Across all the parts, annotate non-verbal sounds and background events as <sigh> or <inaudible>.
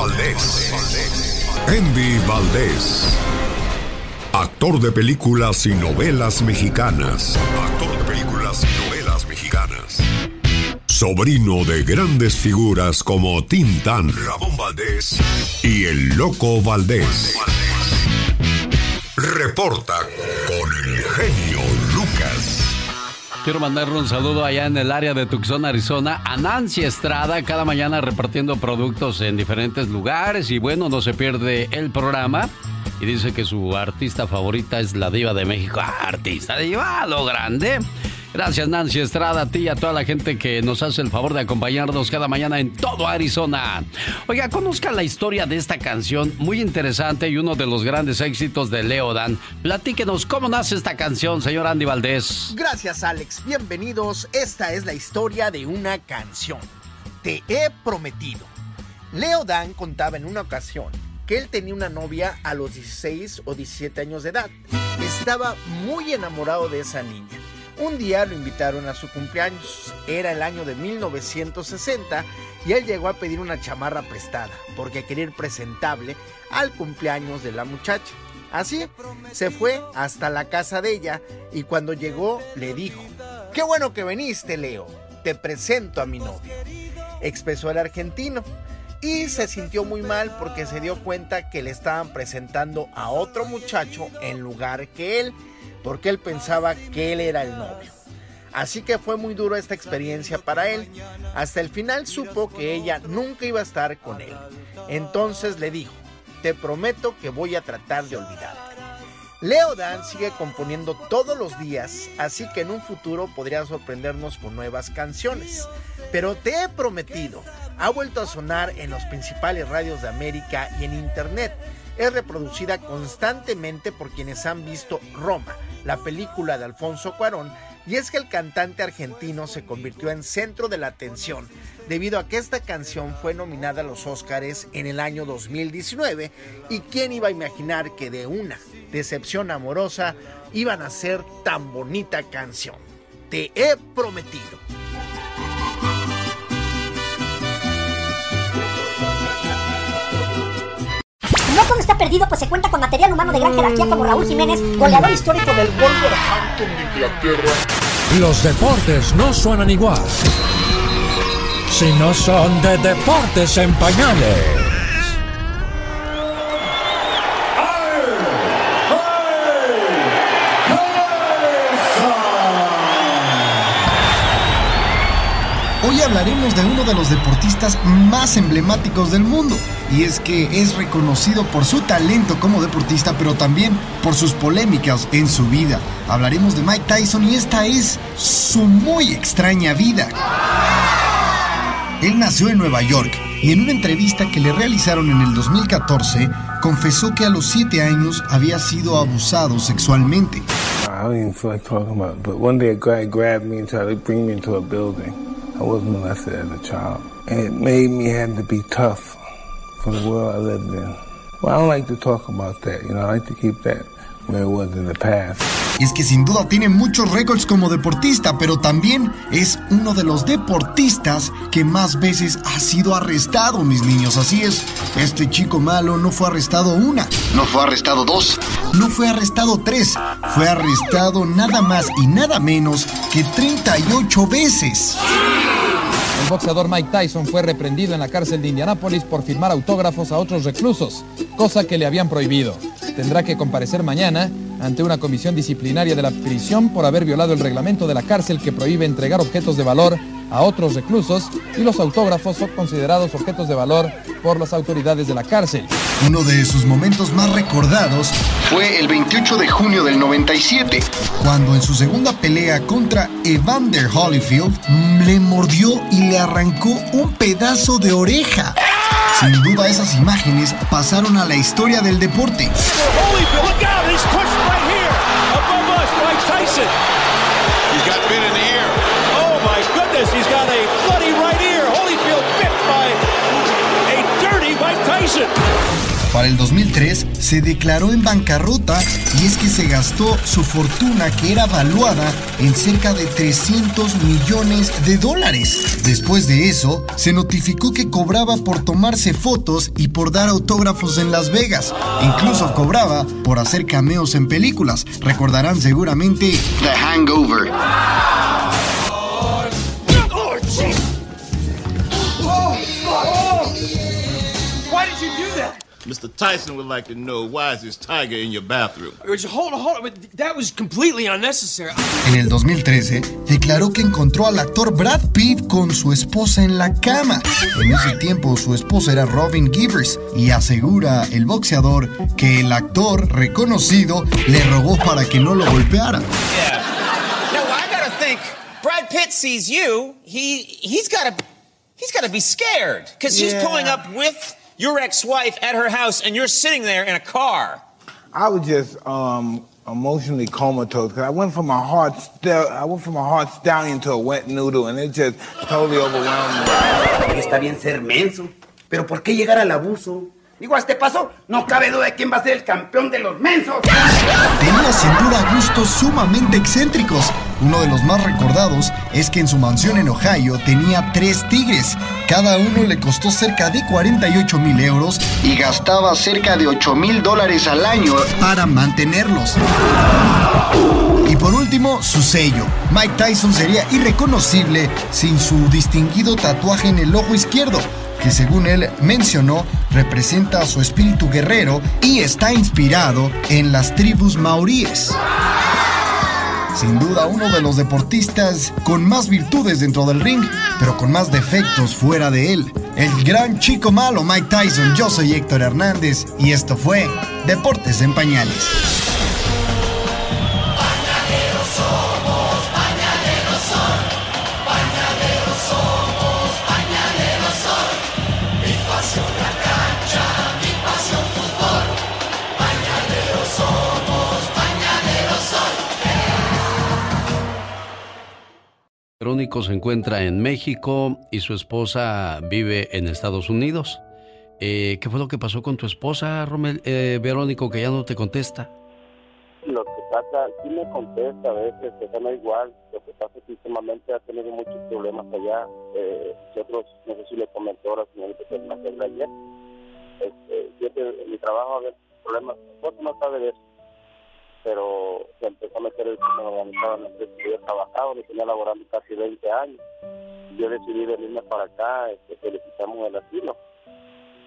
Valdés. Andy Valdés. Actor de películas y novelas mexicanas. Actor de películas y novelas mexicanas. Sobrino de grandes figuras como Tintán, Ramón Valdés y el Loco Valdés. Reporta con el genio Lucas. Quiero mandarle un saludo allá en el área de Tucson, Arizona, a Nancy Estrada, cada mañana repartiendo productos en diferentes lugares y bueno, no se pierde el programa. Y dice que su artista favorita es la diva de México. Ah, artista diva, lo grande. Gracias Nancy Estrada, a ti y a toda la gente que nos hace el favor de acompañarnos cada mañana en todo Arizona. Oiga, conozca la historia de esta canción, muy interesante y uno de los grandes éxitos de Leodan. Platíquenos cómo nace esta canción, señor Andy Valdés. Gracias Alex, bienvenidos. Esta es la historia de una canción. Te he prometido. Leodan contaba en una ocasión que él tenía una novia a los 16 o 17 años de edad. Estaba muy enamorado de esa niña un día lo invitaron a su cumpleaños. Era el año de 1960 y él llegó a pedir una chamarra prestada porque quería ir presentable al cumpleaños de la muchacha. Así se fue hasta la casa de ella y cuando llegó le dijo, qué bueno que viniste Leo, te presento a mi novio. Expresó el argentino y se sintió muy mal porque se dio cuenta que le estaban presentando a otro muchacho en lugar que él porque él pensaba que él era el novio. Así que fue muy duro esta experiencia para él. Hasta el final supo que ella nunca iba a estar con él. Entonces le dijo, te prometo que voy a tratar de olvidarte. Leo Dan sigue componiendo todos los días, así que en un futuro podría sorprendernos con nuevas canciones. Pero te he prometido, ha vuelto a sonar en los principales radios de América y en internet. Es reproducida constantemente por quienes han visto Roma, la película de Alfonso Cuarón, y es que el cantante argentino se convirtió en centro de la atención debido a que esta canción fue nominada a los Óscares en el año 2019 y quién iba a imaginar que de una decepción amorosa iban a ser tan bonita canción. Te he prometido. Todo está perdido, pues se cuenta con material humano de gran jerarquía como Raúl Jiménez, goleador histórico del Wolverhampton de Inglaterra. Los deportes no suenan igual si no son de deportes en pañales. Hoy hablaremos de uno de los deportistas más emblemáticos del mundo. Y es que es reconocido por su talento como deportista, pero también por sus polémicas en su vida. Hablaremos de Mike Tyson y esta es su muy extraña vida. Él nació en Nueva York y en una entrevista que le realizaron en el 2014, confesó que a los 7 años había sido abusado sexualmente. I don't even feel like talking about it, but one day a guy grabbed me and tried to bring me into a building. I wasn't molested as a child. And it made me have to be tough for the world I lived in. Well, I don't like to talk about that. You know, I like to keep that Y es que sin duda tiene muchos récords como deportista, pero también es uno de los deportistas que más veces ha sido arrestado, mis niños. Así es, este chico malo no fue arrestado una, no fue arrestado dos, no fue arrestado tres, fue arrestado nada más y nada menos que 38 veces. El boxeador Mike Tyson fue reprendido en la cárcel de Indianápolis por firmar autógrafos a otros reclusos, cosa que le habían prohibido. Tendrá que comparecer mañana ante una comisión disciplinaria de la prisión por haber violado el reglamento de la cárcel que prohíbe entregar objetos de valor a otros reclusos y los autógrafos son considerados objetos de valor por las autoridades de la cárcel. Uno de sus momentos más recordados fue el 28 de junio del 97, cuando en su segunda pelea contra Evander Holyfield le mordió y le arrancó un pedazo de oreja. Sin duda esas imágenes pasaron a la historia del deporte. Tyson. Para el 2003 se declaró en bancarrota y es que se gastó su fortuna que era valuada en cerca de 300 millones de dólares. Después de eso, se notificó que cobraba por tomarse fotos y por dar autógrafos en Las Vegas. Incluso cobraba por hacer cameos en películas. Recordarán seguramente The Hangover. Mr. Tyson would like to know why is this tiger in your bathroom? Hold on, hold on. That was completely unnecessary. En el 2013, declaró que encontró al actor Brad Pitt con su esposa en la cama. En ese tiempo, su esposa era Robin Givers y asegura el boxeador que el actor reconocido le rogó para que no lo golpeara. Yeah. No, I gotta think. Brad Pitt sees you. He he's gotta he's gotta be scared because she's Yeah. pulling up with your ex-wife at her house, and you're sitting there in a car. I was just um, emotionally comatose because I went from a hard stal- I went from a hard stallion to a wet noodle, and it just totally overwhelmed me. Está bien ser menso, pero ¿por qué llegar al abuso? Digo, a este paso no cabe duda de quién va a ser el campeón de los mensos. Tenía sin duda gustos sumamente excéntricos. Uno de los más recordados es que en su mansión en Ohio tenía tres tigres. Cada uno le costó cerca de 48 mil euros y gastaba cerca de 8 mil dólares al año para mantenerlos. Y por último, su sello. Mike Tyson sería irreconocible sin su distinguido tatuaje en el ojo izquierdo, que según él mencionó representa a su espíritu guerrero y está inspirado en las tribus maoríes. Sin duda uno de los deportistas con más virtudes dentro del ring, pero con más defectos fuera de él. El gran chico malo Mike Tyson, yo soy Héctor Hernández y esto fue Deportes en Pañales. Verónico se encuentra en México y su esposa vive en Estados Unidos. Eh, ¿Qué fue lo que pasó con tu esposa, Romel, eh, Verónico, que ya no te contesta? Lo que pasa, sí me contesta a veces, que no igual. Lo que pasa es que últimamente ha tenido muchos problemas allá. Eh, nosotros, no sé si le comenté ahora, señorita, que me ayer. Este, siempre en mi trabajo había problemas. Esposa no sabe de eso. Pero se empezó a meter el crimen organizado en empresa que yo trabajado, le tenía laborando casi 20 años. Yo decidí venirme para acá, este, solicitamos el asilo.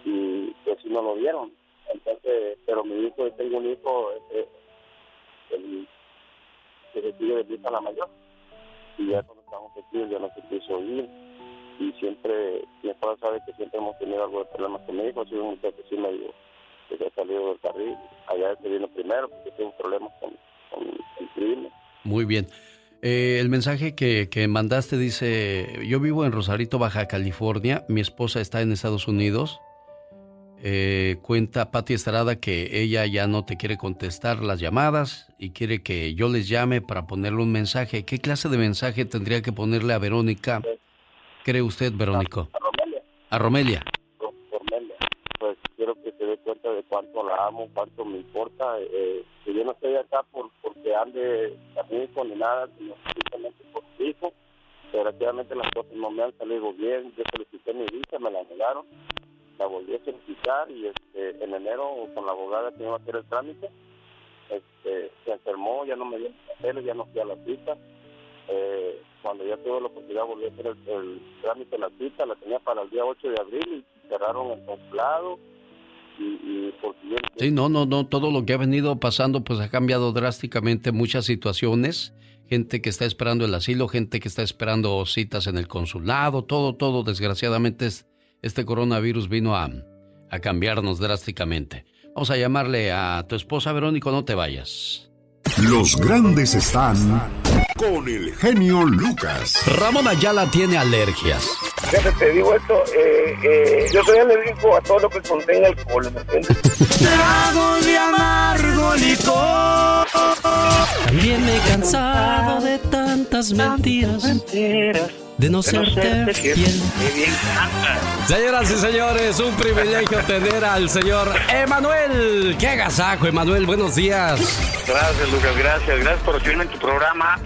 Y pues sí no lo dieron. Entonces, pero mi hijo, tengo un hijo, este, el, que decide venir a la mayor. Y ya cuando estamos aquí, yo no se quiso ir. Y siempre, mi esposa sabe que siempre hemos tenido algo de problemas con mi hijo. Ha sido un que salido del carril. Allá se vino primero porque tuvo problemas con, con el crimen. Muy bien. Eh, el mensaje que, que mandaste dice, yo vivo en Rosarito, Baja California, mi esposa está en Estados Unidos. Eh, cuenta Pati Estrada que ella ya no te quiere contestar las llamadas y quiere que yo les llame para ponerle un mensaje. ¿Qué clase de mensaje tendría que ponerle a Verónica? ¿Cree usted, Verónico? A Romelia, A. Romelia, pues quiero que se dé de cuánto la amo, cuánto me importa. Eh, que yo no estoy acá por, porque ande también ni nada, sino simplemente por mi hijo. Desgraciadamente las cosas no me han salido bien. Yo solicité mi visa, me la negaron. La volví a solicitar y este, en enero con la abogada que iba a hacer el trámite, este, se enfermó, ya no me dio papeles, ya no fui a la cita. Eh, cuando ya tuve la oportunidad volví a hacer el, trámite, la cita, la tenía para el día 8 de abril y cerraron el consulado y, y Sí, no, no, no, todo lo que ha venido pasando pues ha cambiado drásticamente muchas situaciones. Gente que está esperando el asilo, gente que está esperando citas en el consulado, todo, todo, desgraciadamente es- este coronavirus vino a, a cambiarnos drásticamente. Vamos a llamarle a tu esposa Verónico, no te vayas. Los grandes están con el genio Lucas. Ramón Ayala tiene alergias. Fíjate, te digo esto, eh, eh, yo soy alérgico a todo lo que contenga alcohol, ¿me entiendes? Trago de amargo licor. También me he cansado de tantas mentiras. de no serte fiel. Señoras y señores, un privilegio tener al señor Emanuel. ¡Qué agasajo, Emanuel! Buenos días. Gracias, Lucas, gracias. Gracias por recibirme en tu programa.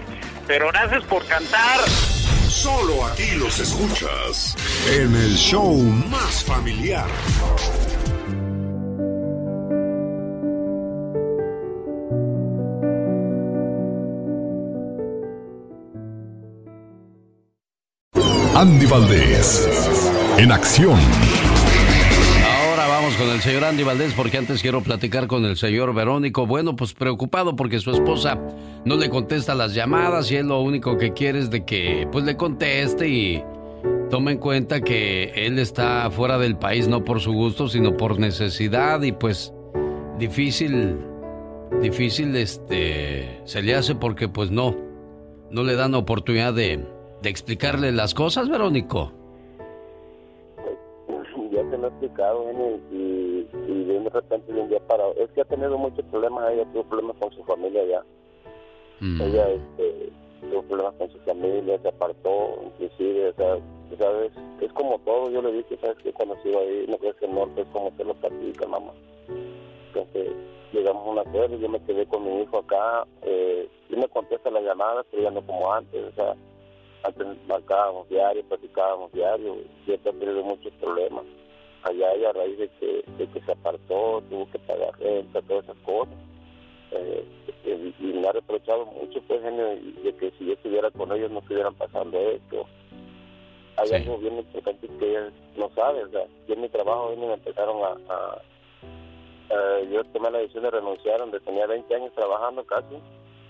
Pero gracias por cantar. Solo aquí los escuchas en el show más familiar. Andy Valdés, en acción. Con el señor Andy Valdés porque antes quiero platicar con el señor Verónico. Bueno, pues preocupado porque su esposa no le contesta las llamadas y él lo único que quiere es de que pues le conteste y tome en cuenta que él está fuera del país no por su gusto sino por necesidad y pues difícil, difícil este se le hace porque pues no, no le dan oportunidad de, de explicarle las cosas, Verónico. Ya te lo he explicado, y, y de repente de un día para Es que ha tenido muchos problemas, ella tuvo problemas con su familia ya. Ella este, tuvo problemas con su familia, se apartó, inclusive, o sea, ¿sabes? Es como todo, yo le dije, ¿sabes que Cuando se iba ahí, no crees que el norte es como te lo platica, mamá. Entonces, llegamos a un acuerdo, yo me quedé con mi hijo acá, eh, y me contesta las llamadas, pero ya no como antes, o sea, antes marcábamos diario, platicábamos diario, y esto ha tenido muchos problemas. Allá ella a raíz de que, de que se apartó, tuvo que pagar renta, todas esas cosas. Eh, eh, y me ha reprochado mucho, pues, de que si yo estuviera con ellos no estuvieran pasando esto. Hay algo bien importante que ellas no saben, o sea, yo en mi trabajo Jenny, me empezaron a... a yo tomé la decisión de renunciar, donde tenía 20 años trabajando casi,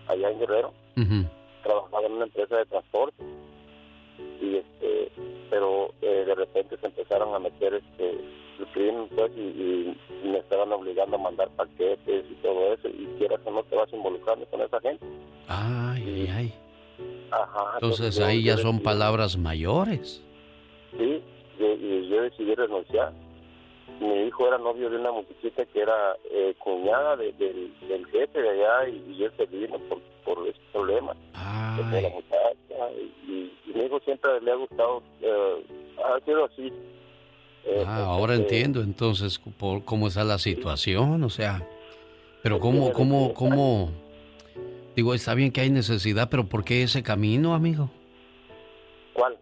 allá en Guerrero trabajaba en una empresa de transporte y este pero eh, de repente se empezaron a meter este el crimen pues y, y- y me estaban obligando a mandar paquetes y todo eso y quieras o no te vas involucrando con esa gente Ay, ay, ay. ajá Entonces ahí ya son decidí- palabras mayores. sí y, y yo decidí renunciar mi hijo era novio de una muchachita que era eh, cuñada de- del- del jefe de allá y, y él se vino por, por ese problema de la muchacha y, y- mi hijo siempre le ha gustado eh, ha sido así Eh, Ah, ahora entonces, entiendo entonces por cómo está la situación, o sea, pero cómo, cómo, cómo, digo, está bien que hay necesidad, pero ¿por qué ese camino, amigo? ¿Cuál?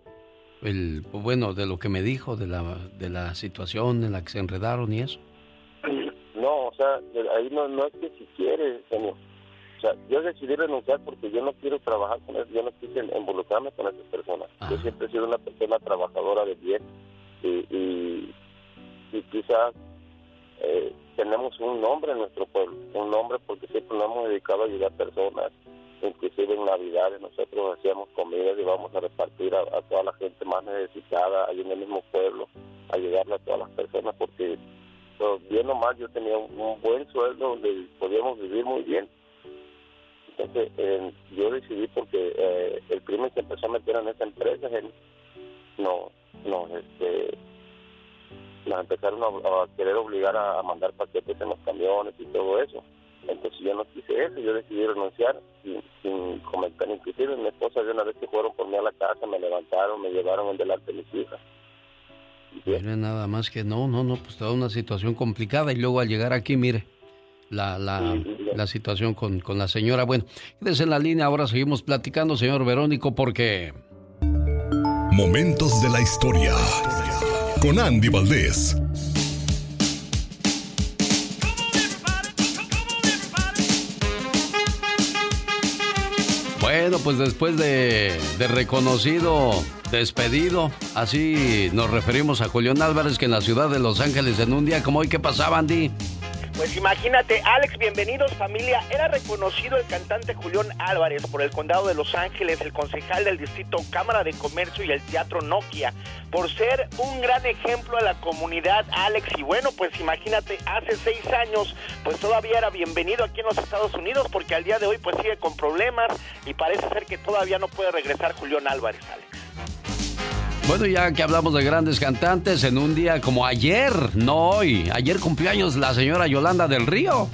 El, bueno, de lo que me dijo, de la, de la situación en la que se enredaron y eso. No, o sea, ahí no, no es que si quiere, señor. O sea, yo decidí renunciar porque yo no quiero trabajar con él, yo no quise involucrarme con esas personas. Yo siempre he sido una persona trabajadora de bien y, y, y quizás eh, tenemos un nombre en nuestro pueblo, un nombre porque siempre nos hemos dedicado a ayudar personas, inclusive en Navidades nosotros hacíamos comida y íbamos a repartir a, a toda la gente más necesitada ahí en el mismo pueblo, ayudarle a todas las personas porque pues, bien o mal yo tenía un, un buen sueldo donde podíamos vivir muy bien. Entonces eh, yo decidí porque eh, el crimen se empezó a meter en esa empresa, Jenny, no, no, este, nos empezaron a, querer obligar a, a mandar paquetes en los camiones y todo eso. Entonces yo no quise eso, yo decidí renunciar sin, sin comentar. Inclusive mi esposa de una vez que fueron por mí a la casa, me levantaron, me llevaron en delante de mis hijas. Mire, nada más que no, no, no, pues toda una situación complicada y luego al llegar aquí, mire, la, la, la situación con, con la señora. Bueno, quédese en la línea, ahora seguimos platicando, señor Verónico, porque... Momentos de la historia. Con Andy Valdés. Bueno, pues después de, de reconocido despedido, así nos referimos a Julián Álvarez, que en la ciudad de Los Ángeles, en un día como hoy, ¿qué pasaba, Andy? Pues imagínate, Alex, bienvenidos familia. Era reconocido el cantante Julián Álvarez por el condado de Los Ángeles, el concejal del distrito Cámara de Comercio y el Teatro Nokia, por ser un gran ejemplo a la comunidad, Alex. Y bueno, pues imagínate, hace seis años, pues todavía era bienvenido aquí en los Estados Unidos, porque al día de hoy pues sigue con problemas y parece ser que todavía no puede regresar Julián Álvarez, Alex. Bueno, ya que hablamos de grandes cantantes, en un día como ayer, no hoy, ayer cumplió años la señora Yolanda del Río.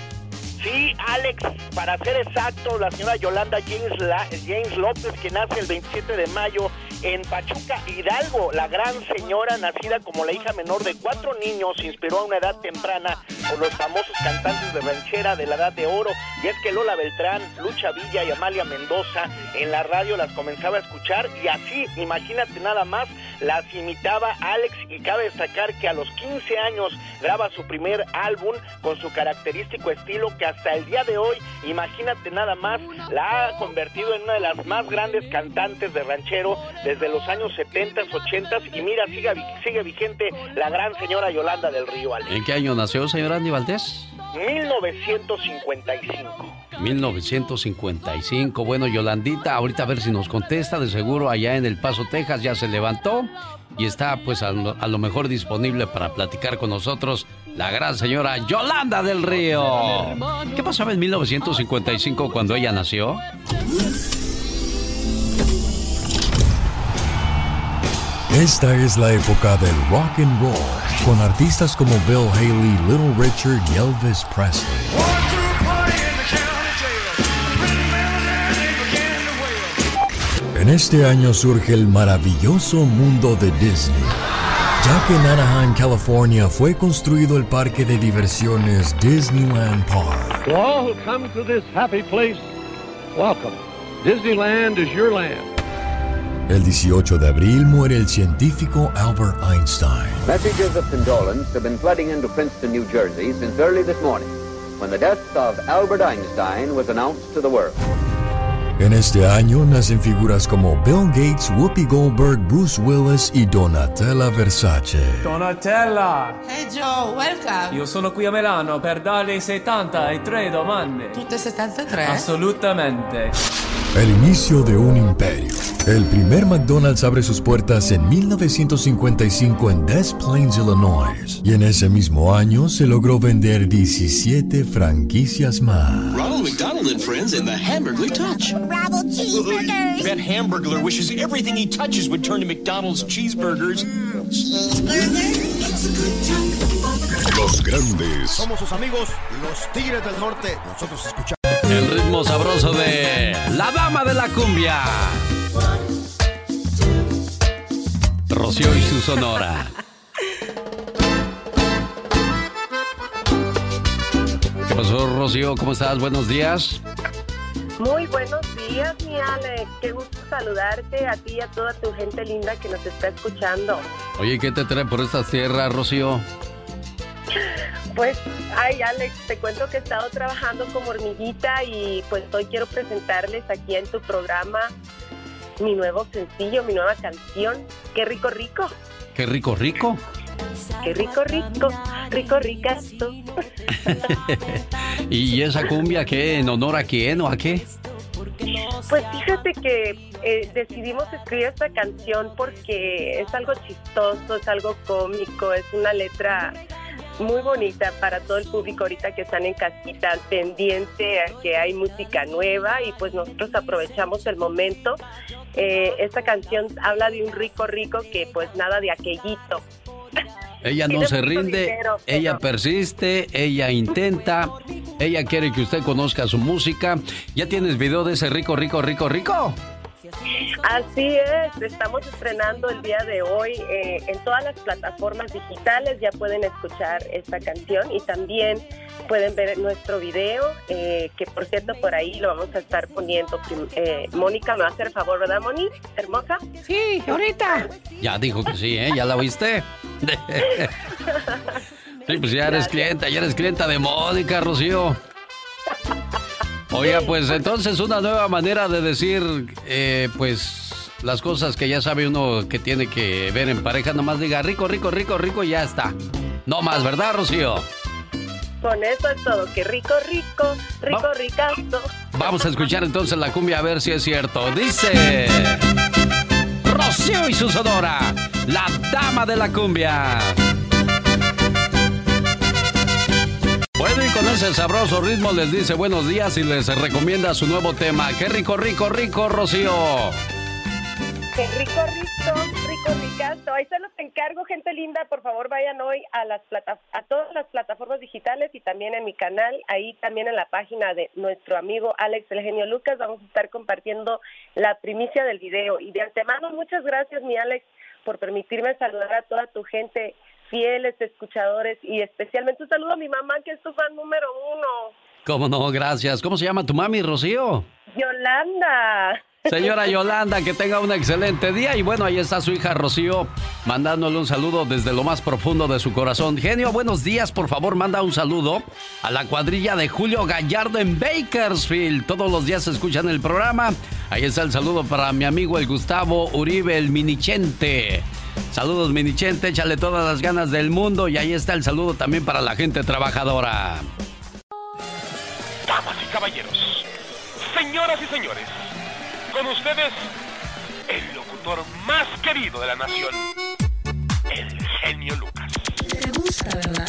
Sí, Alex, para ser exacto, la señora Yolanda James, La- James López, que nace el 27 de mayo En Pachuca, Hidalgo, la gran señora nacida como la hija menor de cuatro niños inspiró a una edad temprana por los famosos cantantes de ranchera de la edad de oro. Y es que Lola Beltrán, Lucha Villa y Amalia Mendoza en la radio las comenzaba a escuchar y así, imagínate nada más, las imitaba Alex y cabe destacar que a los 15 años graba su primer álbum con su característico estilo que hasta el día de hoy, imagínate nada más, la ha convertido en una de las más grandes cantantes de ranchero desde los años 70, 80 y mira, sigue, sigue vigente la gran señora Yolanda del Río. Alex. ¿En qué año nació, señor Andy Valdés? 1955. 1955. Bueno, Yolandita, ahorita a ver si nos contesta. De seguro allá en El Paso, Texas, ya se levantó y está pues a, a lo mejor disponible para platicar con nosotros la gran señora Yolanda del Río. ¿Qué pasaba en 1955 cuando ella nació? Esta es la época del rock and roll, con artistas como Bill Haley, Little Richard y Elvis Presley. En este año surge el maravilloso mundo de Disney, ya que en Anaheim, California fue construido el parque de diversiones Disneyland Park. To all who come to this happy place, welcome. Disneyland is your land. El 18 de abril muere el científico Albert Einstein. Messages of condolence have been flooding into Princeton, New Jersey since early this morning, when the death of Albert Einstein was announced to the world. En este año nacen figuras como Bill Gates, Whoopi Goldberg, Bruce Willis y Donatella Versace. Donatella! Hey Joe, welcome! Io sono qui a Milano per darle 73 domande. Tutte 73? Assolutamente. El inicio de un imperio. El primer McDonald's abre sus puertas en 1955 en Des Plaines, Illinois. Y en ese mismo año se logró vender 17 franquicias más. Ronald McDonald and Friends and the Hamburglar Touch. Bravo cheeseburgers. That Hamburglar wishes everything he touches would turn to McDonald's cheeseburgers. Los grandes. Somos sus amigos, los Tigres del Norte. Nosotros escuchamos. El ritmo sabroso de La Dama de la Cumbia. Rocío y su sonora. ¿Qué pasó, Rocío? ¿Cómo estás? Buenos días. Muy buenos días, mi Alex. Qué gusto saludarte a ti y a toda tu gente linda que nos está escuchando. Oye, ¿qué te trae por estas tierras, Rocío? Pues, ay, Alex, te cuento que he estado trabajando como hormiguita y pues hoy quiero presentarles aquí en tu programa mi nuevo sencillo, mi nueva canción. Qué rico, rico. Qué rico, rico. Qué rico, rico, rico, ricazo. <laughs> ¿Y esa cumbia qué? ¿En honor a quién o a qué? Pues fíjate que eh, decidimos escribir esta canción porque es algo chistoso, es algo cómico, es una letra muy bonita para todo el público ahorita que están en casita pendiente a que hay música nueva y pues nosotros aprovechamos el momento. Eh, esta canción habla de un rico rico que pues nada de aquellito. Ella no se rinde, dinero, ella persiste, ella intenta, ella quiere que usted conozca su música. ¿Ya tienes video de ese rico, rico, rico, rico? Así es, estamos estrenando el día de hoy eh, en todas las plataformas digitales, ya pueden escuchar esta canción y también pueden ver nuestro video, eh, que por cierto por ahí lo vamos a estar poniendo. Eh, Mónica me va a hacer el favor, ¿verdad, Moni? Hermosa. Sí, ahorita. Ya dijo que sí, ¿eh? ¿Ya la oíste? <laughs> Sí, pues ya eres clienta, ya eres clienta de Mónica, Rocío. Oiga, pues entonces una nueva manera de decir, eh, pues, las cosas que ya sabe uno que tiene que ver en pareja, nomás diga rico, rico, rico, rico, y ya está. No más, ¿verdad, Rocío? Con eso es todo, que rico, rico, rico, ricazo. Vamos a escuchar entonces la cumbia a ver si es cierto. Dice Rocío y su sonora, la dama de la cumbia. Bueno, y con ese sabroso ritmo les dice buenos días y les recomienda su nuevo tema. Qué rico, rico, rico, Rocío. Que rico, rico, con mi caso. Ahí se los encargo, gente linda. Por favor, vayan hoy a las plata a todas las plataformas digitales y también en mi canal. Ahí también en la página de nuestro amigo Alex El Genio Lucas vamos a estar compartiendo la primicia del video. Y de antemano, muchas gracias, mi Alex, por permitirme saludar a toda tu gente, fieles escuchadores y especialmente un saludo a mi mamá, que es tu fan número uno. ¿Cómo no? Gracias. ¿Cómo se llama tu mami, Rocío? Yolanda. Señora Yolanda, que tenga un excelente día. Y bueno, ahí está su hija Rocío, mandándole un saludo desde lo más profundo de su corazón. Genio, buenos días. Por favor, manda un saludo a la cuadrilla de Julio Gallardo en Bakersfield. Todos los días escuchan el programa. Ahí está el saludo para mi amigo el Gustavo Uribe, el Minichente. Saludos, Minichente. Échale todas las ganas del mundo. Y ahí está el saludo también para la gente trabajadora. Damas y caballeros, señoras y señores, con ustedes, el locutor más querido de la nación, el genio Lucas. ¿Te gusta, verdad?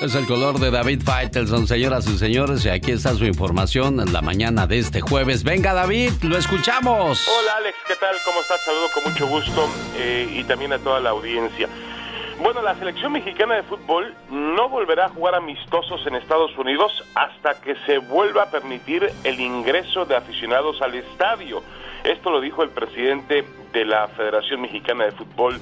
Es el color de David Faitelson, señoras y señores, y aquí está su información en la mañana de este jueves. Venga, David, lo escuchamos. Hola Alex, ¿qué tal? ¿Cómo estás? Saludo con mucho gusto eh, y también a toda la audiencia. Bueno, la selección mexicana de fútbol no volverá a jugar amistosos en Estados Unidos hasta que se vuelva a permitir el ingreso de aficionados al estadio. Esto lo dijo el presidente de la Federación Mexicana de Fútbol,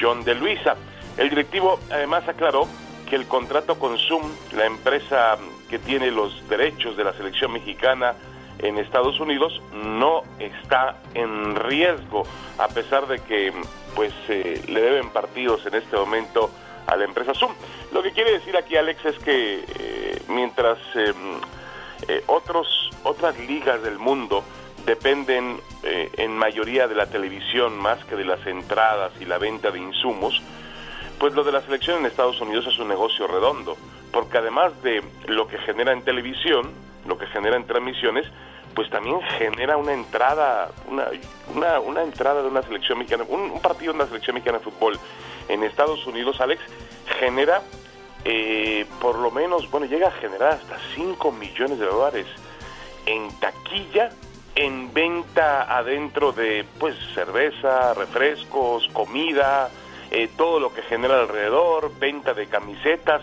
John de Luisa. El directivo además aclaró que el contrato con Zoom, la empresa que tiene los derechos de la selección mexicana en Estados Unidos, no está en riesgo, a pesar de que pues eh, le deben partidos en este momento a la empresa Zoom. Lo que quiere decir aquí Alex es que eh, mientras eh, eh, otros otras ligas del mundo dependen eh, en mayoría de la televisión más que de las entradas y la venta de insumos, pues lo de la selección en Estados Unidos es un negocio redondo, porque además de lo que genera en televisión, lo que genera en transmisiones, pues también genera una entrada, una, una, una entrada de una selección mexicana, un, partido de una selección mexicana de fútbol en Estados Unidos, Alex, genera eh, por lo menos, bueno, llega a generar hasta 5 millones de dólares en taquilla, en venta adentro de, pues, cerveza, refrescos, comida, eh, todo lo que genera alrededor, venta de camisetas,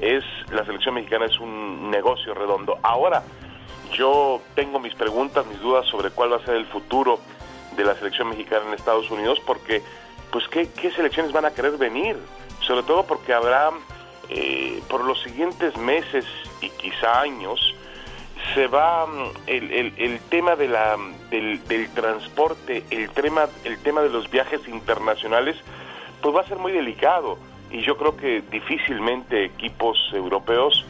es, la selección mexicana es un negocio redondo. Ahora, yo tengo mis preguntas, mis dudas sobre cuál va a ser el futuro de la selección mexicana en Estados Unidos, porque, pues, ¿qué, qué selecciones van a querer venir? Sobre todo porque habrá, eh, por los siguientes meses y quizá años, se va mm, el, el, tema de la, del, del transporte, el tema, el tema de los viajes internacionales, pues va a ser muy delicado. Y yo creo que difícilmente equipos europeos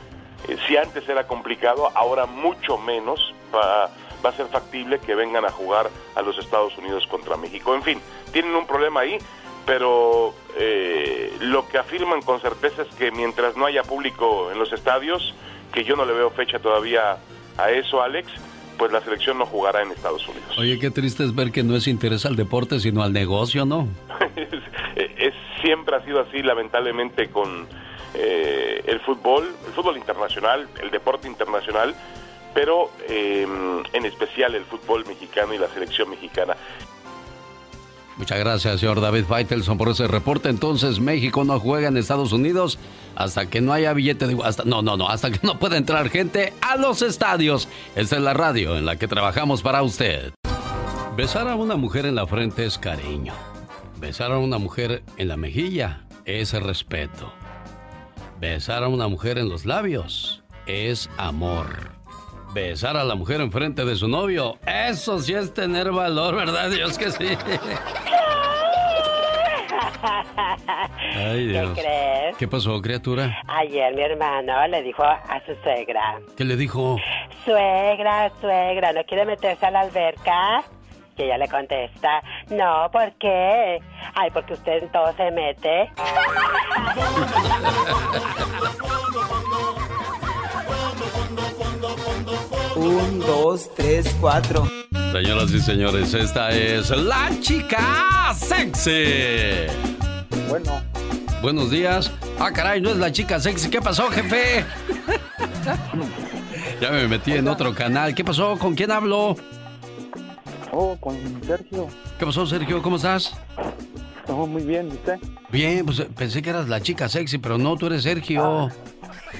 eh, si antes era complicado, ahora mucho menos va, va, a ser factible que vengan a jugar a los Estados Unidos contra México. En fin, tienen un problema ahí, pero eh, lo que afirman con certeza es que mientras no haya público en los estadios, que yo no le veo fecha todavía a eso, Alex, pues la selección no jugará en Estados Unidos. Oye, qué triste es ver que no es interés al deporte, sino al negocio, ¿no? <laughs> siempre ha sido así, lamentablemente, con eh, el fútbol, el fútbol internacional, el deporte internacional, pero eh, en especial el fútbol mexicano y la selección mexicana. Muchas gracias, señor David Faitelson, por ese reporte. Entonces, México no juega en Estados Unidos hasta que no haya billete de... Hasta, no, no, no, hasta que no pueda entrar gente a los estadios. Esta es la radio en la que trabajamos para usted. Besar a una mujer en la frente es cariño. Besar a una mujer en la mejilla es respeto. Besar a una mujer en los labios es amor. Besar a la mujer enfrente de su novio, eso sí es tener valor, ¿verdad? <laughs> Dios que sí. Ay, Dios. ¿Qué crees? ¿Qué pasó, criatura? Ayer mi hermano le dijo a su suegra. ¿Qué le dijo? Suegra, suegra, ¿no quiere meterse a la alberca? Y ella le contesta, no, ¿por qué? Ay, porque usted en todo se mete. <laughs> Un, dos, tres, cuatro. Señoras y señores, esta es la chica sexy. Bueno. Buenos días. Ah, caray, no es la chica sexy. ¿Qué pasó, jefe? <laughs> ya me metí en otro canal. ¿Qué pasó? ¿Con quién hablo? Oh, con Sergio. ¿Qué pasó, Sergio? ¿Cómo estás? Oh, muy bien, ¿y usted? Bien, pues pensé que eras la chica sexy, pero no, tú eres Sergio. Ah.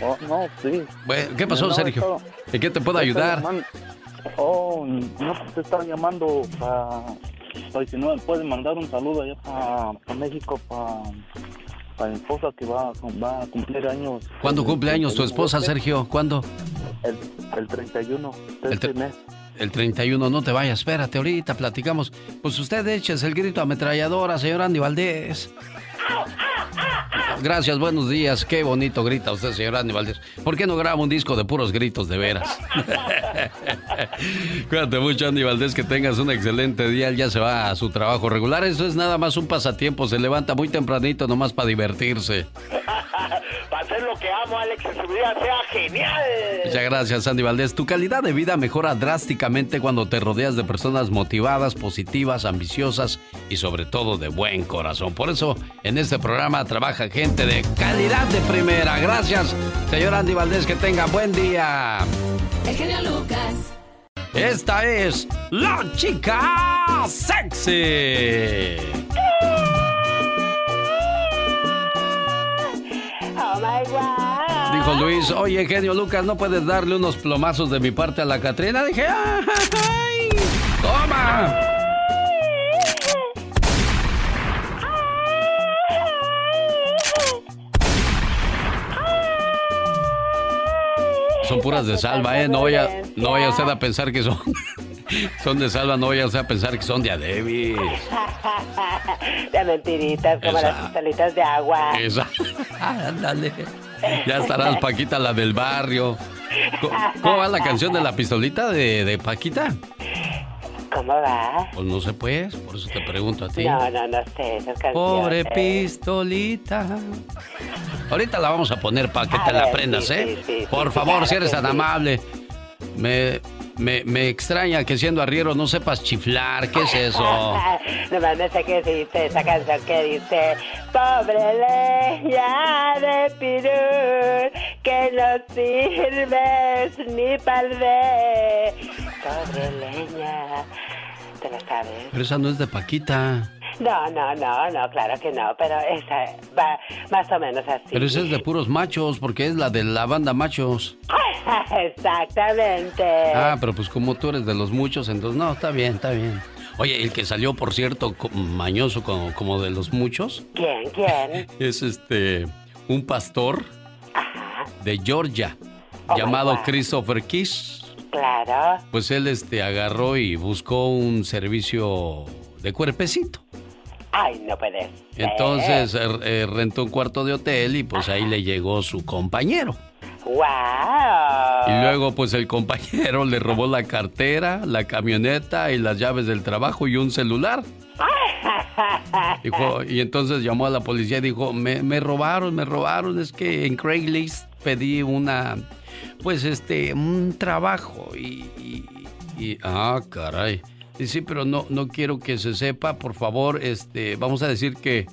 Oh, no, sí. Bueno, ¿Qué pasó, No, Sergio? ¿En qué te puedo ayudar? Oh, no, pues te estaba llamando para... Para si no me puede mandar un saludo allá para México, para mi esposa que va, va a cumplir años. ¿Cuándo cumple años tu 31 esposa, Sergio? ¿Cuándo? El, el 31 de El este mes. El 31, no te vayas, espérate, ahorita platicamos. Pues usted eches el grito ametralladora, señor Andy Valdés. Gracias, buenos días. Qué bonito grita usted, señor Andy Valdés. ¿Por qué no graba un disco de puros gritos de veras? <laughs> Cuídate mucho, Andy Valdés, que tengas un excelente día. Él ya se va a su trabajo regular. Eso es nada más un pasatiempo. Se levanta muy tempranito nomás para divertirse. <laughs> Para hacer lo que amo, Alex, que su vida sea genial. Muchas gracias, Andy Valdés. Tu calidad de vida mejora drásticamente cuando te rodeas de personas motivadas, positivas, ambiciosas y sobre todo de buen corazón. Por eso, en este programa trabaja gente de calidad de primera. Gracias, señor Andy Valdés. Que tenga buen día. El genio Lucas. Esta es la chica sexy. Oh my God. Dijo Luis, oye, genio Lucas, ¿no puedes darle unos plomazos de mi parte a la Catrina? Dije, ¡ay! ¡Toma! Son puras de salva, ¿eh? No vaya, no vaya usted a pensar que son, <laughs> son de salva, no vaya usted a pensar que son de Adebis. <laughs> De mentiritas, como Esa. las pistolitas de agua. Esa. <laughs> Ándale. Ya estarás Paquita, la del barrio. ¿Cómo, cómo va la canción de la pistolita de, de Paquita? ¿Cómo va? Pues no sé, pues, por eso te pregunto a ti. No, no, no sé, canciones. Pobre pistolita. Ahorita la vamos a poner para que A te la aprendas, sí, ¿eh? sí, sí, Por favor, claro si eres tan amable. Me, me, me extraña que siendo arriero no sepas chiflar. ¿Qué es eso? <laughs> Nomás me sé que dice esa canción que dice Pobre leña de pirul que no sirves ni pa'l ver. Pobre leña. ¿Te la sabes? Pero esa no es de Paquita. No, no, no, no, claro que no, pero esa va más o menos así. Pero esa es de puros machos, porque es la de la banda machos. <laughs> Exactamente. Ah, pero pues como tú eres de los muchos, entonces no, está bien, está bien. Oye, el que salió, por cierto, mañoso como, como de los muchos, ¿Quién? ¿Quién? <laughs> es este un pastor de Georgia Oh, llamado. Christopher Kiss. Claro. Pues él este agarró y buscó un servicio de cuerpecito. Ay, no puedes. Entonces eh, eh, rentó un cuarto de hotel y pues ahí le llegó su compañero. ¡Wow! Y luego pues el compañero <laughs> le robó la cartera, la camioneta y las llaves del trabajo y un celular. <laughs> Dijo, y entonces llamó a la policía y dijo, me, me robaron, me robaron, es que en Craigslist pedí una, pues este, un trabajo y, y- y- ah, caray. Sí, pero no, no quiero que se sepa, por favor, este, vamos a decir que,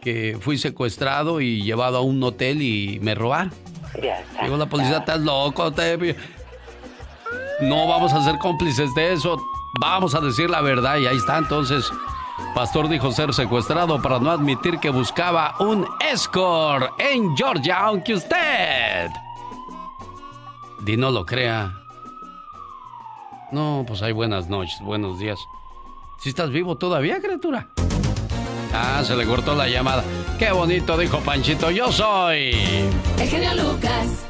que fui secuestrado y llevado a un hotel y me robaron. Digo, la policía, estás loco, te- no vamos a ser cómplices de eso, vamos a decir la verdad y ahí está entonces. Pastor dijo ser secuestrado para no admitir que buscaba un escort en Georgia, aunque usted... Di no lo crea. No, pues hay buenas noches, buenos días. Si estás vivo todavía, criatura. Ah, se le cortó la llamada. Qué bonito, dijo Panchito. Yo soy... El genio Lucas.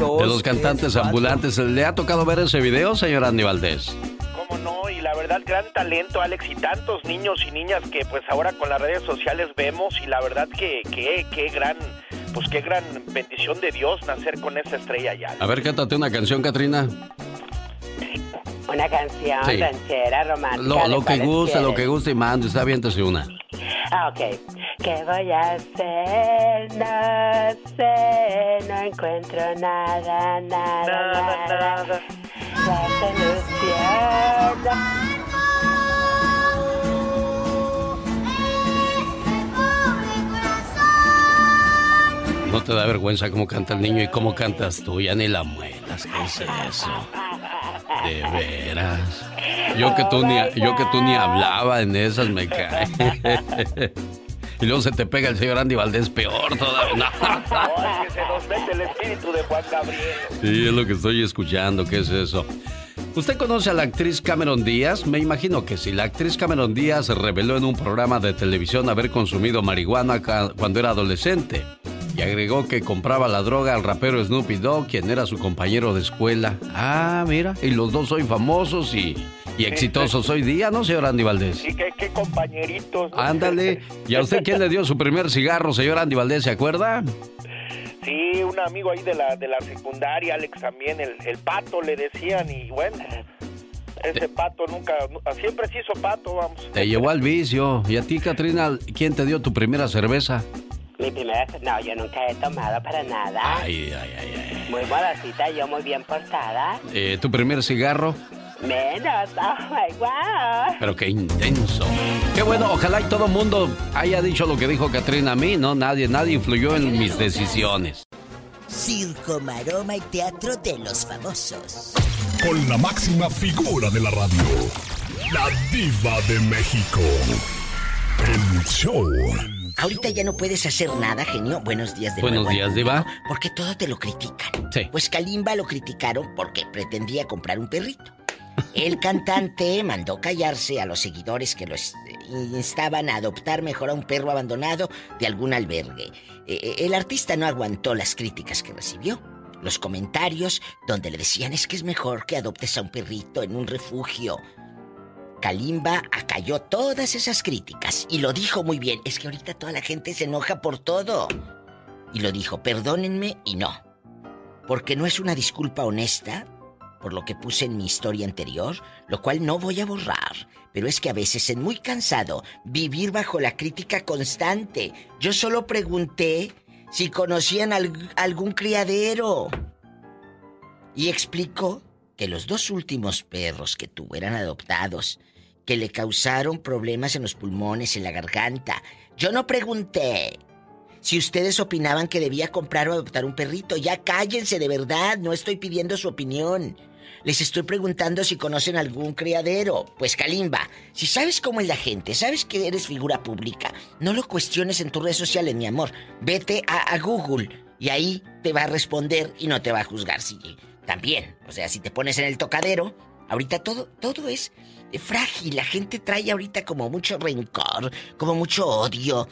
De los cantantes ambulantes. ¿Le ha tocado ver ese video, señor Andy Valdés? Cómo no, y la verdad, gran talento, Alex, y tantos niños y niñas que pues ahora con las redes sociales vemos, y la verdad que, que, qué gran, pues qué gran bendición de Dios nacer con esa estrella ya. A ver, cántate una canción, Katrina. Una canción Sí. ranchera, romántica. Lo, ¿de lo que guste, lo que guste y mande. Está bien, una. Ah, ok. ¿Qué voy a hacer? No sé, no encuentro nada, nada, nada. La solución. No te da vergüenza cómo canta el niño y cómo cantas tú. Ya ni la muelas. ¿Qué es eso? De veras. Yo que tú ni, yo que tú ni hablaba en esas me cae. Y luego se te pega el señor Andy Valdés peor todavía. No. Sí, es lo que estoy escuchando. ¿Qué es eso? ¿Usted conoce a la actriz Cameron Díaz? Me imagino que sí. La actriz Cameron Díaz reveló en un programa de televisión haber consumido marihuana cuando era adolescente. Y agregó que compraba la droga al rapero Snoopy Dogg, quien era su compañero de escuela. Ah, mira, y los dos soy famosos y, y exitosos hoy día, ¿no, señor Andy Valdés? Y qué, qué compañeritos. Ándale. ¿Y a usted quién le dio su primer cigarro, señor Andy Valdés, se acuerda? Sí, un amigo ahí de la, de la secundaria, Alex también, el, el pato le decían y bueno, ese pato nunca, nu- siempre se hizo pato, vamos. Te llevó al vicio. ¿Y a ti, Katrina, quién te dio tu primera cerveza? Mi primera... No, yo nunca he tomado para nada. Ay, ay, ay, ay. Muy modosita, yo muy bien portada. Eh, ¿Tu primer cigarro? Menos, oh my wow. Pero qué intenso. Qué bueno, ojalá y todo el mundo haya dicho lo que dijo Katrina a mí, ¿no? Nadie, nadie influyó en mis decisiones. Circo, maroma y teatro de los famosos. Con la máxima figura de la radio, la diva de México. El show. Ahorita ya no puedes hacer nada, genio. Buenos días de Buenos nuevo. días, Diva. Porque todo te lo critican. Sí. Pues Kalimba lo criticaron porque pretendía comprar un perrito. El cantante <laughs> mandó callarse a los seguidores que lo instaban a adoptar mejor a un perro abandonado de algún albergue. Eh, el artista no aguantó las críticas que recibió. Los comentarios donde le decían es que es mejor que adoptes a un perrito en un refugio. Kalimba acalló todas esas críticas y lo dijo muy bien. Es que ahorita toda la gente se enoja por todo. Y lo dijo, perdónenme y no. Porque no es una disculpa honesta por lo que puse en mi historia anterior, lo cual no voy a borrar. Pero es que a veces es muy cansado vivir bajo la crítica constante. Yo solo pregunté si conocían al- algún criadero. Y explicó que los dos últimos perros que tuvo eran adoptados, que le causaron problemas en los pulmones, en la garganta. Yo no pregunté si ustedes opinaban que debía comprar o adoptar un perrito. Ya cállense de verdad, no estoy pidiendo su opinión. Les estoy preguntando si conocen algún criadero. Pues Kalimba, si sabes cómo es la gente, sabes que eres figura pública, no lo cuestiones en tus redes sociales, mi amor. Vete a, Google y ahí te va a responder y no te va a juzgar. También, o sea, si te pones en el tocadero, ahorita todo, todo es frágil. La gente trae ahorita como mucho rencor, como mucho odio.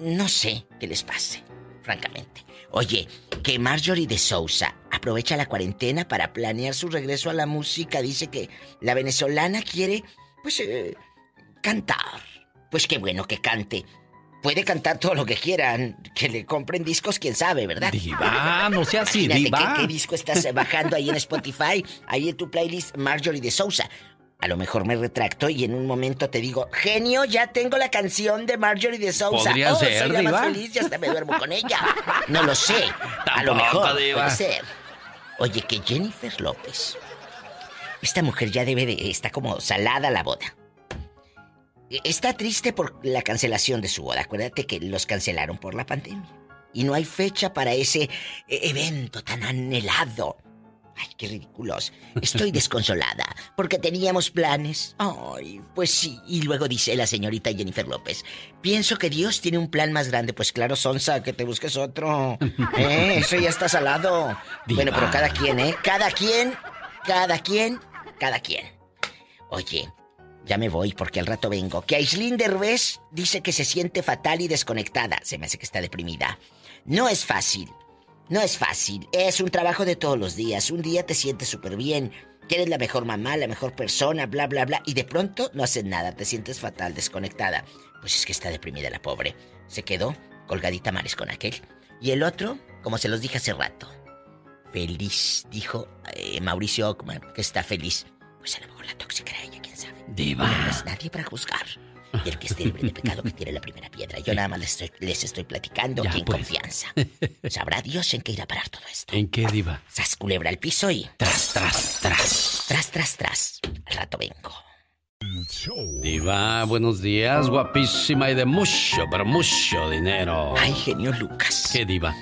No sé qué les pase, francamente. Oye, que Marjorie de Sousa aprovecha la cuarentena para planear su regreso a la música. Dice que la venezolana quiere, pues, eh, cantar. Pues qué bueno que cante. Puede cantar todo lo que quieran. Que le compren discos, quién sabe, ¿verdad? Diva, no sea así, Imagínate diva. ¿qué, qué disco estás bajando ahí en Spotify? Ahí en tu playlist, Marjorie de Sousa. A lo mejor me retracto y en un momento te digo, genio, ya tengo la canción de Marjorie de Sousa. Podría oh, ser, soy la más feliz y hasta me duermo con ella. No lo sé. a lo mejor Diva. puede ser. Oye, que Jennifer López. Esta mujer ya debe de. está como salada la boda. E- Está triste por la cancelación de su boda. Acuérdate que los cancelaron por la pandemia. Y no hay fecha para ese eh, evento tan anhelado. Ay, qué ridículos. Estoy <laughs> desconsolada porque teníamos planes. Ay, pues sí. Y luego dice la señorita Jennifer López, pienso que Dios tiene un plan más grande. Pues claro, Sonsa, que te busques otro. <laughs> Eh, eso ya está salado. Bueno, pero cada quien, ¿eh? Cada quien, cada quien, cada quien. Oye, ya me voy porque al rato vengo. Que Aislinn Derbez dice que se siente fatal y desconectada. Se me hace que está deprimida. No es fácil. No es fácil. Es un trabajo de todos los días. Un día te sientes súper bien. Que eres la mejor mamá, la mejor persona, bla, bla, bla. Y de pronto no haces nada. Te sientes fatal, desconectada. Pues es que está deprimida la pobre. Se quedó colgadita mares con aquel. Y el otro, como se los dije hace rato. Feliz, dijo eh, Mauricio Ockman, que está feliz. Pues a lo mejor la tóxica era ella, quién sabe. Diva. Uno no es nadie para juzgar. Y el que esté libre de pecado que tire la primera piedra. Yo nada más les estoy, les estoy platicando Ya, aquí en pues. confianza. Sabrá Dios en qué irá a parar todo esto. ¿En qué, Diva? Sas culebra al piso y. Tras, tras, tras. Tras, tras, tras. Al rato vengo. Diva, buenos días, guapísima y de mucho, pero mucho dinero. Ay, genio Lucas. ¿Qué, Diva?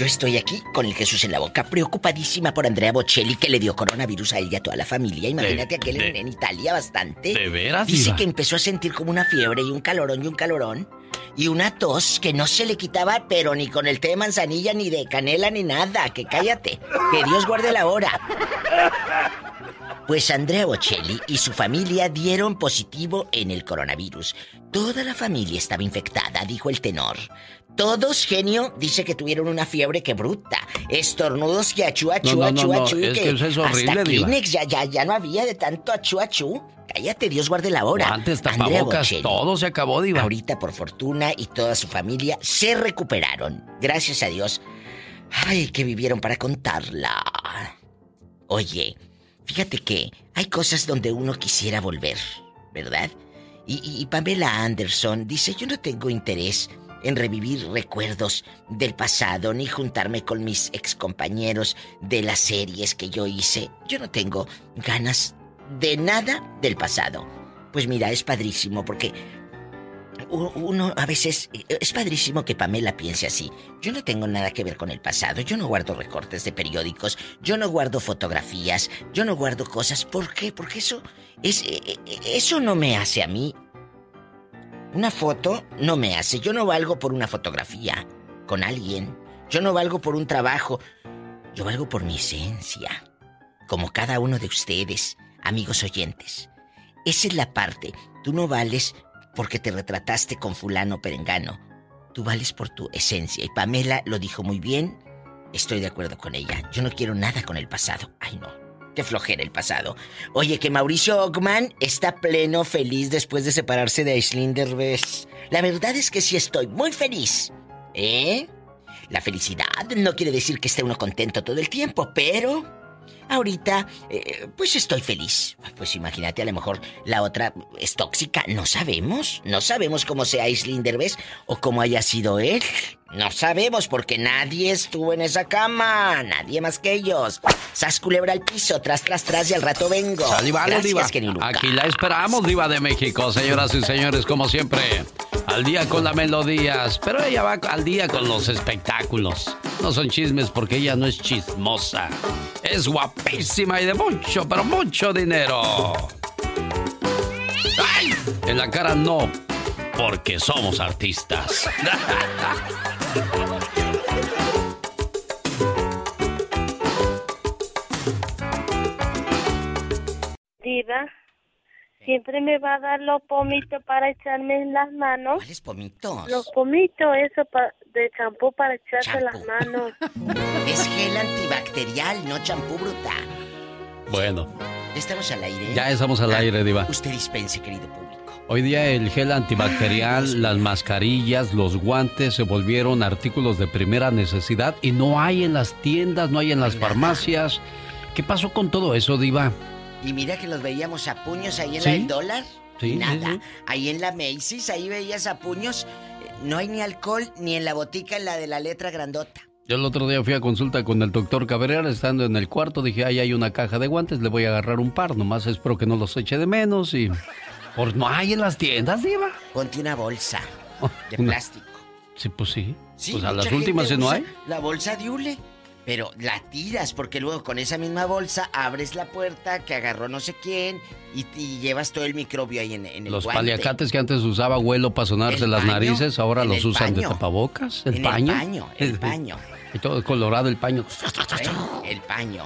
Yo estoy aquí con el Jesús en la boca, preocupadísima por Andrea Bocelli, que le dio coronavirus a ella y a toda la familia. Imagínate aquel en, en Italia bastante. ¿De veras, Dice diva? que empezó a sentir como una fiebre y un calorón y un calorón. Y una tos que no se le quitaba, pero ni con el té de manzanilla, ni de canela, ni nada. Que cállate. Que Dios guarde la hora. Pues Andrea Bocelli y su familia dieron positivo en el coronavirus. Toda la familia estaba infectada, dijo el tenor. Todos, genio, dice que tuvieron una fiebre que bruta. Estornudos que achú, achú, No, achú, no, achú. es que eso es horrible, hasta. Kleenex ya, ya, ya no había de tanto achú, achú. Cállate, Dios guarde la hora. Antes tapabocas, todo se acabó, diva. Ahorita, por fortuna, y toda su familia se recuperaron. Gracias a Dios. Ay, que vivieron para contarla. Oye, fíjate que hay cosas donde uno quisiera volver, ¿verdad? Y, y- y Pamela Anderson dice, yo no tengo interés en revivir recuerdos del pasado ni juntarme con mis excompañeros de las series que yo hice. Yo no tengo ganas de nada del pasado. Pues mira, es padrísimo porque uno a veces eh, es padrísimo que Pamela piense así. Yo no tengo nada que ver con el pasado, yo no guardo recortes de periódicos, yo no guardo fotografías, yo no guardo cosas. ¿Por qué? Porque eso es eh, eh, eso no me hace a mí. Una foto no me hace. Yo no valgo por una fotografía con alguien. Yo no valgo por un trabajo. Yo valgo por mi esencia. Como cada uno de ustedes, amigos oyentes. Esa es la parte. Tú no vales porque te retrataste con fulano perengano. Tú vales por tu esencia. Y Pamela lo dijo muy bien. Estoy de acuerdo con ella. Yo no quiero nada con el pasado. Ay, no. Qué flojera el pasado. Oye, que Mauricio Ockman está pleno feliz después de separarse de Aislinn Derbez. La verdad es que sí estoy muy feliz. ¿Eh? La felicidad no quiere decir que esté uno contento todo el tiempo, pero... Ahorita, eh, pues estoy feliz. Pues imagínate, a lo mejor la otra es tóxica. No sabemos. No sabemos cómo sea Aislinn Derbez o cómo haya sido él. No sabemos porque nadie estuvo en esa cama. Nadie más que ellos. Sas culebra al piso, tras, tras, tras y al rato vengo. Sal y vale, Gracias, diva. Aquí la esperamos, diva de México, señoras y señores, como siempre. Al día con las melodías, pero ella va al día con los espectáculos. No son chismes porque ella no es chismosa. Es guapísima y de mucho, pero mucho dinero. ¡Ay! En la cara no, porque somos artistas. <laughs> Diva, siempre me va a dar los pomitos para echarme en las manos. ¿Cuáles pomitos? Los pomitos, eso pa- de champú para echarse en las manos. <laughs> Es gel antibacterial, no champú bruta. Bueno, Estamos al aire. ya estamos al aire, diva. Usted dispense, querido público. Hoy día el gel antibacterial, las mascarillas, los guantes se volvieron artículos de primera necesidad y no hay en las tiendas, no hay en las farmacias. ¿Qué pasó con todo eso, Diva? Y mira que los veíamos a puños ahí en ¿Sí? la del dólar. Sí, Nada. sí. Ahí en la Macy's, ahí veías a puños. No hay ni alcohol ni en la botica en la de la letra grandota. Yo el otro día fui a consulta con el doctor Cabrera, estando en el cuarto, dije, ahí hay una caja de guantes, le voy a agarrar un par, nomás espero que no los eche de menos y... Por no hay en las tiendas, Diva. Ponte una bolsa de Una- plástico. Sí, pues sí. Sí, pues a las últimas si no hay. La bolsa de hule. Pero la tiras porque luego con esa misma bolsa abres la puerta que agarró no sé quién y, y llevas todo el microbio ahí en, en el Los guante. paliacates que antes usaba abuelo para sonarse El las paño, narices, ahora los usan de tapabocas. El En paño. el paño, <laughs> el paño. Y todo colorado el paño. ¿Eh? El paño.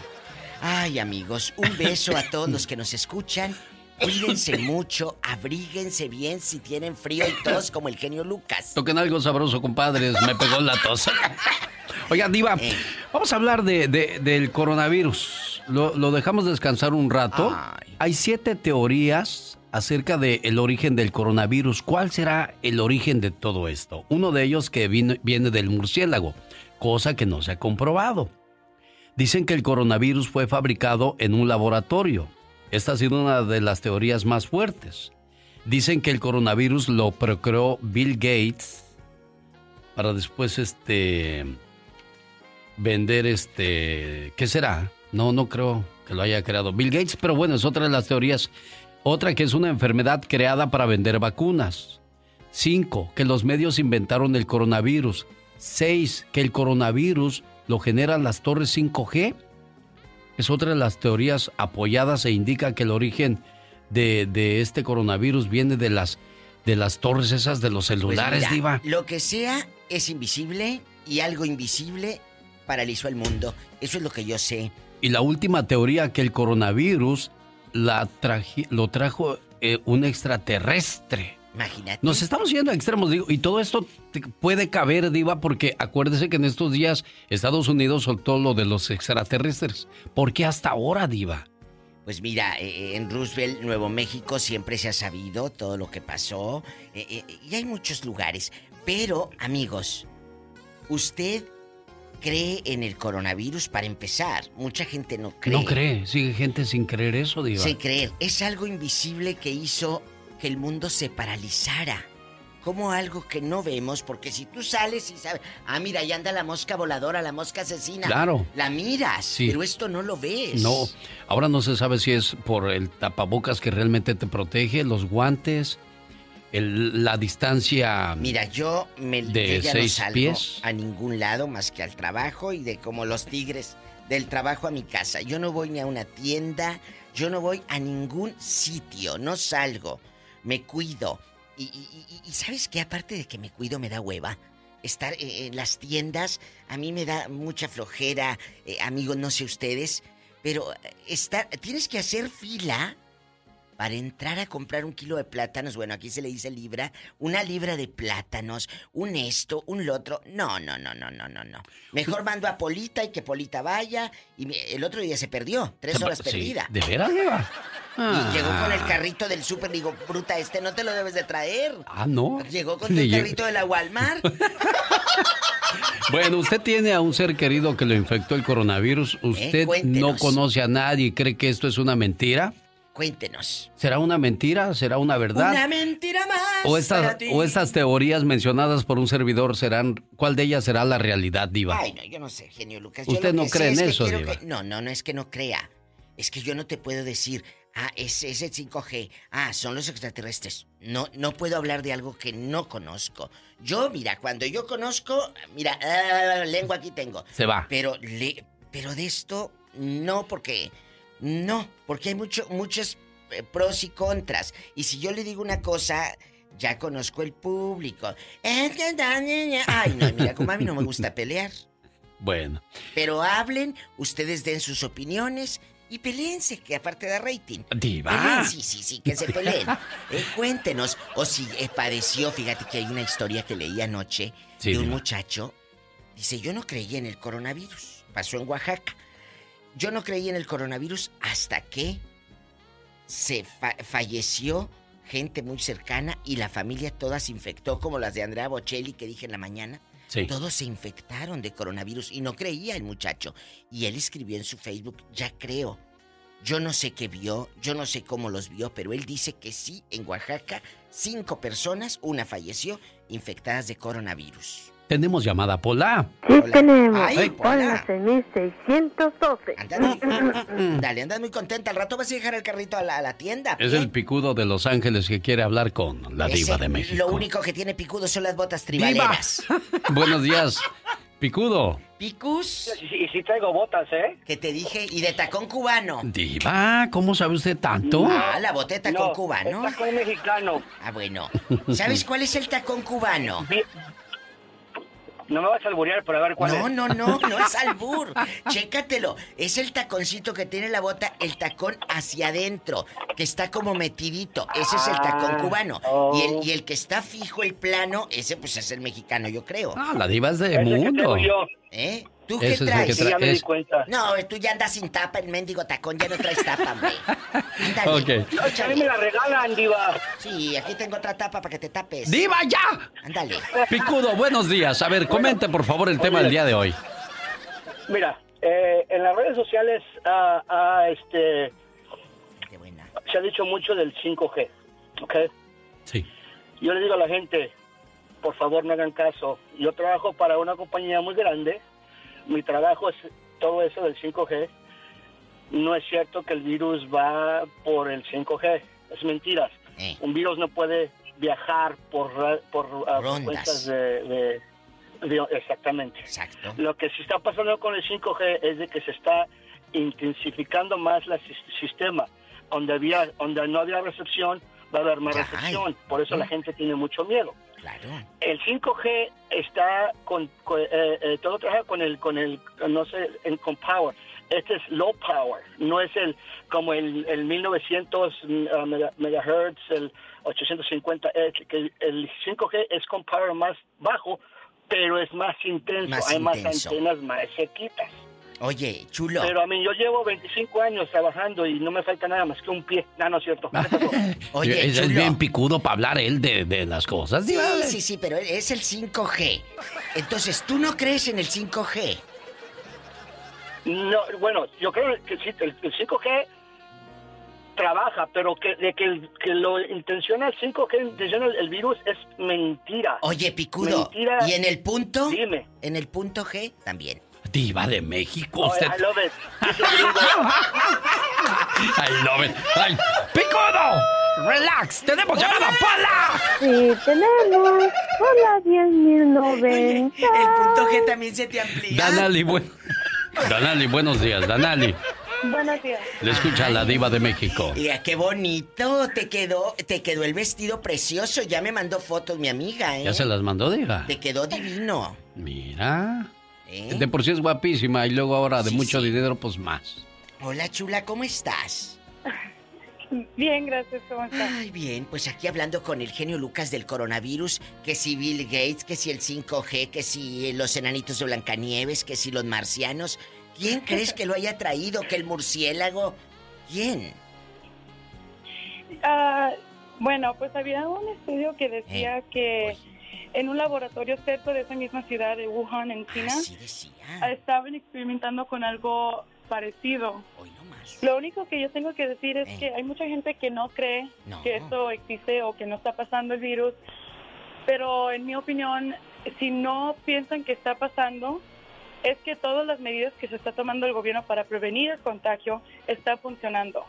Ay, amigos, un beso a todos los que nos escuchan. Cuídense <laughs> mucho, abríguense bien si tienen frío y tos como el genio Lucas. Toquen algo sabroso, compadres. Me pegó la tos. <laughs> Oiga, Diva, Eh. vamos a hablar de, de- del coronavirus. Lo, lo dejamos descansar un rato. Hay siete teorías acerca del origen del coronavirus. ¿Cuál será el origen de todo esto? Uno de ellos que viene del murciélago, cosa que no se ha comprobado. Dicen que el coronavirus fue fabricado en un laboratorio. Esta ha sido una de las teorías más fuertes. Dicen que el coronavirus lo procreó Bill Gates para después este vender este ¿qué será? No, no creo que lo haya creado Bill Gates, pero bueno, es otra de las teorías. Otra que es una enfermedad creada para vender vacunas. Cinco, que los medios inventaron el coronavirus. Seis, que el coronavirus lo generan las torres 5G. Es otra de las teorías apoyadas e indica que el origen de, de este coronavirus viene de las, de las torres esas de los Pues celulares, mira, Diva. Lo que sea es invisible y algo invisible paralizó el mundo. Eso es lo que yo sé. Y la última teoría que el coronavirus la lo trajo eh, un extraterrestre. Imagínate. Nos estamos yendo a extremos, digo, y todo esto puede caber, Diva, porque acuérdese que en estos días Estados Unidos soltó lo de los extraterrestres. ¿Por qué hasta ahora, Diva? Pues mira, eh, en Roosevelt, Nuevo México, siempre se ha sabido todo lo que pasó. eh, eh, y hay muchos lugares. Pero, amigos, ¿usted cree en el coronavirus para empezar? Mucha gente no cree. No cree, sigue gente sin creer eso, Diva. Sin creer. Es algo invisible que hizo que el mundo se paralizara. Como algo que no vemos, porque si tú sales y sabes, ah, mira, ahí anda la mosca voladora, la mosca asesina. Claro. La miras, Sí. pero esto no lo ves. No, ahora no se sabe si es por el tapabocas que realmente te protege, los guantes, el- la distancia Mira, yo me de yo ya seis no salgo pies. a ningún lado más que al trabajo y de como los tigres del trabajo a mi casa. Yo no voy ni a una tienda, yo no voy a ningún sitio, no salgo, me cuido. Y, sabes qué, aparte de que me cuido, me da hueva. Estar eh, en las tiendas, a mí me da mucha flojera, eh, amigos, no sé ustedes, pero eh, estar, tienes que hacer fila para entrar a comprar un kilo de plátanos, bueno, aquí se le dice libra, una libra de plátanos, un esto, un lo otro. No, no, no, no, no, no, no. Mejor mando a Polita y que Polita vaya. Y el otro día se perdió, tres horas sí, perdida. ¿De veras, Diva? Ah. Y llegó con el carrito del súper, digo, bruta, este no te lo debes de traer. Ah, no. Llegó con el carrito de la Walmart. <laughs> Bueno, usted tiene a un ser querido que lo infectó el coronavirus. ¿Usted no conoce a nadie y cree que esto es una mentira? Cuéntenos. ¿Será una mentira? ¿Será una verdad? Una mentira más. ¿O estas, para ti. o estas teorías mencionadas por un servidor serán, cuál de ellas será la realidad, Diva? Ay, no, yo no sé, genio Lucas. Usted lo no que cree sé en es que eso, quiero Diva. que- No, no, no es que no crea. Es que yo no te puedo decir, ah, es, es el 5G, ah, son los extraterrestres. No, no puedo hablar de algo que no conozco. Yo, mira, cuando yo conozco, mira, ah, lengua aquí tengo. Se va. Pero, le, pero de esto, no, porque, no, porque hay mucho, muchos eh, pros y contras. Y si yo le digo una cosa, ya conozco el público. Es que. Ay, no, mira, como a mí no me gusta pelear. Bueno, Pero hablen, ustedes den sus opiniones y peleense, que aparte da rating. Diva. Peleen, sí, sí, sí, que se peleen. Eh, cuéntenos. O si eh, padeció, fíjate que hay una historia que leí anoche Sí, de un Diva. muchacho. Dice, yo no creía en el coronavirus. Pasó en Oaxaca. Yo no creí en el coronavirus hasta que se fa- falleció gente muy cercana y la familia toda se infectó, como las de Andrea Bocelli que dije en la mañana. Sí. Todos se infectaron de coronavirus y no creía el muchacho. Y él escribió en su Facebook, ya creo. Yo no sé qué vio, yo no sé cómo los vio, pero él dice que sí, en Oaxaca, cinco personas, una falleció, infectadas de coronavirus. Tenemos llamada Pola. Sí, tenemos. Ay, Hola, 6612. Dale, andas muy contenta. Al rato vas a dejar el carrito a la, a la tienda. Es el picudo de Los Ángeles que quiere hablar con la Ese, diva de México. Lo único que tiene picudo son las botas tribaleras. <laughs> Buenos días, picudo. Picus. Y sí traigo botas, ¿eh? Que te dije, y de tacón cubano. Diva, ¿cómo sabe usted tanto? Ah, la bota de tacón No, cubano. es tacón mexicano. Ah, bueno. ¿Sabes cuál es el tacón cubano? No me vas a alburear, pero a ver cuál No, es. no, no, no es <laughs> albur. Chécatelo. Es el taconcito que tiene la bota, el tacón hacia adentro, que está como metidito. Ese es el tacón Ah, cubano. oh. Y, el, y el que está fijo, el plano, ese pues es el mexicano, yo creo. Ah, la diva es de Ese que mundo. yo. ¿Eh? ¿Tú qué es el traes? que tra- Sí, ya me di es- cuenta. No, tú ya andas sin tapa, el mendigo tacón, ya no traes tapa, hombre. Ándale. Ok. A mí me la regalan, diva. Sí, aquí tengo otra tapa para que te tapes. ¡Diva, ya! Ándale. Picudo, buenos días. A ver, comente por favor el tema del día de hoy. Mira, eh, en las redes sociales ah, ah, este, se ha dicho mucho del 5G, ¿ok? Sí. Yo le digo a la gente, por favor no hagan caso. Yo trabajo para una compañía muy grande, mi trabajo es todo eso del 5G. No es cierto que el virus va por el 5G, es mentiras. Un virus no puede viajar por, por ah, frecuencias de, de- Exactamente. Exacto. Lo que sí está pasando con el 5G es de que se está intensificando más el sistema. Donde, había, donde no había recepción, va a haber más recepción. Por eso la gente tiene mucho miedo. Claro. El 5G está con, con- eh, eh, todo trabaja con el con el no sé en, con power. Este es low power, no es el como el, el 1900 mm, ah, mega- megahertz, el 850 Hz, que el 5G es con power más bajo, pero es más intenso, Más hay más antenas más sequitas. Oye, chulo. Pero a mí yo llevo 25 años trabajando y no me falta nada más que un pie. No, no es cierto. <laughs> Oye, <laughs> es, es chulo. bien picudo para hablar él de, de las cosas. Sí, diva. sí, sí, pero es el 5G. Entonces, ¿tú no crees en el 5G? No, bueno, yo creo que sí, el, el 5G trabaja, pero que, de que, el- que lo intenciona el 5G, intenciona el, el virus, es mentira. Oye, picudo. Mentira. ¿Y en el punto? Dime. En el punto G también. Diva de México. Oh, Usted... I love it. Ay, no, ven. Ay, ¡Picudo! ¡Relax! ¡Tenemos llamada, Pola! Sí, tenemos. Hola, 10.090. El punto G también se te amplía. Danali. Danali, buenos días, Danali. Buenos días. Le escucha la diva de México. Mira, qué bonito. Te quedó, te quedó el vestido precioso. Ya me mandó fotos mi amiga, ¿eh? ¿Ya se las mandó, diva? Te quedó divino. Mira. ¿Eh? De por sí es guapísima y luego ahora de Sí, mucho sí. dinero, pues más. Hola, chula, ¿cómo estás? <laughs> Bien, gracias. ¿Cómo estás? Ay, bien, pues aquí hablando con el genio Lucas del coronavirus, que si Bill Gates, que si el 5G, que si los enanitos de Blancanieves, que si los marcianos. ¿Quién <laughs> crees que lo haya traído? ¿Que el murciélago? ¿Quién? Ah, bueno, pues había un estudio que decía que en un laboratorio cerca de esa misma ciudad de Wuhan, en China, ah, estaban experimentando con algo parecido. Lo único que yo tengo que decir es que hay mucha gente que no cree que esto existe o que no está pasando el virus, pero en mi opinión, si no piensan que está pasando, es que todas las medidas que se está tomando el gobierno para prevenir el contagio está funcionando.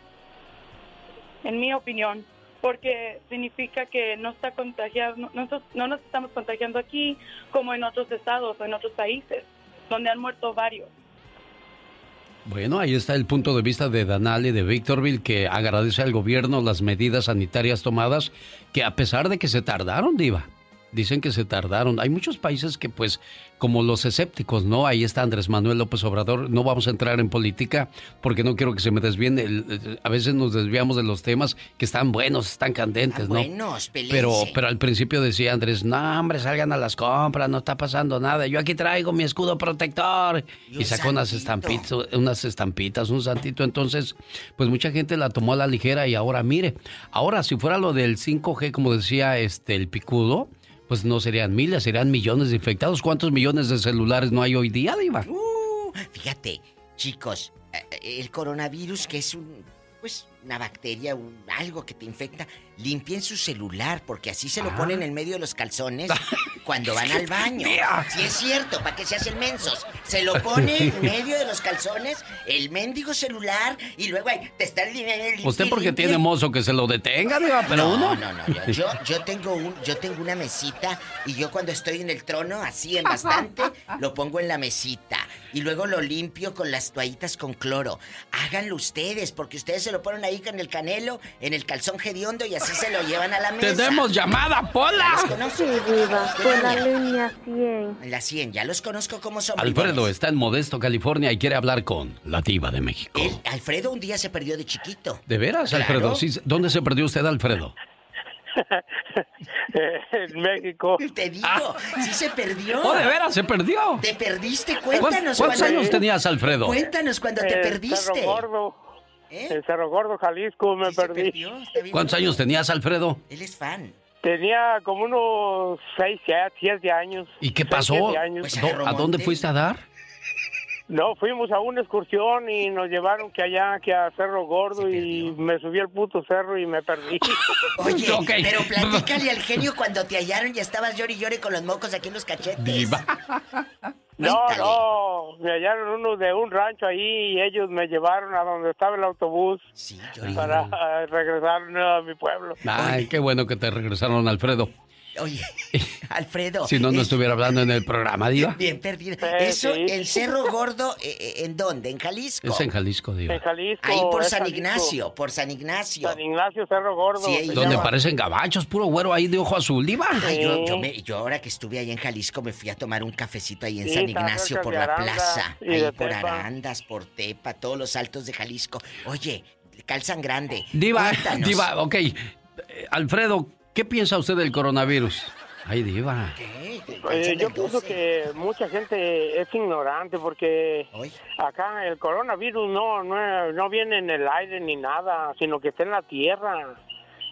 En mi opinión, porque significa que no está contagiado, no, no, no nos estamos contagiando aquí como en otros estados o en otros países, donde han muerto varios. Bueno, ahí está el punto de vista de Danali de Victorville, que agradece al gobierno las medidas sanitarias tomadas, que a pesar de que se tardaron, Diva. Dicen que se tardaron. Hay muchos países que, pues, como los escépticos, ¿no? Ahí está Andrés Manuel López Obrador. No vamos a entrar en política porque no quiero que se me desvíen. el- el- a veces nos desviamos de los temas que están buenos, están candentes, ¿no? Buenos. Pero, pero al principio decía Andrés, no, hombre, salgan a las compras, no está pasando nada. Yo aquí traigo mi escudo protector. Y Y, sacó unas estampitas, unas estampitas, un santito. Entonces, pues mucha gente la tomó a la ligera y ahora, mire, ahora si fuera lo del 5G, como decía este el picudo, pues no serían miles, serían millones de infectados. ¿Cuántos millones de celulares no hay hoy día, Diva? Uh, fíjate, chicos, eh, eh, el coronavirus, que es un, pues, una bacteria, un- algo que te infecta, limpien su celular, porque así se lo Ah. ponen en medio de los calzones cuando <laughs> van al baño. Sí es cierto, ¿para qué se hacen mensos? Se lo pone en medio de los calzones, el mendigo celular, y luego ahí te están limpiando. Usted porque tiene mozo que se lo detenga, pero no, uno... No, no, yo, yo, yo tengo un, yo tengo una mesita y yo cuando estoy en el trono, así en bastante, <laughs> lo pongo en la mesita. Y luego lo limpio con las toallitas con cloro. Háganlo ustedes, porque ustedes se lo ponen ahí con el canelo, en el calzón hediondo y así se lo llevan a la mesa. ¡Tenemos llamada, Pola! Conozco. Diva, con la línea 100. La 100, ya los conozco como son. Alfredo está en Modesto, California y quiere hablar con la Diva de México. Alfredo un día se perdió de chiquito. ¿De veras, Claro. Alfredo? Sí, ¿Dónde se perdió usted, Alfredo? <laughs> en México. Te digo, sí se perdió. ¡Oh, de veras, se perdió! Te perdiste, ¿Cuán- cuéntanos. ¿Cuántos cuando- años tenías, Alfredo? Cuéntanos cuando te En perdiste. Cerro Gordo. ¿Eh? En Cerro Gordo, Jalisco, me perdí. ¿Cuántos años tenías, Alfredo? Él es fan. Tenía como unos 6, 7 años. ¿Y qué Seis, pasó? siete años. ¿Do- ¿A dónde fuiste a dar? No, fuimos a una excursión y nos llevaron que allá, que a Cerro Gordo y me subí al puto cerro y me perdí. <laughs> Oye, pero platícale al genio cuando te hallaron y estabas llori y llore con los mocos aquí en los cachetes. <laughs> No, no, me hallaron uno de un rancho ahí y ellos me llevaron a donde estaba el autobús para regresar a mi pueblo. Ay, qué bueno que te regresaron, Alfredo. Oye, <laughs> Alfredo. Si no, no es- estuviera hablando en el programa, Diva. Bien perdido. Eso, sí. el Cerro Gordo, eh, eh, ¿en dónde? ¿En Jalisco? Es en Jalisco, Diva. En Jalisco. Ahí por San Jalisco. Ignacio, por San Ignacio. San Ignacio, Cerro Gordo. Sí, Donde llama. parecen gabachos, puro güero ahí de ojo azul, Diva. Ay, yo, yo, me- yo ahora que estuve ahí en Jalisco me fui a tomar un cafecito ahí en Sí, San Ignacio por la Aranda plaza, ahí por Tepa. Arandas, por Tepa, todos los altos de Jalisco. Oye, calzan grande. Diva, Cuéntanos. Diva, ok. Eh, Alfredo, ¿qué piensa usted del coronavirus? Ay, Diva. Eh, yo pienso que mucha gente es ignorante porque acá el coronavirus no, no, no viene en el aire ni nada, sino que está en la tierra.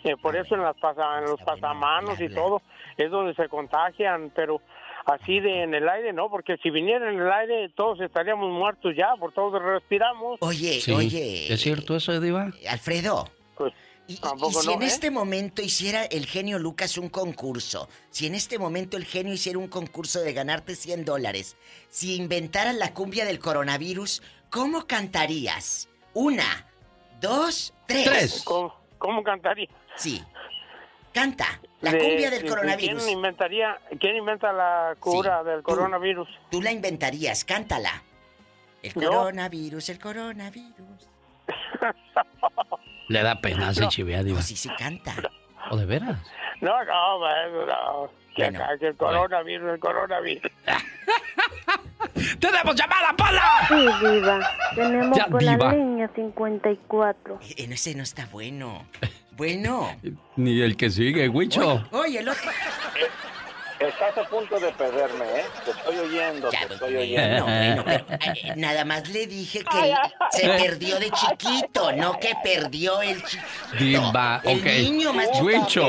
Eh, por eso en, las pasa- en los pasamanos y todo es donde se contagian, pero así de en el aire no, porque si viniera en el aire todos estaríamos muertos ya, por todos respiramos. Oye, Sí. oye. ¿Es cierto eso, Diva? Alfredo. y, y tampoco si no, en ¿eh? este momento hiciera el genio Lucas un concurso, si en este momento el genio hiciera un concurso de ganarte 100 dólares, si inventaras la cumbia del coronavirus, ¿cómo cantarías? Una, dos, tres. ¿Cómo, cómo cantaría? Sí. Canta. La De- cumbia del de- coronavirus. ¿Quién inventaría, quién inventa la cura del coronavirus? Tú la inventarías, cántala. El coronavirus, el coronavirus. <laughs> Le da pena ese chivea, Diva. sí, sí canta. ¿O de veras? No, no, maestro, no. Que, Bueno, acá, que el coronavirus, el coronavirus. <laughs> ¡Tenemos llamada, Pola! Sí, Diva. Tenemos Ya, por diva. la línea 54. Eh, no, ese no está bueno. Bueno. <laughs> Ni el que sigue, Huicho. Oye, el otro. <laughs> Estás a punto de perderme, ¿eh? Te estoy oyendo, te estoy oyendo. Pero, eh, nada más le dije que se perdió de chiquito, no que perdió el chiquito. El ok. niño más chiquito. Huicho.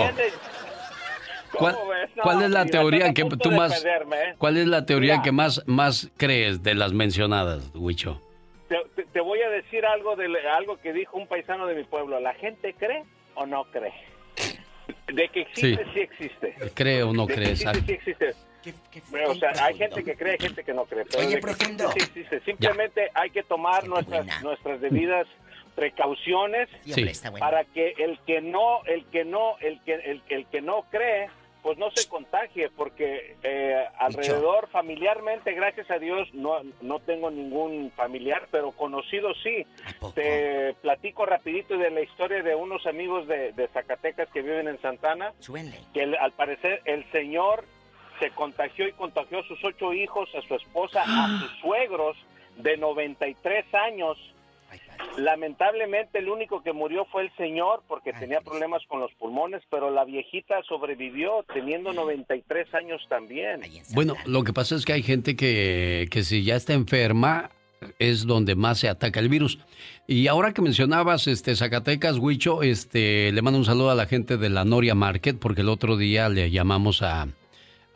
¿Cuál, cuál es la teoría que tú más perderme, ¿eh? cuál es la teoría que más más crees de las mencionadas, Huicho? Te, te- te voy a decir algo de algo que dijo un paisano de mi pueblo. ¿La gente cree o no cree? De que existe, Sí. sí, existe. ¿Cree o no De que cree? existe, sí existe. Bueno, o sea, hay gente que cree, gente que no cree. Pero Oye, de que existe, profundo. sí existe. Simplemente hay que tomar nuestras, nuestras debidas precauciones Sí, para que el que no, el que no, el que, el, el que no cree, pues no se contagie, porque eh, alrededor familiarmente, gracias a Dios, no, no tengo ningún familiar, pero conocido sí. Te platico rapidito de la historia de unos amigos de, de Zacatecas que viven en Santana, que el- al parecer el señor se contagió y contagió a sus ocho hijos, a su esposa, a sus suegros de 93 años. Lamentablemente el único que murió fue el señor porque tenía problemas con los pulmones, pero la viejita sobrevivió teniendo 93 años también. Bueno, lo que pasa es que hay gente que, que si ya está enferma es donde más se ataca el virus. Y ahora que mencionabas este Zacatecas, Huicho, este le mando un saludo a la gente de la Noria Market porque el otro día le llamamos a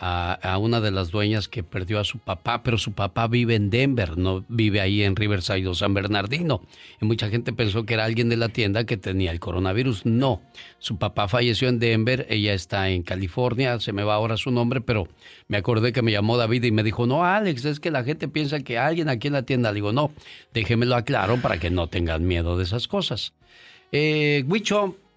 a, una de las dueñas que perdió a su papá, pero su papá vive en Denver, no vive ahí en Riverside o San Bernardino. Y mucha gente pensó que era alguien de la tienda que tenía el coronavirus. No, su papá falleció en Denver, ella está en California, se me va ahora su nombre, pero me acordé que me llamó David y me dijo, no, Alex, es que la gente piensa que alguien aquí en la tienda. Le digo, no, déjemelo aclaro para que no tengan miedo de esas cosas. Eh,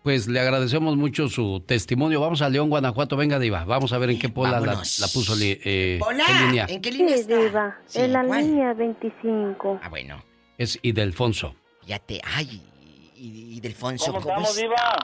pues le agradecemos mucho su testimonio. Vamos a León, Guanajuato. Venga, Diva. Vamos a ver en qué pola la, puso li- eh, qué línea. ¿en qué línea Sí, está? Diva. Sí, en la ¿cuál? línea 25. Ah, bueno. Es Idelfonso. Fíjate, ay, y, y Delfonso, ¿Cómo ¿cómo, estamos, está? Diva?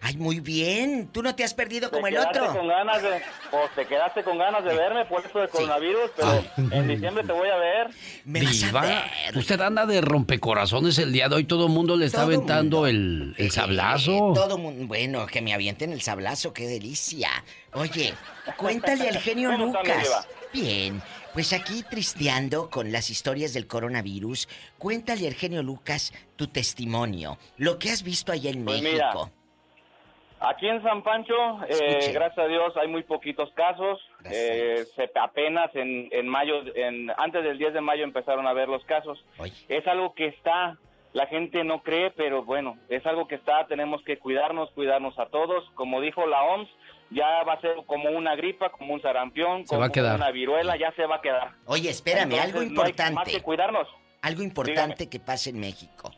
Ay, muy bien. Tú no te has perdido Te como el quedaste otro. con ganas de, pues te quedaste con ganas de verme por esto del coronavirus, pero en diciembre te voy a ver. Diva, usted anda de rompecorazones el día de hoy. Todo el mundo le está Todo aventando el, el sablazo. Todo mundo, bueno, que me avienten el sablazo, qué delicia. Oye, cuéntale al genio ¿Cómo está, mi Lucas. Bien, pues aquí tristeando con las historias del coronavirus, cuéntale al genio Lucas tu testimonio, lo que has visto allá en Pues México. mira, Aquí en San Pancho, eh, gracias a Dios, hay muy poquitos casos. Eh, se, apenas en, en mayo, en, antes del 10 de mayo empezaron a ver los casos. Es algo que está, la gente no cree, pero bueno, es algo que está, tenemos que cuidarnos, cuidarnos a todos. Como dijo la OMS, ya va a ser como una gripa, como un sarampión, Se como va a quedar. una viruela, ya se va a quedar. Oye, espérame, Entonces, algo no hay importante. más que cuidarnos. Algo importante que pasa en México.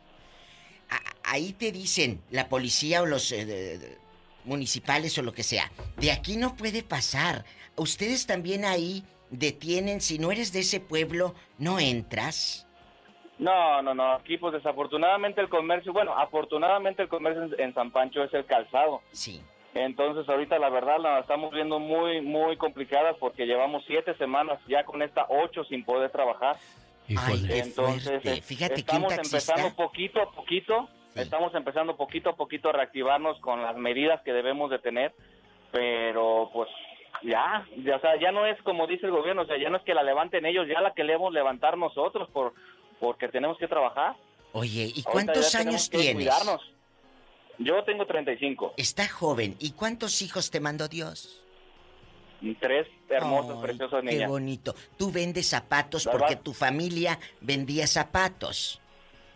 A- ahí te dicen, la policía o los... eh, de- de- municipales o lo que sea. De aquí no puede pasar. Ustedes también ahí detienen, si no eres de ese pueblo, no entras. No, no, no. Aquí, pues desafortunadamente el comercio, bueno, afortunadamente el comercio en, en San Pancho es el calzado. Sí. Entonces, ahorita la verdad la estamos viendo muy, muy complicada porque llevamos siete semanas ya con esta ocho sin poder trabajar. Ay, qué Entonces, fuerte. Fíjate que un estamos taxista... empezando poquito a poquito, estamos empezando poquito a poquito a reactivarnos con las medidas que debemos de tener, pero pues ya, ya, o sea, ya no es como dice el gobierno, o sea, ya no es que la levanten ellos, ya la queremos levantar nosotros por porque tenemos que trabajar. Oye, ¿y cuántos años tienes? cuidarnos. Yo tengo 35, Está joven. ¿Y cuántos hijos te mandó Dios? tres hermosas, Ay, preciosas Qué niñas. bonito. Tú vendes zapatos porque tu familia vendía zapatos.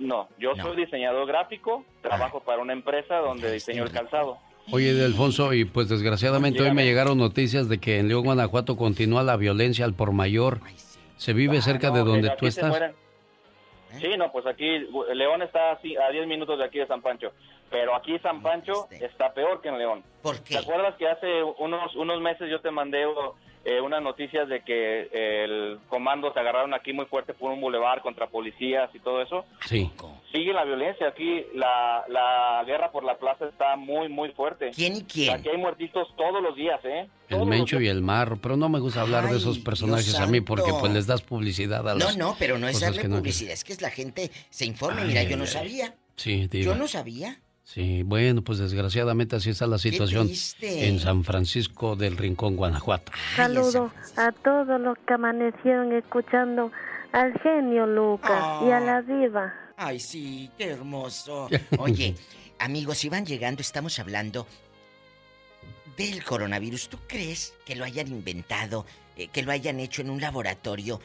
No, yo soy diseñador gráfico, trabajo para una empresa donde diseño el calzado. Oye, de Alfonso, y pues desgraciadamente hoy me llegaron noticias de que en León, Guanajuato continúa la violencia al por mayor. ¿Se vive cerca Ah, No, de donde tú estás? mueren. Sí, no, pues aquí León está así, a 10 minutos de aquí de San Pancho. Pero aquí San Pancho está peor que en León. ¿Por qué? ¿Te acuerdas que hace unos unos meses yo te mandé eh, unas noticias de que el comando se agarraron aquí muy fuerte por un bulevar contra policías y todo eso? Sí. Sigue la violencia aquí, la, la guerra por la plaza está muy, muy fuerte. ¿Quién y quién? Aquí hay muertitos todos los días, ¿eh? El Mencho y el Marro, pero no me gusta hablar de esos personajes a mí porque pues les das publicidad a No, las no, pero no es darle no- publicidad, es que la gente se informe. Ay, Mira, yo no sabía. Sí, diva. Yo no sabía. Sí, bueno, pues desgraciadamente así está la situación triste. en San Francisco del Rincón, Guanajuato. Saludo a todos los que amanecieron escuchando al genio Lucas y a la diva. Ay, sí, qué hermoso. <laughs> Oye, amigos, si van llegando, estamos hablando del coronavirus. ¿Tú crees que lo hayan inventado, eh, que lo hayan hecho en un laboratorio?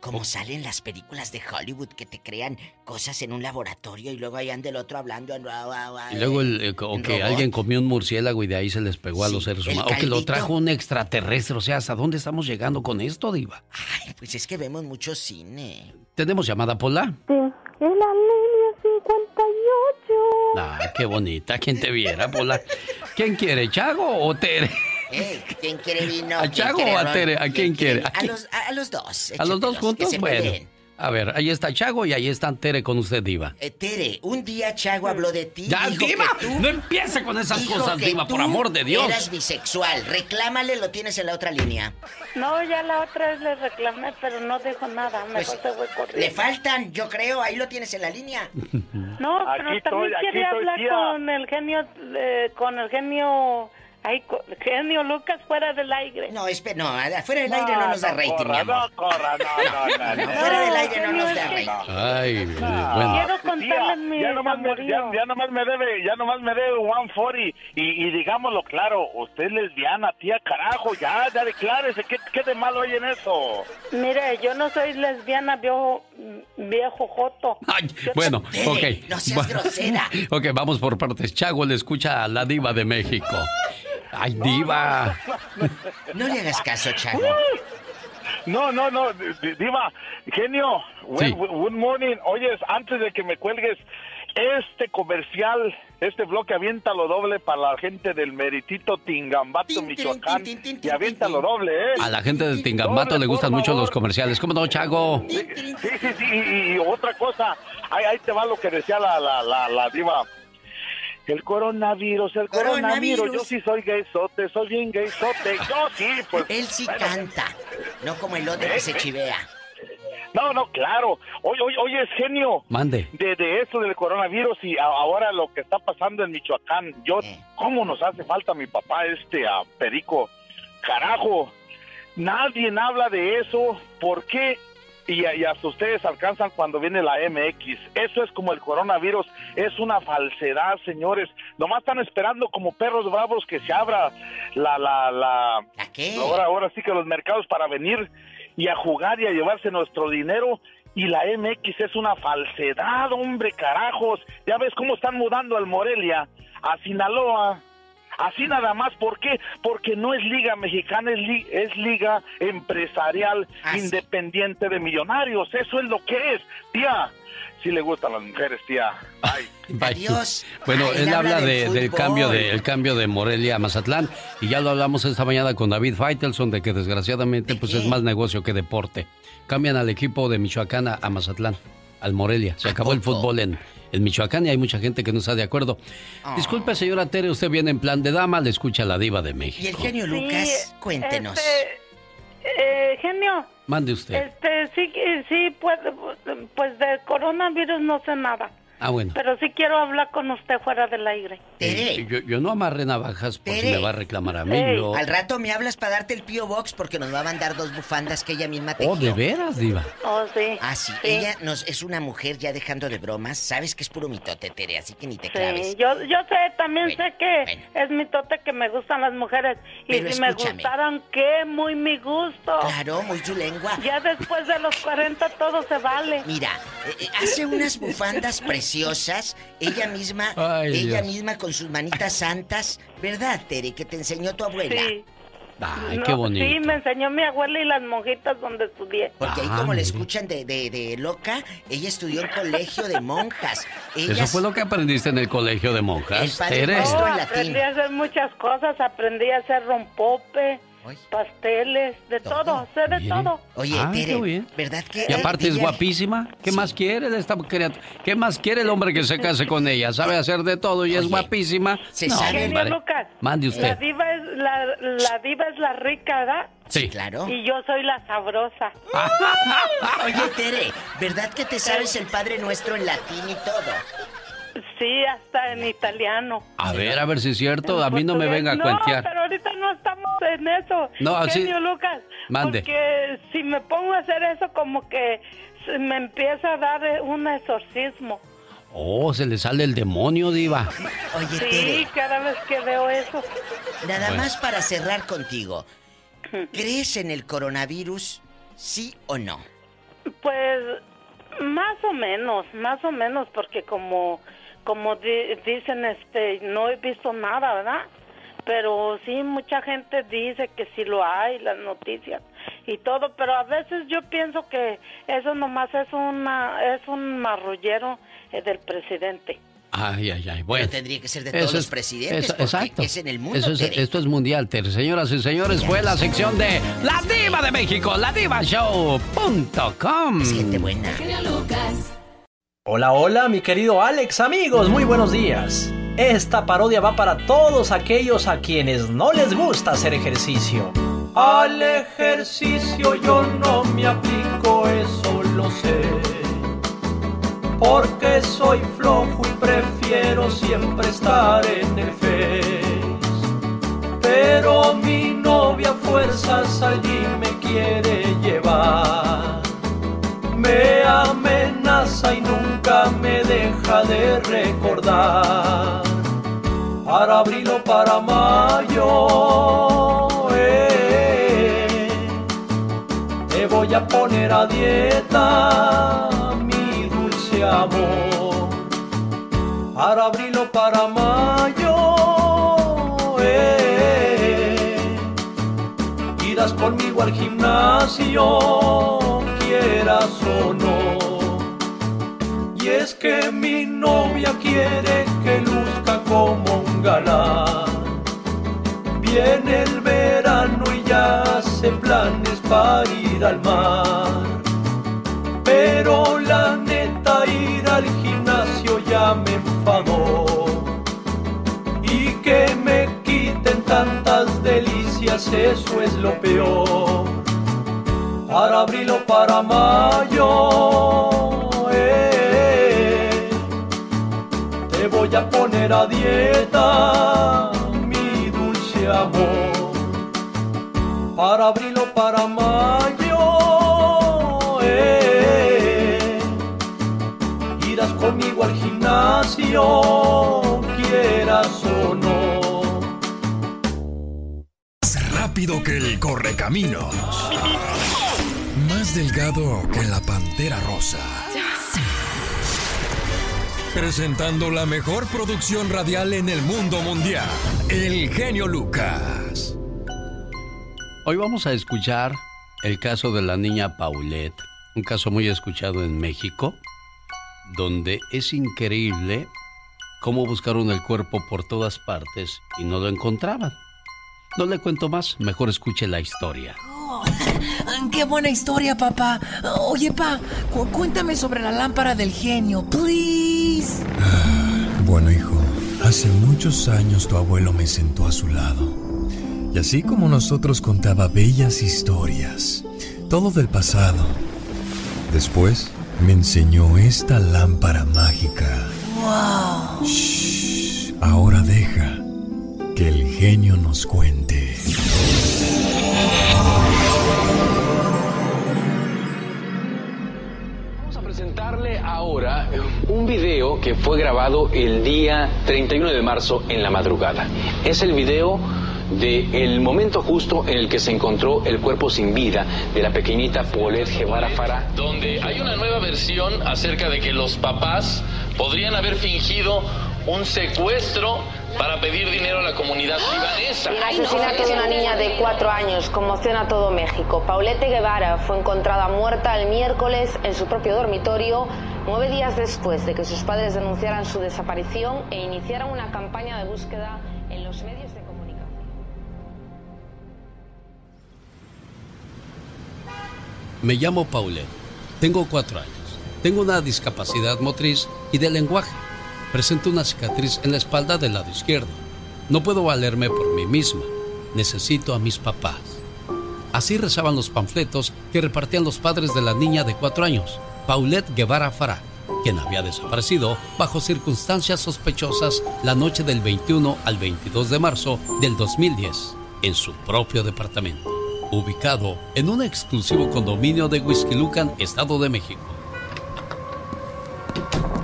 Como salen las películas de Hollywood que te crean cosas en un laboratorio y luego hayan del otro hablando. Y luego el, eh, o en que robot. alguien comió un murciélago y de ahí se les pegó a los seres el humanos. O que lo trajo un extraterrestre. O sea, ¿hasta dónde estamos llegando con esto, Diva? Pues es que vemos mucho cine. ¿Tenemos llamada, Pola? Sí, es la línea 58. Ah, qué bonita. ¿Quién te viera, Pola? ¿Quién quiere, Chago o Tere? Ey, ¿Quién quiere vino? ¿A ¿Quién Chago quiere o a? Tere? ¿A quién quiere? ¿A los, a, los dos. ¿A los dos juntos? Bueno. A ver, ahí está Chago y ahí está Tere con usted, Diva. Eh, Tere, un día Chago habló de ti. Ya, dijo Diva, que tú- no empiece con esas dijo cosas, que Diva, por amor de Dios. Eras bisexual. Reclámale, lo tienes en la otra línea. No, ya la otra vez le reclamé, pero no dijo nada. Mejor Pues, fue corriendo. Le faltan, yo creo, ahí lo tienes en la línea. No, pero también estoy, hablar tía. con el genio, eh, con el genio, ay, co- genio Lucas fuera del aire. No, espera, no, fuera del aire no nos da rating, mi amor. corra, no, no, no, no. Fuera del aire no nos da rating. Ay, bueno. Quiero contarles mi ya nomás, me, ya, ya nomás me debe, ya nomás me debe 140 y, y digámoslo claro, usted es lesbiana, tía, carajo, ya, ya declárese, ¿qué, qué de malo hay en eso? Mire, yo no soy lesbiana, viejo, viejo joto. Yo- Bueno, Tere, ok. no seas grosera. <laughs> Ok, vamos por partes. Chago le escucha a la diva de México. ¡Ay, diva! No le hagas caso, Chago. No, no, no, di- diva, genio, Sí. good, morning, oyes, antes de que me cuelgues, este comercial, este bloque avienta lo doble para la gente del meritito Tingambato, Michoacán, y avienta lo doble, ¿eh? A la gente de Tingambato le gustan mucho los comerciales. ¿Cómo no, Chago? Sí, sí, sí, y, y otra cosa, ahí, ahí te va lo que decía la, la, la, la diva. El coronavirus, el coronavirus, Coronavirus. yo sí soy gaysote, soy bien gaysote, yo sí, pues. Él sí bueno. canta, no como el otro que se chivea. No, no, claro. Oye, oye, oye, es genio. Mande. De, de eso del coronavirus y a- ahora lo que está pasando en Michoacán. Yo, ¿cómo nos hace falta mi papá este a Perico? Carajo, nadie habla de eso. ¿Por qué? Y, y hasta ustedes alcanzan cuando viene la MX. Eso es como el coronavirus. Es una falsedad, señores. Nomás están esperando como perros bravos que se abra la... la, la Ahora, ahora sí que los mercados para venir y a jugar y a llevarse nuestro dinero. Y la MX es una falsedad, hombre, carajos. Ya ves cómo están mudando al Morelia, a Sinaloa, Así nada más, ¿por qué? Porque no es liga mexicana, es, li- es liga empresarial independiente de millonarios. Eso es lo que es, tía. Sí le gustan las mujeres, tía. Ay. <laughs> Adiós. Bueno, él, habla de- del cambio de, el cambio de Morelia a Mazatlán y ya lo hablamos esta mañana con David Faitelson de que desgraciadamente pues es más negocio que deporte. Cambian al equipo de Michoacán a, a Mazatlán, al Morelia. Se acabó el fútbol en, en Michoacán y hay mucha gente que no está de acuerdo. Disculpe, señora Tere, usted viene en plan de dama, le escucha la diva de México. Y el genio Lucas, cuéntenos. Este, eh, genio, Mande usted. este, sí, eh, sí, pues, pues de coronavirus no sé nada. Ah, bueno. Pero sí quiero hablar con usted fuera del aire. Eh, yo, yo no amarré navajas por si Tere. me va a reclamar a mí. yo- Al rato me hablas para darte el P.O. Box porque nos va a mandar dos bufandas que ella misma tejió. Oh, ¿de veras, diva? Oh, sí. Ah, sí. Ella nos, es una mujer ya dejando de bromas. Sabes que es puro mitote, Tere, así que ni te claves. Sí, yo, yo sé, también sé que es mi tote que me gustan las mujeres. Y Pero si me gustaran, ¿qué? Muy mi gusto. Claro, muy tu lengua. Ya después de los 40 todo se vale. Mira, eh, eh, hace unas bufandas preciosas, <laughs> ella misma, <laughs> Ay, ella Dios. misma con sus manitas santas, ¿verdad, Tere? Que te enseñó tu abuela. Sí. Ay, No, qué bonito. Sí, me enseñó mi abuela y las monjitas donde estudié. Porque ahí Ah, como le escuchan de, de, de loca, ella estudió en colegio de monjas. <laughs> Eso Ellas, fue lo que aprendiste en el colegio de monjas, El padre. Oh, en latín. aprendí a hacer muchas cosas, aprendí a hacer rompope, pasteles, de todo, sé de todo. Oye, Ah, Tere, bien. ¿verdad que Y aparte es guapísima. ¿Qué más quiere de esta criatura? ¿Qué más quiere el hombre que se case con ella? Sabe hacer de todo y es guapísima. se No, sabe. Lucas. Mande La usted. diva es la, la diva es la rica, ¿verdad? Sí. Claro. Y yo soy la sabrosa. Oye, Tere, ¿verdad que te sabes el Padre Nuestro en latín y todo? Sí, hasta en italiano. A ver, a ver si es cierto. A mí no me venga a no, cuentear. pero ahorita no estamos en eso. No, así- Genio Lucas. Mande. Porque si me pongo a hacer eso, como que me empieza a dar eh, un exorcismo. Oh, se le sale el demonio, diva. Oye, Sí, Tere, cada vez que veo eso. nada Bueno. más para cerrar contigo. ¿Crees en el coronavirus? ¿Sí o no? Pues más o menos, más o menos, porque como como di- dicen, este, no he visto nada, ¿verdad? Pero sí, mucha gente dice que sí lo hay, las noticias y todo, pero a veces yo pienso que eso nomás es una es un marrullero eh, del presidente. Ay, ay, ay. Bueno. tendría que ser de todos los presidentes, eso- exacto. es en el mundo, Eso es- esto es mundial, Tere. Señoras y señores, fue la sección de La Diva de México, ladivashow.com. Es gente buena. Hola, hola, mi querido Alex, amigos, muy buenos días. Esta parodia va para todos aquellos a quienes no les gusta hacer ejercicio. Al ejercicio yo no me aplico, eso lo sé. Porque soy flojo y prefiero siempre estar en el Face. Pero mi novia fuerzas allí me quiere llevar. Me y nunca me deja de recordar. Para abril o para mayo, eh, te voy a poner a dieta, mi dulce amor. Para abril o para mayo, eh, irás conmigo al gimnasio, quieras o no. Y es que mi novia quiere que luzca como un galán. Viene el verano y ya hace planes para ir al mar. Pero la neta ir al gimnasio ya me enfadó. Y que me quiten tantas delicias, eso es lo peor. Para abril o para mayo, voy a poner a dieta, mi dulce amor. Para abril o para mayo, eh, irás conmigo al gimnasio, quieras o no. Más rápido que el correcaminos. Más delgado que la pantera rosa. Presentando la mejor producción radial en el mundo mundial, El genio Lucas. Hoy vamos a escuchar el caso de la niña Paulette, un caso muy escuchado en México, donde es increíble cómo buscaron el cuerpo por todas partes y no lo encontraban. No le cuento más, mejor escuche la historia. Oh, <laughs> ¡Qué buena historia, papá! Oye, pa, cuéntame sobre la lámpara del genio, please. Bueno, hijo, hace muchos años tu abuelo me sentó a su lado. Y así como nosotros contaba bellas historias, todo del pasado. Después me enseñó esta lámpara mágica. ¡Wow! Shh, ahora deja que el genio nos cuente. Ahora un video que fue grabado el día 31 de marzo en la madrugada. Es el video del momento justo en el que se encontró el cuerpo sin vida de la pequeñita Paulette Guevara Fara. Donde hay una nueva versión acerca de que los papás podrían haber fingido un secuestro para pedir dinero a la comunidad libanesa. El asesinato de una niña de cuatro años conmociona a todo México. Paulette Guevara fue encontrada muerta el miércoles en su propio dormitorio, nueve días después de que sus padres denunciaran su desaparición e iniciaran una campaña de búsqueda en los medios de comunicación. Me llamo Paulette, tengo cuatro años, tengo una discapacidad motriz y de lenguaje. Presento una cicatriz en la espalda del lado izquierdo. No puedo valerme por mí misma. Necesito a mis papás. Así rezaban los panfletos que repartían los padres de la niña de cuatro años, Paulette Guevara Farah, quien había desaparecido bajo circunstancias sospechosas la noche del 21 al 22 de marzo del 2010 en su propio departamento, ubicado en un exclusivo condominio de Huizquilucan, Estado de México.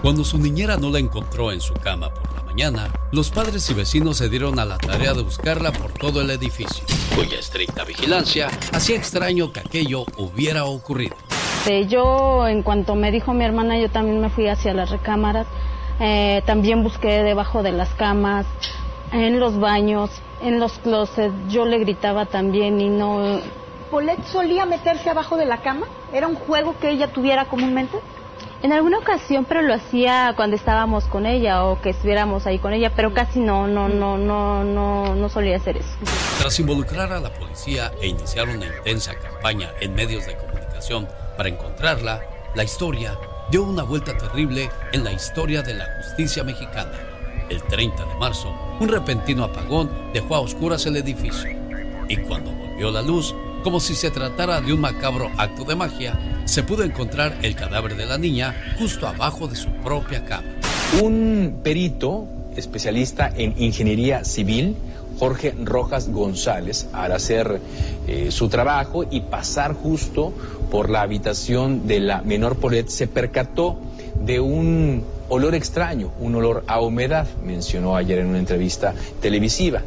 Cuando su niñera no la encontró en su cama por la mañana, los padres y vecinos se dieron a la tarea de buscarla por todo el edificio, cuya estricta vigilancia hacía extraño que aquello hubiera ocurrido. Este, yo, en cuanto me dijo mi hermana, yo también me fui hacia las recámaras. Eh, también busqué debajo de las camas, en los baños, en los closets. Yo le gritaba también y no. ¿Paulette solía meterse abajo de la cama? ¿Era un juego que ella tuviera comúnmente? En alguna ocasión, pero lo hacía cuando estábamos con ella o que estuviéramos ahí con ella, pero casi no, no, no, no, no, no solía hacer eso. Tras involucrar a la policía e iniciar una intensa campaña en medios de comunicación para encontrarla, la historia dio una vuelta terrible en la historia de la justicia mexicana. El 30 de marzo, un repentino apagón dejó a oscuras el edificio. Y cuando volvió la luz, como si se tratara de un macabro acto de magia, se pudo encontrar el cadáver de la niña justo abajo de su propia cama. Un perito especialista en ingeniería civil, Jorge Rojas González, al hacer eh, su trabajo y pasar justo por la habitación de la menor Paulette, se percató de un olor extraño, un olor a humedad, mencionó ayer en una entrevista televisiva.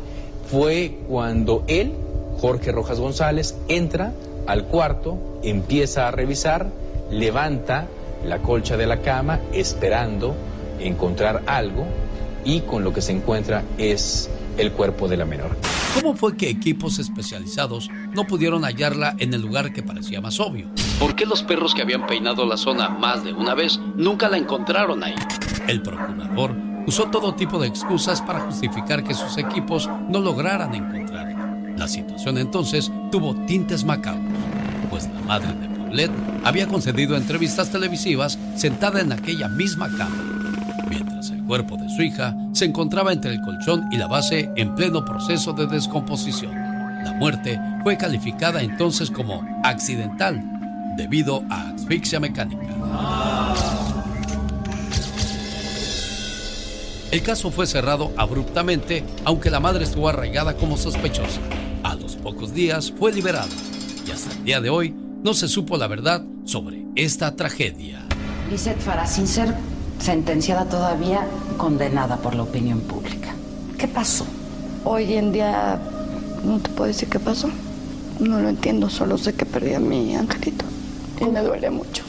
Fue cuando él, Jorge Rojas González, entra al cuarto, empieza a revisar, levanta la colcha de la cama esperando encontrar algo y con lo que se encuentra es el cuerpo de la menor. ¿Cómo fue que equipos especializados no pudieron hallarla en el lugar que parecía más obvio? ¿Por qué los perros que habían peinado la zona más de una vez nunca la encontraron ahí? El procurador usó todo tipo de excusas para justificar que sus equipos no lograran encontrarla. La situación entonces tuvo tintes macabros, pues la madre de Paulette había concedido entrevistas televisivas sentada en aquella misma cama, mientras el cuerpo de su hija se encontraba entre el colchón y la base en pleno proceso de descomposición. La muerte fue calificada entonces como accidental debido a asfixia mecánica. El caso fue cerrado abruptamente, aunque la madre estuvo arraigada como sospechosa. A los pocos días fue liberada y hasta el día de hoy no se supo la verdad sobre esta tragedia. Lisette Farah, sin sentenciada todavía, condenada por la opinión pública. ¿Qué pasó? Hoy en día no te puedo decir qué pasó. No lo entiendo, solo sé que perdí a mi angelito. Y me duele mucho.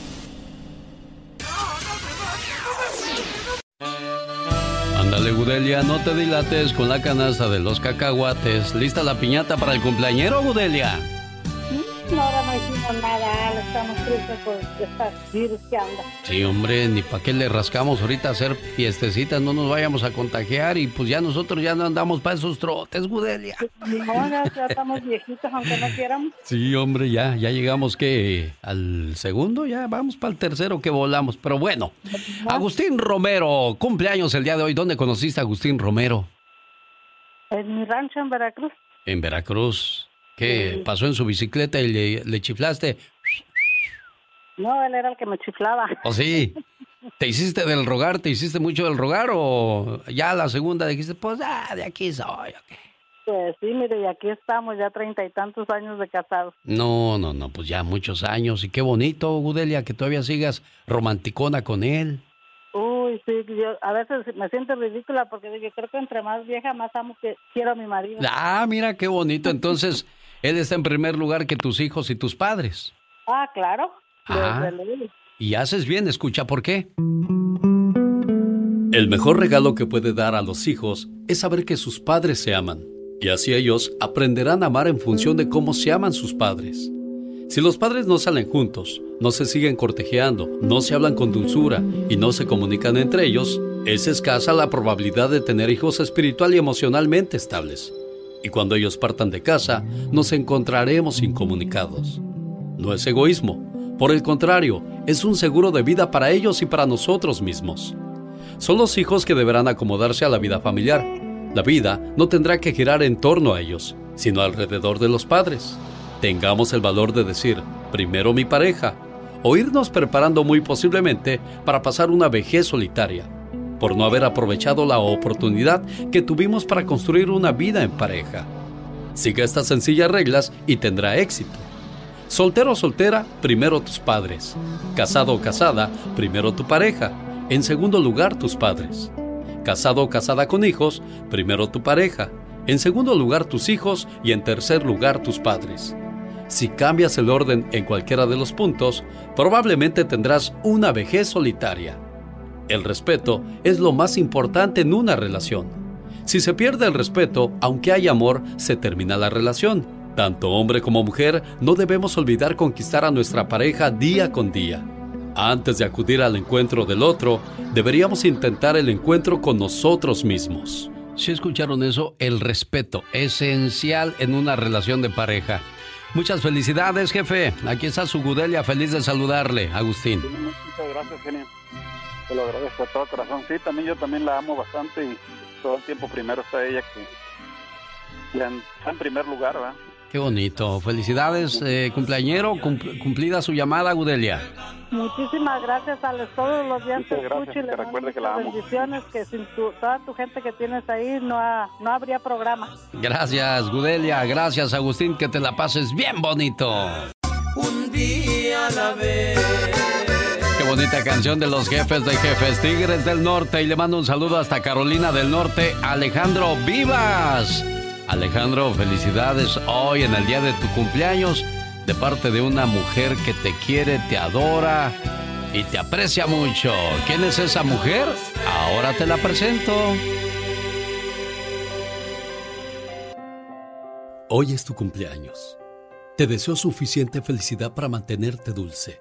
Gudelia, no te dilates con la canasta de los cacahuates. ¿Lista la piñata para el cumpleañero, Gudelia? No, ahora no hicimos nada, estamos tristes por esta virus que anda. Sí, hombre, ni para qué le rascamos ahorita a hacer fiestecitas, no nos vayamos a contagiar y pues ya nosotros ya no andamos para esos trotes, Gudelia. No, ya, ya estamos viejitos, aunque no quieramos. Sí, hombre, ya, ya llegamos que al segundo, ya vamos para el tercero que volamos. Pero bueno, Agustín Romero, cumpleaños el día de hoy. ¿Dónde conociste a Agustín Romero? En mi rancho en Veracruz. En Veracruz. ¿Qué Sí. pasó en su bicicleta y le, le chiflaste? No, él era el que me chiflaba. ¿O sí? ¿Te hiciste del rogar? ¿Te hiciste mucho del rogar? ¿O ya la segunda dijiste, pues, ah, de aquí soy? Pues sí, mire, y aquí estamos ya treinta y tantos años de casados. No, no, no, pues ya muchos años. Y qué bonito, Gudelia, que todavía sigas romanticona con él. Uy, sí, yo a veces me siento ridícula porque digo, creo que entre más vieja, más amo que quiero a mi marido. Ah, mira qué bonito. Entonces, <laughs> él está en primer lugar que tus hijos y tus padres. Ah, claro. Ah. Y haces bien, escucha por qué. El mejor regalo que puede dar a los hijos es saber que sus padres se aman. Y así ellos aprenderán a amar en función de cómo se aman sus padres. Si los padres no salen juntos, no se siguen cortejeando, no se hablan con dulzura y no se comunican entre ellos, es escasa la probabilidad de tener hijos espiritual y emocionalmente estables. Y cuando ellos partan de casa, nos encontraremos incomunicados. No es egoísmo, por el contrario, es un seguro de vida para ellos y para nosotros mismos. Son los hijos que deberán acomodarse a la vida familiar. La vida no tendrá que girar en torno a ellos, sino alrededor de los padres. Tengamos el valor de decir, primero mi pareja, o irnos preparando muy posiblemente para pasar una vejez solitaria, por no haber aprovechado la oportunidad que tuvimos para construir una vida en pareja. Siga estas sencillas reglas y tendrá éxito. Soltero o soltera, primero tus padres. Casado o casada, primero tu pareja. En segundo lugar, tus padres. Casado o casada con hijos, primero tu pareja. En segundo lugar, tus hijos y en tercer lugar, tus padres. Si cambias el orden en cualquiera de los puntos, probablemente tendrás una vejez solitaria. El respeto es lo más importante en una relación. Si se pierde el respeto, aunque hay amor, se termina la relación. Tanto hombre como mujer, no debemos olvidar conquistar a nuestra pareja día con día. Antes de acudir al encuentro del otro, deberíamos intentar el encuentro con nosotros mismos. Si escucharon eso, el respeto, esencial en una relación de pareja. Muchas felicidades, jefe. Aquí está su Gudelia, feliz de saludarle, Agustín. Muchas gracias, genio. Te lo agradezco de todo corazón. Sí, también yo también la amo bastante y todo el tiempo primero está ella que ya en- está en primer lugar, ¿verdad? Qué bonito. Felicidades, eh, cumpleañero. Cum- cumplida su llamada, Gudelia. Muchísimas gracias, Alex. Todos los días te Muchas escucho y que le mando recuerde que la muchas amo. bendiciones, que sin tu- toda tu gente que tienes ahí no, ha- no habría programa. Gracias, Gudelia. Gracias, Agustín. Que te la pases bien bonito. Un día a la vez. Bonita canción de los jefes de jefes Tigres del Norte. Y le mando un saludo hasta Carolina del Norte, Alejandro Vivas. Alejandro, felicidades hoy en el día de tu cumpleaños de parte de una mujer que te quiere, te adora y te aprecia mucho. ¿Quién es esa mujer? Ahora te la presento. Hoy es tu cumpleaños. Te deseo suficiente felicidad para mantenerte dulce,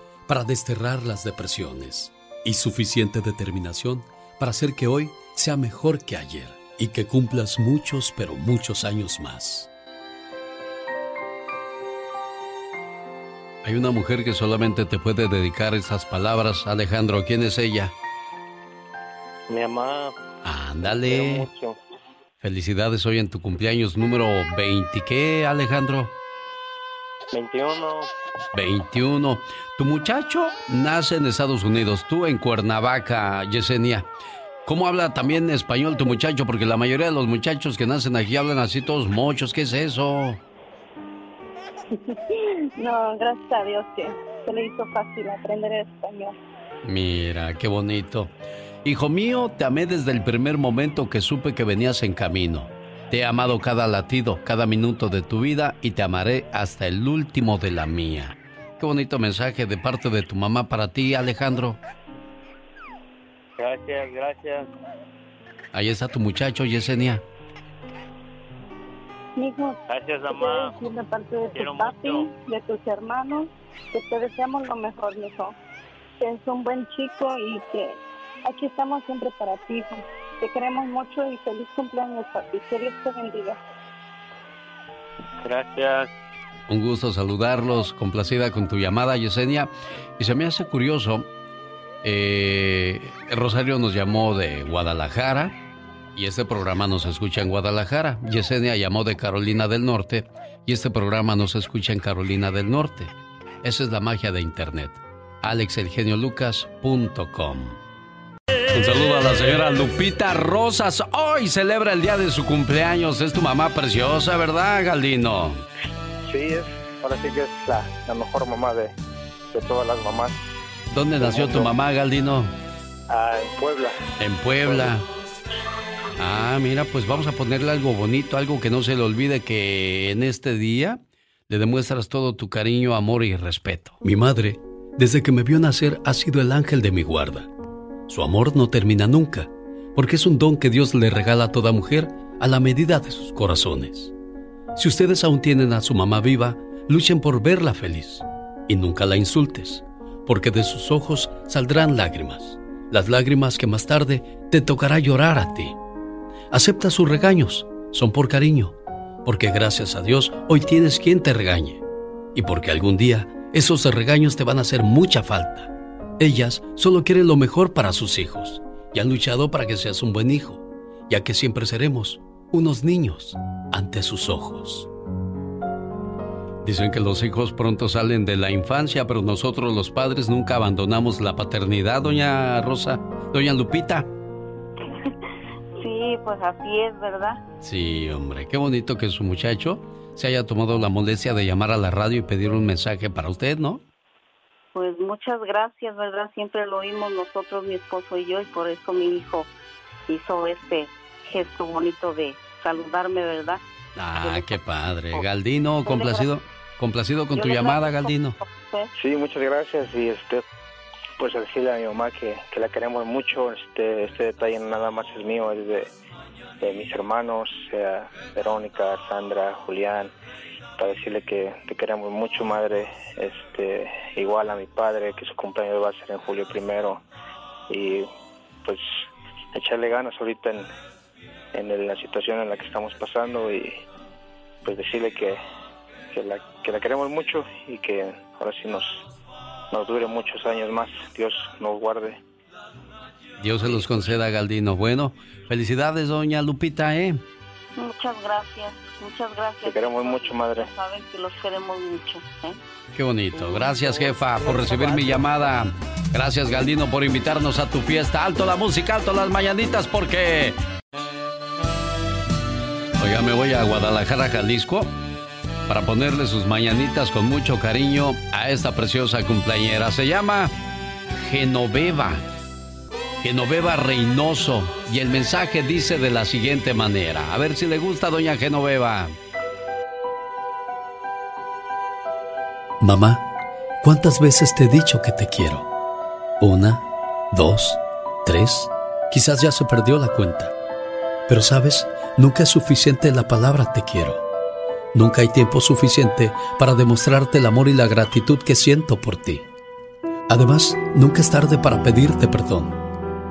para desterrar las depresiones y suficiente determinación para hacer que hoy sea mejor que ayer y que cumplas muchos, pero muchos años más. Hay una mujer que solamente te puede dedicar esas palabras, Alejandro. ¿Quién es ella? Mi mamá. Ándale. mucho. Felicidades hoy en tu cumpleaños número 20. ¿Qué, Alejandro? 21. 21. Tu muchacho nace en Estados Unidos, tú en Cuernavaca, Yesenia. ¿Cómo habla también español tu muchacho? Porque la mayoría de los muchachos que nacen aquí hablan así todos mochos. ¿Qué es eso? <laughs> No, gracias a Dios que se le hizo fácil aprender español. Mira, qué bonito. Hijo mío, te amé desde el primer momento que supe que venías en camino. Te he amado cada latido, cada minuto de tu vida y te amaré hasta el último de la mía. Qué bonito mensaje de parte de tu mamá para ti, Alejandro. Gracias, gracias. Ahí está tu muchacho, Yesenia. Hijo, Gracias, mamá. de parte de Quiero tu papi, mucho. de tus hermanos, que te deseamos lo mejor, hijo. Que es un buen chico y que aquí estamos siempre para ti, hijo. Te queremos mucho y feliz cumpleaños, papi. Que Dios te bendiga. Gracias. Un gusto saludarlos, complacida con tu llamada, Yesenia. Y se me hace curioso, eh, Rosario nos llamó de Guadalajara y este programa nos escucha en Guadalajara. Yesenia llamó de Carolina del Norte y este programa nos escucha en Carolina del Norte. Esa es la magia de Internet. alexelgeniolucas.com Un saludo a la señora Lupita Rosas. Hoy celebra el día de su cumpleaños. Es tu mamá preciosa, ¿verdad, Galdino? Sí, es, ahora sí que es la, la mejor mamá de, de todas las mamás. ¿Dónde nació tu mamá, Galdino? Ah, en Puebla. En Puebla. Ah, mira, pues vamos a ponerle algo bonito, algo que no se le olvide que en este día le demuestras todo tu cariño, amor y respeto. Mi madre, desde que me vio nacer, ha sido el ángel de mi guarda. Su amor no termina nunca, porque es un don que Dios le regala a toda mujer a la medida de sus corazones. Si ustedes aún tienen a su mamá viva, luchen por verla feliz y nunca la insultes, porque de sus ojos saldrán lágrimas, las lágrimas que más tarde te tocará llorar a ti. Acepta sus regaños, son por cariño, porque gracias a Dios hoy tienes quien te regañe y porque algún día esos regaños te van a hacer mucha falta. Ellas solo quieren lo mejor para sus hijos y han luchado para que seas un buen hijo, ya que siempre seremos unos niños ante sus ojos. Dicen que los hijos pronto salen de la infancia, pero nosotros los padres nunca abandonamos la paternidad, doña Rosa, doña Lupita. <laughs> Sí, pues así es, ¿verdad? Sí, hombre, qué bonito que su muchacho se haya tomado la molestia de llamar a la radio y pedir un mensaje para usted, ¿no? Pues muchas gracias, ¿verdad? Siempre lo oímos nosotros, mi esposo y yo, y por eso mi hijo hizo este gesto bonito de saludarme, ¿verdad? Ah, qué padre. Galdino, complacido, complacido con tu llamada, Galdino. Sí, muchas gracias y este pues decirle a mi mamá que, que la queremos mucho. Este este detalle nada más es mío, es de, de mis hermanos, sea Verónica, Sandra, Julián, para decirle que te queremos mucho, madre. Este igual a mi padre que su cumpleaños va a ser en julio primero y pues echarle ganas ahorita en, la situación en la que estamos pasando y pues decirle que, que, la, que la queremos mucho y que ahora sí nos, nos dure muchos años más. Dios nos guarde. Dios se los conceda, Galdino. Bueno, felicidades, doña Lupita, ¿eh? Muchas gracias, muchas gracias. Te queremos mucho, madre. Saben que los queremos mucho, ¿eh? Qué bonito. Gracias, jefa, por recibir mi llamada. Gracias, Galdino, por invitarnos a tu fiesta. Alto la música, alto las mañanitas, porque... Oiga, me voy a Guadalajara, Jalisco, para ponerle sus mañanitas con mucho cariño a esta preciosa cumpleañera. Se llama Genoveva. Genoveva Reynoso. Y el mensaje dice de la siguiente manera. A ver si le gusta, doña Genoveva. Mamá, ¿cuántas veces te he dicho que te quiero? Una, dos, tres, quizás ya se perdió la cuenta. Pero sabes, nunca es suficiente la palabra te quiero. Nunca hay tiempo suficiente para demostrarte el amor y la gratitud que siento por ti. Además, nunca es tarde para pedirte perdón.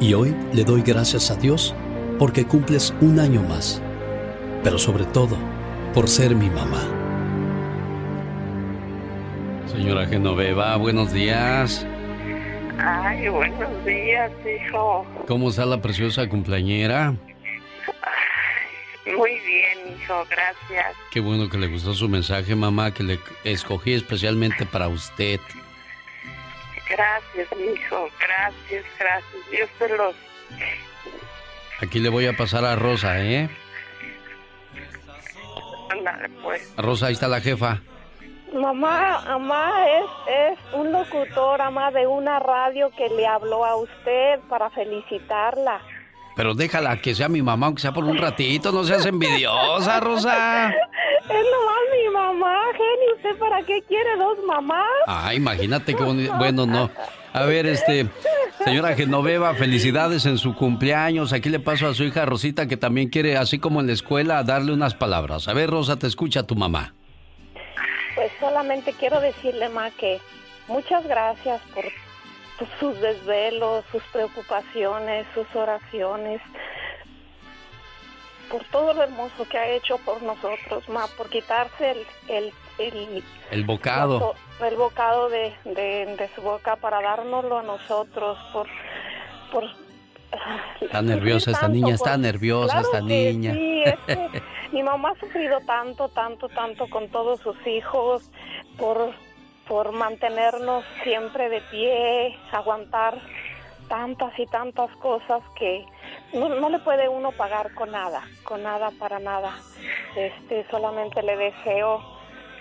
Y hoy le doy gracias a Dios porque cumples un año más. Pero sobre todo, por ser mi mamá. Señora Genoveva, buenos días. Ay, buenos días, hijo. ¿Cómo está la preciosa cumpleañera? muy bien, hijo, gracias. Qué bueno que le gustó su mensaje, mamá, que le escogí especialmente para usted. Gracias, hijo, gracias, gracias. Dios te los... Aquí le voy a pasar a Rosa, ¿eh? Ándale, pues. Rosa, ahí está la jefa. Mamá, mamá es, es un locutor, mamá, de una radio que le habló a usted para felicitarla. Pero déjala que sea mi mamá, aunque sea por un ratito, no seas envidiosa, Rosa. <laughs> Es nomás mi mamá, Jenny. ¿Usted para qué quiere dos mamás? Ah, imagínate que <laughs> bueno, no. A ver, este, señora Genoveva, felicidades en su cumpleaños. Aquí le paso a su hija Rosita que también quiere, así como en la escuela, darle unas palabras. A ver, Rosa, te escucha tu mamá. Pues solamente quiero decirle, ma, que muchas gracias por sus desvelos, sus preocupaciones, sus oraciones, por todo lo hermoso que ha hecho por nosotros, ma, por quitarse el el, el, el bocado, el bocado de, de, su boca para dárnoslo a nosotros, por por Está nerviosa esta niña, está nerviosa esta niña. Sí, mi mamá ha sufrido tanto, tanto, tanto con todos sus hijos por por mantenernos siempre de pie, aguantar tantas y tantas cosas que no, le puede uno pagar con nada, con nada para nada. Este, solamente le deseo,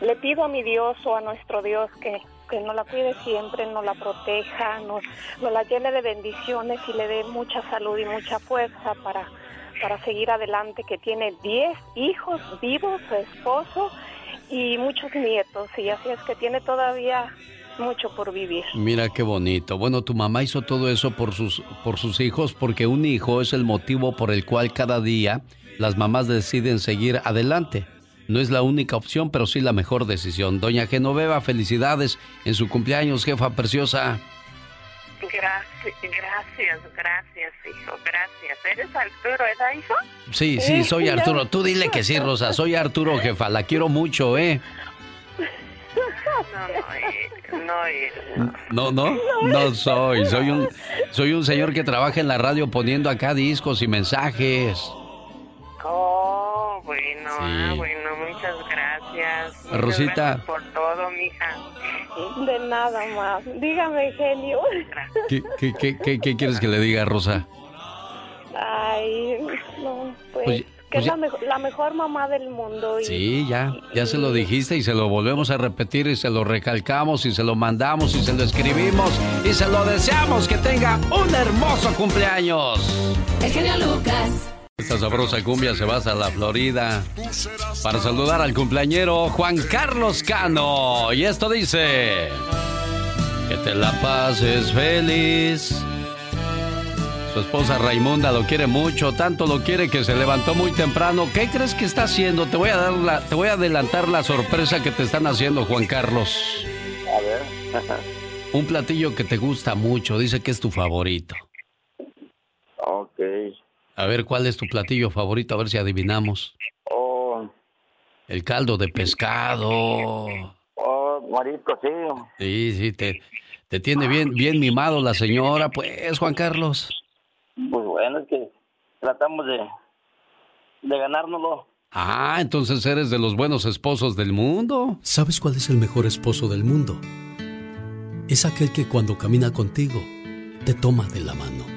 le pido a mi Dios o a nuestro Dios que, que nos la cuide siempre, nos la proteja, nos, nos la llene de bendiciones y le dé mucha salud y mucha fuerza para, para seguir adelante, que tiene 10 hijos vivos, su esposo y muchos nietos, y así es que tiene todavía mucho por vivir. Mira qué bonito. Bueno, tu mamá hizo todo eso por sus, por sus hijos porque un hijo es el motivo por el cual cada día las mamás deciden seguir adelante. No es la única opción, pero sí la mejor decisión. Doña Genoveva, felicidades en su cumpleaños, jefa preciosa. Gracias, gracias, gracias, hijo, gracias. ¿Eres Arturo, ¿verdad, hijo? Sí, sí, soy Arturo. Tú dile que sí, Rosa. Soy Arturo, jefa. La quiero mucho, ¿eh? No, no, no, no, no soy. Soy un, soy un señor que trabaja en la radio poniendo acá discos y mensajes. Oh, bueno, ah, bueno, muchas gracias. Rosita. por todo, mija. De nada más. Dígame, genio. ¿Qué, qué, qué, qué, quieres que le diga, Rosa? Ay, no, pues... que es pues la, mejor mamá del mundo. sí, ya, ya se lo dijiste y se lo volvemos a repetir y se lo recalcamos y se lo mandamos y se lo escribimos y se lo deseamos que tenga un hermoso cumpleaños. El genio Lucas. Esta sabrosa cumbia se va a la Florida para saludar al cumpleañero Juan Carlos Cano. Y esto dice, que te la pases feliz su esposa Raimunda lo quiere mucho, tanto lo quiere que se levantó muy temprano. ¿Qué crees que está haciendo? Te voy a dar la, te voy a adelantar la sorpresa que te están haciendo, Juan Carlos. A ver. <laughs> Un platillo que te gusta mucho, dice que es tu favorito. Ok. A ver, ¿cuál es tu platillo favorito? A ver si adivinamos. Oh. El caldo de pescado. Oh, marisco, sí. Sí, sí, te, te tiene bien, bien mimado la señora, pues, Juan Carlos. Pues bueno, es que tratamos de, de ganárnoslo. Ah, entonces eres de los buenos esposos del mundo. ¿Sabes cuál es el mejor esposo del mundo? Es aquel que cuando camina contigo te toma de la mano.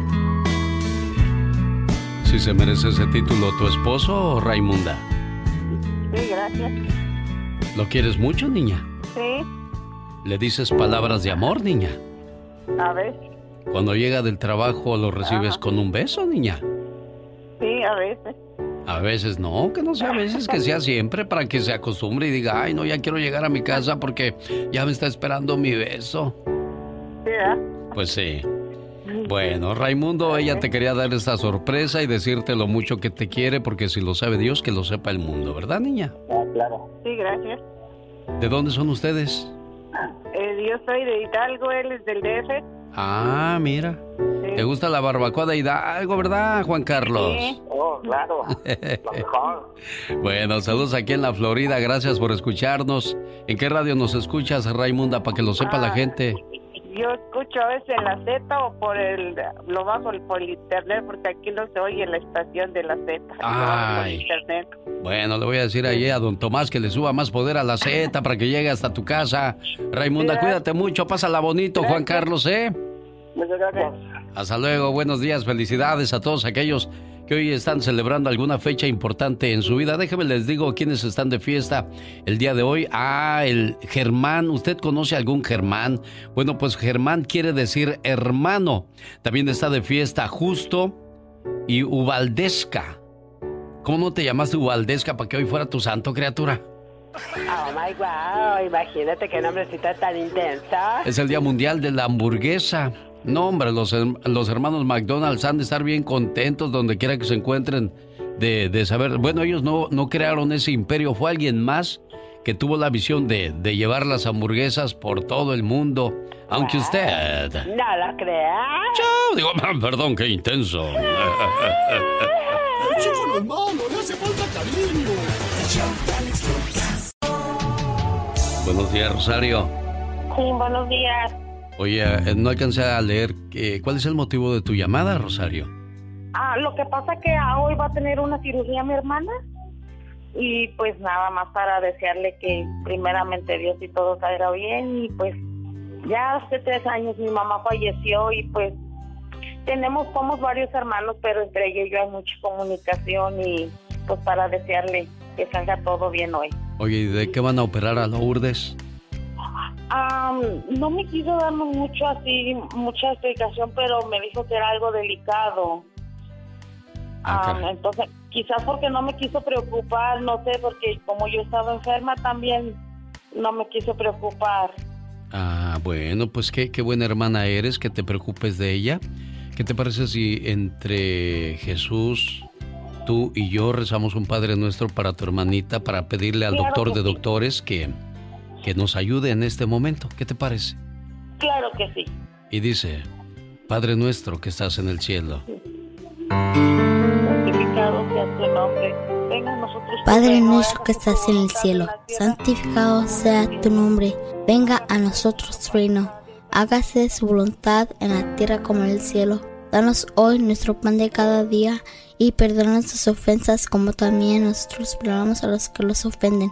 Si se merece ese título tu esposo o Raimunda. Sí, gracias. ¿Lo quieres mucho, niña? Sí, ¿Le dices palabras de amor, niña? a ver. Cuando llega del trabajo lo recibes con un beso, niña. Sí, a veces. A veces no, que no sea a veces, que sea siempre para que se acostumbre y diga, ay, no, ya quiero llegar a mi casa porque ya me está esperando mi beso. Sí. Pues sí. Bueno, Raimundo, ella te quería dar esta sorpresa y decirte lo mucho que te quiere, porque si lo sabe Dios, que lo sepa el mundo, ¿verdad, niña? Ah, claro. Sí, gracias. ¿De dónde son ustedes? Eh, yo soy de Hidalgo, él es del DF. Ah, mira. ¿Te gusta la barbacoa de Hidalgo, verdad, Juan Carlos? Sí. Oh, claro. <laughs> Lo mejor. Bueno, saludos aquí en la Florida, gracias por escucharnos. ¿En qué radio nos escuchas, Raimunda, para que lo sepa la Ah, gente? Yo escucho a veces en la Z o por el, lo bajo por el internet porque aquí no se oye la estación de la Z. Por Ay. internet. Bueno, le voy a decir ahí a don Tomás que le suba más poder a la Z para que llegue hasta tu casa. Raimunda, cuídate mucho, pásala bonito, Juan Carlos, ¿eh? Gracias. Hasta luego, buenos días, felicidades a todos aquellos que hoy están celebrando alguna fecha importante en su vida. Déjenme les digo quiénes están de fiesta el día de hoy. Ah, el Germán. ¿Usted conoce algún Germán? Bueno, pues Germán quiere decir hermano. También está de fiesta Justo y Ubaldesca. ¿Cómo no te llamaste Ubaldesca para que hoy fuera tu santo, criatura? Oh my wow, imagínate qué nombrecito tan intenso. Es el Día Mundial de la Hamburguesa. No, hombre, los, los hermanos McDonald's han de estar bien contentos donde quiera que se encuentren de, de saber. Bueno, ellos no, no crearon ese imperio, fue alguien más que tuvo la visión de, de llevar las hamburguesas por todo el mundo. Aunque usted. No lo creas. Chao, digo, <laughs> perdón, qué intenso. Chico hermano, le hace falta cariño. Buenos días, Rosario. Sí, buenos días. Oye, eh, no alcancé a leer. eh, ¿Cuál es el motivo de tu llamada, Rosario? Ah, lo que pasa que ah, hoy va a tener una cirugía mi hermana y pues nada más para desearle que primeramente Dios y todo salga bien y pues ya hace tres años mi mamá falleció y pues tenemos, somos varios hermanos, pero entre ellos y yo hay mucha comunicación y pues para desearle que salga todo bien hoy. Oye, ¿y de qué van a operar a Lourdes? No me quiso darme mucho así, mucha explicación, pero me dijo que era algo delicado. Ah, entonces, quizás porque no me quiso preocupar, no sé, porque como yo estaba enferma también no me quiso preocupar. Ah, bueno, pues qué, qué buena hermana eres, que te preocupes de ella. ¿Qué te parece si entre Jesús, tú y yo rezamos un Padre Nuestro para tu hermanita, para pedirle al Claro doctor de sí. doctores que, que nos ayude en este momento? ¿Qué te parece? Claro que sí. Y dice, Padre Nuestro que estás en el cielo. Santificado sea tu nombre. Venga a nosotros. tu Padre reino, nuestro que estás en el cielo, santificado sea tu nombre, venga a nosotros tu reino, hágase su voluntad en la tierra como en el cielo. Danos hoy nuestro pan de cada día y perdona nuestras ofensas como también nosotros perdonamos a los que los ofenden.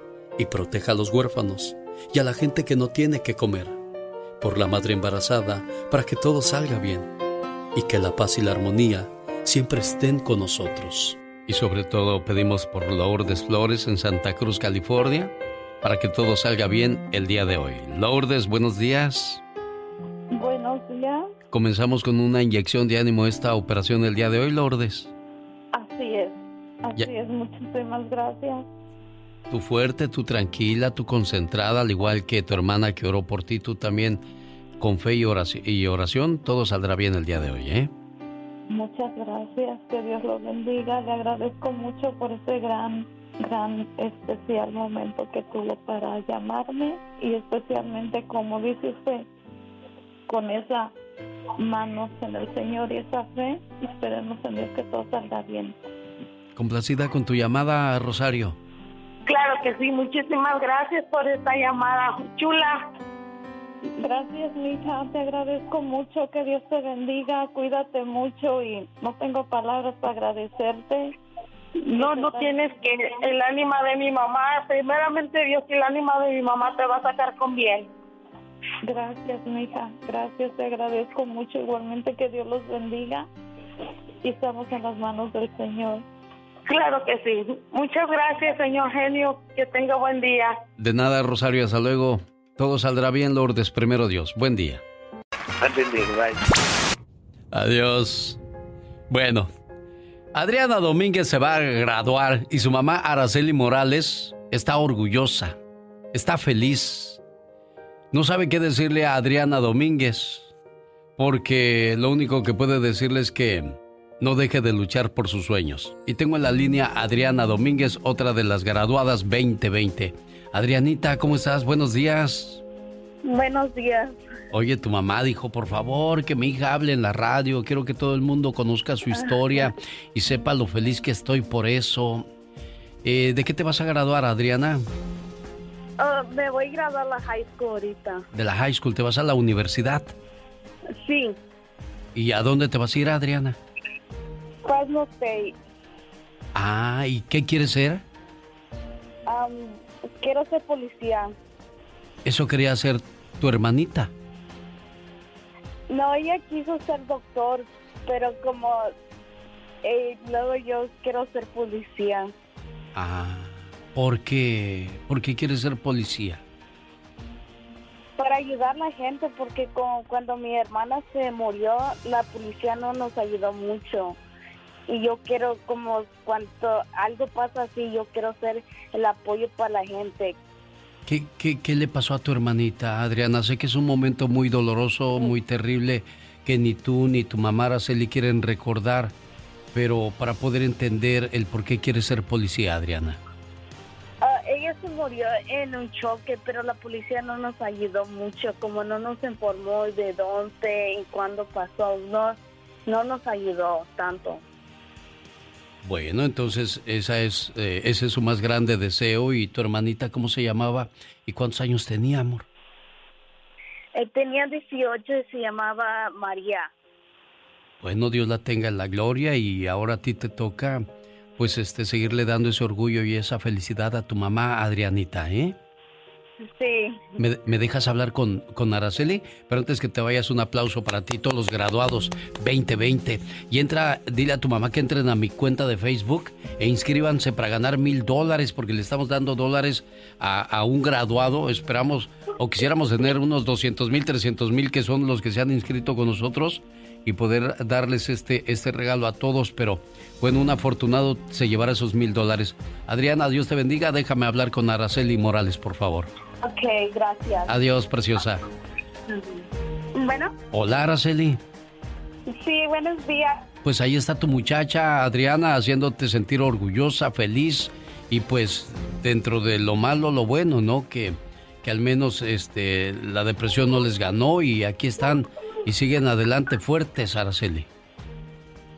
y proteja a los huérfanos y a la gente que no tiene que comer. Por la madre embarazada, para que todo salga bien y que la paz y la armonía siempre estén con nosotros. Y sobre todo pedimos por Lourdes Flores en Santa Cruz, California, para que todo salga bien el día de hoy. Lourdes, buenos días. Buenos días. Comenzamos con una inyección de ánimo esta operación el día de hoy, Lourdes. Así es, así es, muchísimas gracias. Tú fuerte, tú tranquila, tú concentrada, al igual que tu hermana que oró por ti, tú también con fe y oración, y oración todo saldrá bien el día de hoy, ¿eh? Muchas gracias, que Dios los bendiga. Le agradezco mucho por ese gran, gran, especial momento que tuvo para llamarme y especialmente, como dice usted, con esa manos en el Señor y esa fe, esperemos en Dios que todo salga bien. Complacida con tu llamada, Rosario. Claro que sí, muchísimas gracias por esta llamada, chula. Gracias, mija, te agradezco mucho, que Dios te bendiga, cuídate mucho y no tengo palabras para agradecerte. No, no tienes que, el ánima de mi mamá, primeramente Dios y el ánima de mi mamá te va a sacar con bien. Gracias, mija, gracias, te agradezco mucho, igualmente que Dios los bendiga y estamos en las manos del Señor. Claro que sí. Muchas gracias, señor genio. Que tenga buen día. De nada, Rosario. Hasta luego. Todo saldrá bien, Lourdes. Primero Dios. Buen día. Adiós. Bueno, Adriana Domínguez se va a graduar y su mamá Araceli Morales está orgullosa, está feliz. No sabe qué decirle a Adriana Domínguez, porque lo único que puede decirle es que no deje de luchar por sus sueños. Y tengo en la línea Adriana Domínguez, otra de las graduadas 2020. Adrianita, ¿cómo estás? Buenos días. Buenos días. Oye, tu mamá dijo, por favor, que mi hija hable en la radio. Quiero que todo el mundo conozca su historia y sepa lo feliz que estoy por eso. Eh, ¿De qué te vas a graduar, Adriana? Oh, me voy a graduar a la high school ahorita. De la high school, ¿te vas a la universidad? Sí. ¿Y a dónde te vas a ir, Adriana? Fresno State. Ah, ¿y qué quieres ser? quiero ser policía. Eso quería ser tu hermanita. No, ella quiso ser doctor, pero como eh, luego yo quiero ser policía. Ah, ¿por qué? ¿Por qué quieres ser policía? Para ayudar a la gente, porque cuando mi hermana se murió, la policía no nos ayudó mucho y yo quiero como cuando algo pasa así, yo quiero ser el apoyo para la gente. ¿Qué, qué, qué le pasó a tu hermanita, Adriana? Sé que es un momento muy doloroso, muy terrible, que ni tú ni tu mamá Araceli quieren recordar, pero para poder entender el por qué quiere ser policía, Adriana. Ah, ella se murió en un choque, pero la policía no nos ayudó mucho, como no nos informó de dónde y cuándo pasó, no, no nos ayudó tanto. Bueno, entonces esa es, eh, ese es su más grande deseo. ¿Y tu hermanita cómo se llamaba y cuántos años tenía, amor? Él tenía 18 y se llamaba María. Bueno, Dios la tenga en la gloria y ahora a ti te toca pues este seguirle dando ese orgullo y esa felicidad a tu mamá Adrianita, ¿eh? Sí. ¿Me, dejas hablar con, con, Araceli? Pero antes que te vayas, un aplauso para ti, todos los graduados 2020. Y entra, dile a tu mamá que entren a mi cuenta de Facebook e inscríbanse para ganar mil dólares, porque le estamos dando dólares a, a, un graduado. Esperamos o quisiéramos tener unos 200 mil, 300 mil, que son los que se han inscrito con nosotros, y poder darles este, este regalo a todos. Pero bueno, un afortunado se llevará esos mil dólares. Adriana, Dios te bendiga. Déjame hablar con Araceli Morales, por favor. Ok, gracias. Adiós, preciosa. Bueno. Hola, Araceli. Sí, buenos días. Pues ahí está tu muchacha, Adriana, haciéndote sentir orgullosa, feliz y pues dentro de lo malo, lo bueno, ¿no? Que, que al menos este, la depresión no les ganó y aquí están y siguen adelante fuertes, Araceli.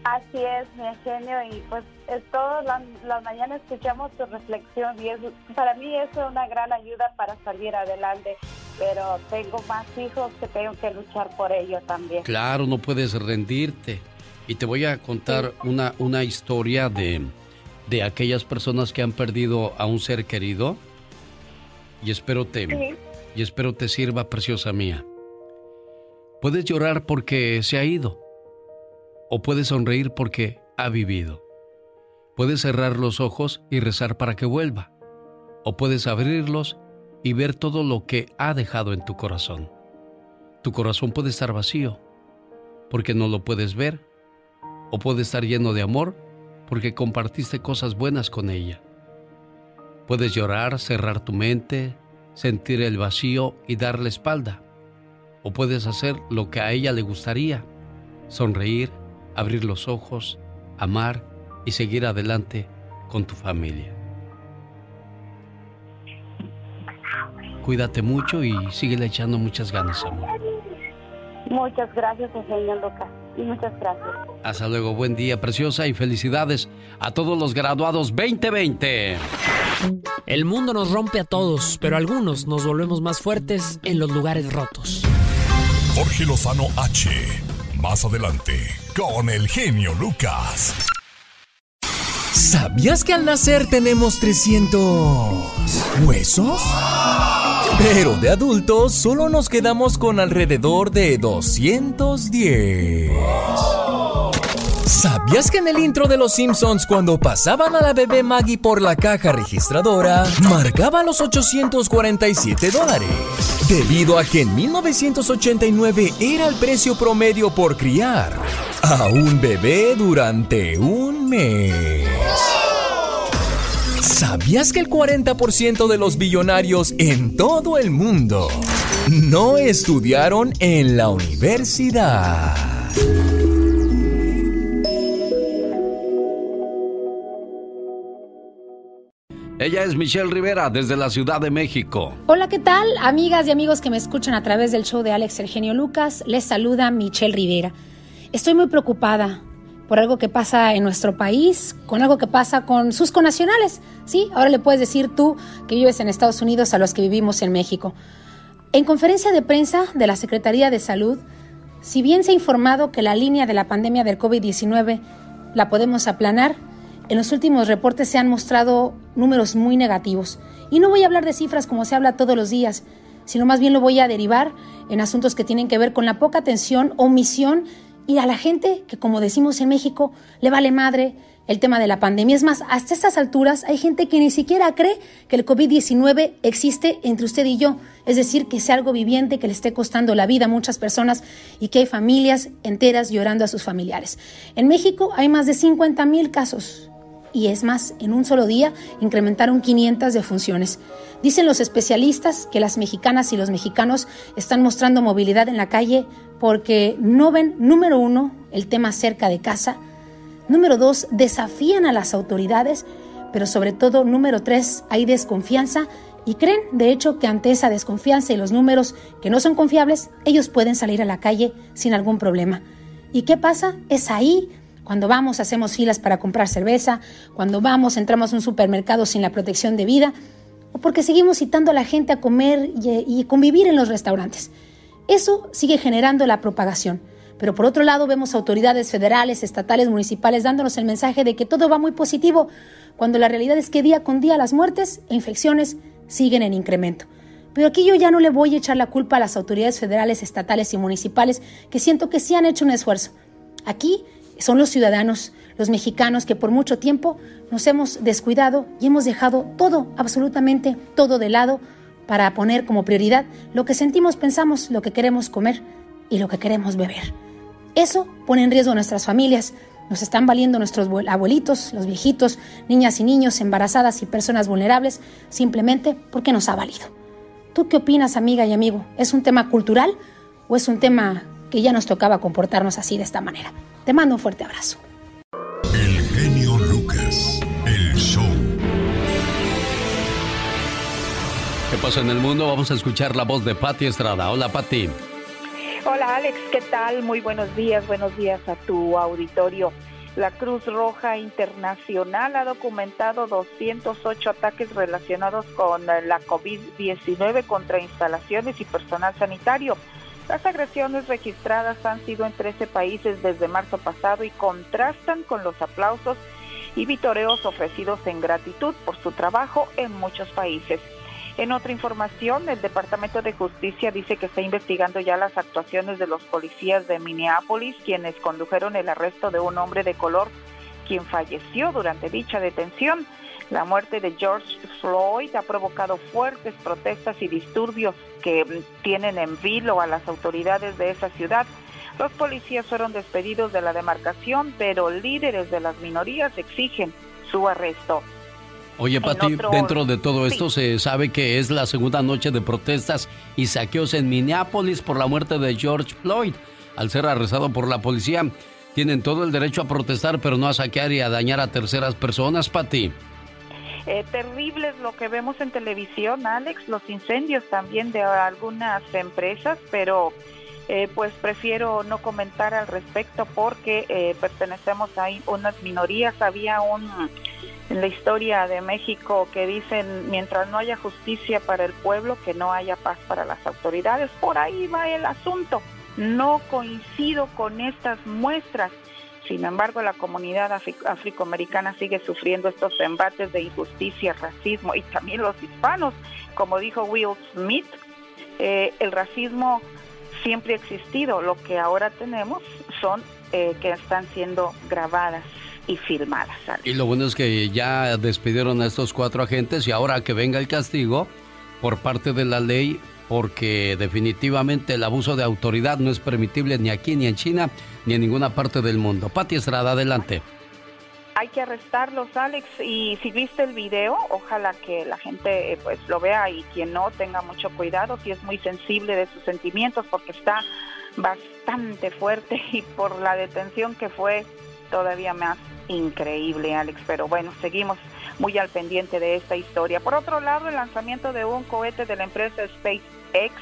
Así es, mi genio, y pues todas las la mañanas escuchamos tu reflexión y es, para mí eso es una gran ayuda para salir adelante, pero tengo más hijos que tengo que luchar por ellos también. Claro, no puedes rendirte. Y te voy a contar una, una historia de, de aquellas personas que han perdido a un ser querido y espero te, y espero te sirva, preciosa mía. Puedes llorar porque se ha ido o puedes sonreír porque ha vivido. Puedes cerrar los ojos y rezar para que vuelva, o puedes abrirlos y ver todo lo que ha dejado en tu corazón. Tu corazón puede estar vacío porque no lo puedes ver o puede estar lleno de amor porque compartiste cosas buenas con ella. Puedes llorar, cerrar tu mente, sentir el vacío y darle espalda. O puedes hacer lo que a ella le gustaría, sonreír, abrir los ojos, amar y seguir adelante con tu familia. Cuídate mucho y síguele echando muchas ganas, amor. Muchas gracias, señor Lucas. Y muchas gracias. Hasta luego, buen día, preciosa, y felicidades a todos los graduados 2020. El mundo nos rompe a todos, pero algunos nos volvemos más fuertes en los lugares rotos. Jorge Lozano H. Más adelante, con el genio Lucas. ¿Sabías que al nacer tenemos 300 huesos? Pero de adultos solo nos quedamos con alrededor de 210. ¿Sabías que en el intro de Los Simpsons cuando pasaban a la bebé Maggie por la caja registradora, marcaba los 847 dólares? Debido a que en 1989 era el precio promedio por criar a un bebé durante un mes. ¿Sabías que el 40% de los billonarios en todo el mundo no estudiaron en la universidad? Ella es Michelle Rivera desde la Ciudad de México. Hola, ¿qué tal? Amigas y amigos que me escuchan a través del show de Alex Eugenio Lucas, les saluda Michelle Rivera. Estoy muy preocupada por algo que pasa en nuestro país, con algo que pasa con sus conacionales. Sí, ahora le puedes decir tú que vives en Estados Unidos a los que vivimos en México. En conferencia de prensa de la Secretaría de Salud, si bien se ha informado que la línea de la pandemia del COVID-19 la podemos aplanar, en los últimos reportes se han mostrado números muy negativos. Y no voy a hablar de cifras como se habla todos los días, sino más bien lo voy a derivar en asuntos que tienen que ver con la poca atención, omisión y a la gente que, como decimos en México, le vale madre el tema de la pandemia. Es más, hasta estas alturas hay gente que ni siquiera cree que el COVID-19 existe entre usted y yo. Es decir, que sea algo viviente, que le esté costando la vida a muchas personas y que hay familias enteras llorando a sus familiares. En México hay más de 50 mil casos. Y es más, en un solo día incrementaron 500 defunciones. Dicen los especialistas que las mexicanas y los mexicanos están mostrando movilidad en la calle porque no ven, número uno, el tema cerca de casa, número dos, desafían a las autoridades, pero sobre todo, número tres, hay desconfianza y creen, de hecho, que ante esa desconfianza y los números que no son confiables, ellos pueden salir a la calle sin algún problema. ¿Y qué pasa? Es ahí cuando vamos, hacemos filas para comprar cerveza, cuando vamos, entramos a un supermercado sin la protección de vida, o porque seguimos citando a la gente a comer y, y convivir en los restaurantes. Eso sigue generando la propagación. Pero por otro lado vemos autoridades federales, estatales, municipales dándonos el mensaje de que todo va muy positivo, cuando la realidad es que día con día las muertes e infecciones siguen en incremento. Pero aquí yo ya no le voy a echar la culpa a las autoridades federales, estatales y municipales, que siento que sí han hecho un esfuerzo. Aquí son los ciudadanos, los mexicanos, que por mucho tiempo nos hemos descuidado y hemos dejado todo, absolutamente todo de lado para poner como prioridad lo que sentimos, pensamos, lo que queremos comer y lo que queremos beber. Eso pone en riesgo a nuestras familias, nos están valiendo nuestros abuelitos, los viejitos, niñas y niños, embarazadas y personas vulnerables, simplemente porque nos ha valido. ¿Tú qué opinas, amiga y amigo? ¿Es un tema cultural o es un tema que ya nos tocaba comportarnos así de esta manera? Te mando un fuerte abrazo. El genio Lucas, el show. ¿Qué pasa en el mundo? Vamos a escuchar la voz de Patti Estrada. Hola, Patti. Hola, Alex. ¿Qué tal? Muy buenos días. Buenos días a tu auditorio. La Cruz Roja Internacional ha documentado 208 ataques relacionados con la COVID-19 contra instalaciones y personal sanitario. Las agresiones registradas han sido en 13 países desde marzo pasado y contrastan con los aplausos y vitoreos ofrecidos en gratitud por su trabajo en muchos países. En otra información, el Departamento de Justicia dice que está investigando ya las actuaciones de los policías de Minneapolis, quienes condujeron el arresto de un hombre de color, quien falleció durante dicha detención. La muerte de George Floyd ha provocado fuertes protestas y disturbios que mm, tienen en vilo a las autoridades de esa ciudad. Los policías fueron despedidos de la demarcación, pero líderes de las minorías exigen su arresto. Oye, Pati, dentro de todo esto se sabe que es la segunda noche de protestas y saqueos en Minneapolis por la muerte de George Floyd. Al ser arrestado por la policía, tienen todo el derecho a protestar, pero no a saquear y a dañar a terceras personas, Pati. Eh, terrible es lo que vemos en televisión, Alex, los incendios también de algunas empresas, pero eh, pues prefiero no comentar al respecto porque eh, pertenecemos a unas minorías. Había un en la historia de México que dicen mientras no haya justicia para el pueblo, que no haya paz para las autoridades. Por ahí va el asunto. No coincido con estas muestras. Sin embargo, la comunidad afroamericana sigue sufriendo estos embates de injusticia, racismo y también los hispanos. Como dijo Will Smith, eh, el racismo siempre ha existido. Lo que ahora tenemos son eh, que están siendo grabadas y filmadas. Y lo bueno es que ya despidieron a estos cuatro agentes y ahora que venga el castigo por parte de la ley, porque definitivamente el abuso de autoridad no es permitible ni aquí, ni en China, ni en ninguna parte del mundo. Pati Estrada, adelante. Hay que arrestarlos, Alex, y si viste el video, ojalá que la gente pues lo vea y quien no tenga mucho cuidado, si es muy sensible de sus sentimientos, porque está bastante fuerte <laughs> y por la detención que fue todavía más increíble, Alex. Pero bueno, seguimos muy al pendiente de esta historia. Por otro lado, el lanzamiento de un cohete de la empresa SpaceX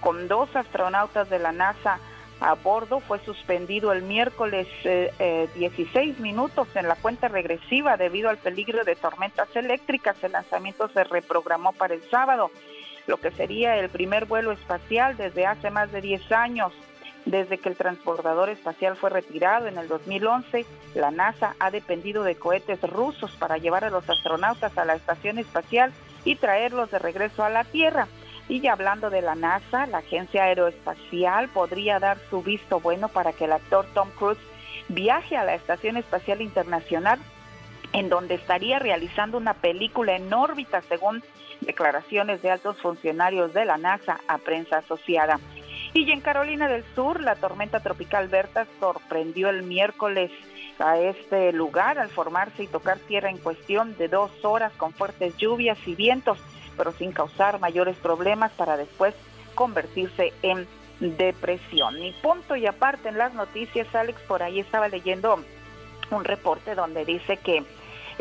con dos astronautas de la NASA a bordo fue suspendido el miércoles 16 eh, eh, minutos en la cuenta regresiva debido al peligro de tormentas eléctricas. El lanzamiento se reprogramó para el sábado, lo que sería el primer vuelo espacial desde hace más de 10 años. Desde que el transbordador espacial fue retirado en el 2011, la NASA ha dependido de cohetes rusos para llevar a los astronautas a la estación espacial y traerlos de regreso a la Tierra. Y hablando de la NASA, la agencia aeroespacial podría dar su visto bueno para que el actor Tom Cruise viaje a la Estación Espacial Internacional, en donde estaría realizando una película en órbita, según declaraciones de altos funcionarios de la NASA a prensa asociada. Y en Carolina del Sur, la tormenta tropical Berta sorprendió el miércoles a este lugar al formarse y tocar tierra en cuestión de dos horas con fuertes lluvias y vientos, pero sin causar mayores problemas para después convertirse en depresión. Y punto y aparte en las noticias, Alex, por ahí estaba leyendo un reporte donde dice que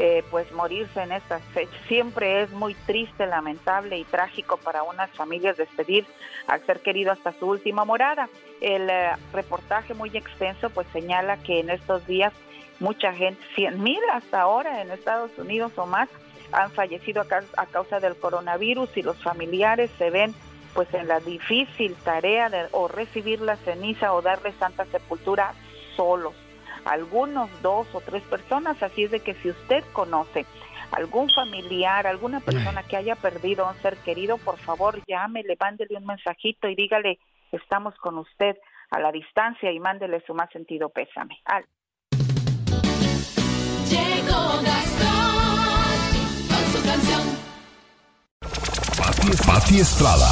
eh, pues morirse en estas fechas. Siempre es muy triste, lamentable y trágico para unas familias despedir al ser querido hasta su última morada. El eh, reportaje muy extenso pues señala que en estos días mucha gente, 100 mil hasta ahora en Estados Unidos o más, han fallecido a, causa del coronavirus y los familiares se ven pues en la difícil tarea de o recibir la ceniza o darle santa sepultura solos algunos dos o tres personas, así es de que si usted conoce algún familiar, alguna persona que haya perdido a un ser querido, por favor llámele, mándele un mensajito y dígale, estamos con usted a la distancia y mándele su más sentido pésame. Al Pati Estrada.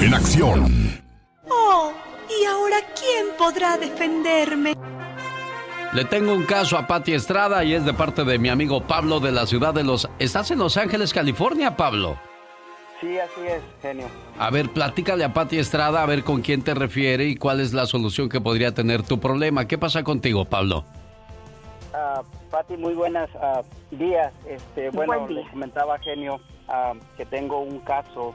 En acción. Oh. ¿Y ahora quién podrá defenderme? Le tengo un caso a Patti Estrada y es de parte de mi amigo Pablo de la ciudad de Los... ¿Estás en Los Ángeles, California, Pablo? Sí, así es, genio. A ver, platícale a Patti Estrada a ver con quién te refiere y cuál es la solución que podría tener tu problema. ¿Qué pasa contigo, Pablo? Uh, Patti, muy buenos ah, días. Este, bueno, le comentaba genio ah, que tengo un caso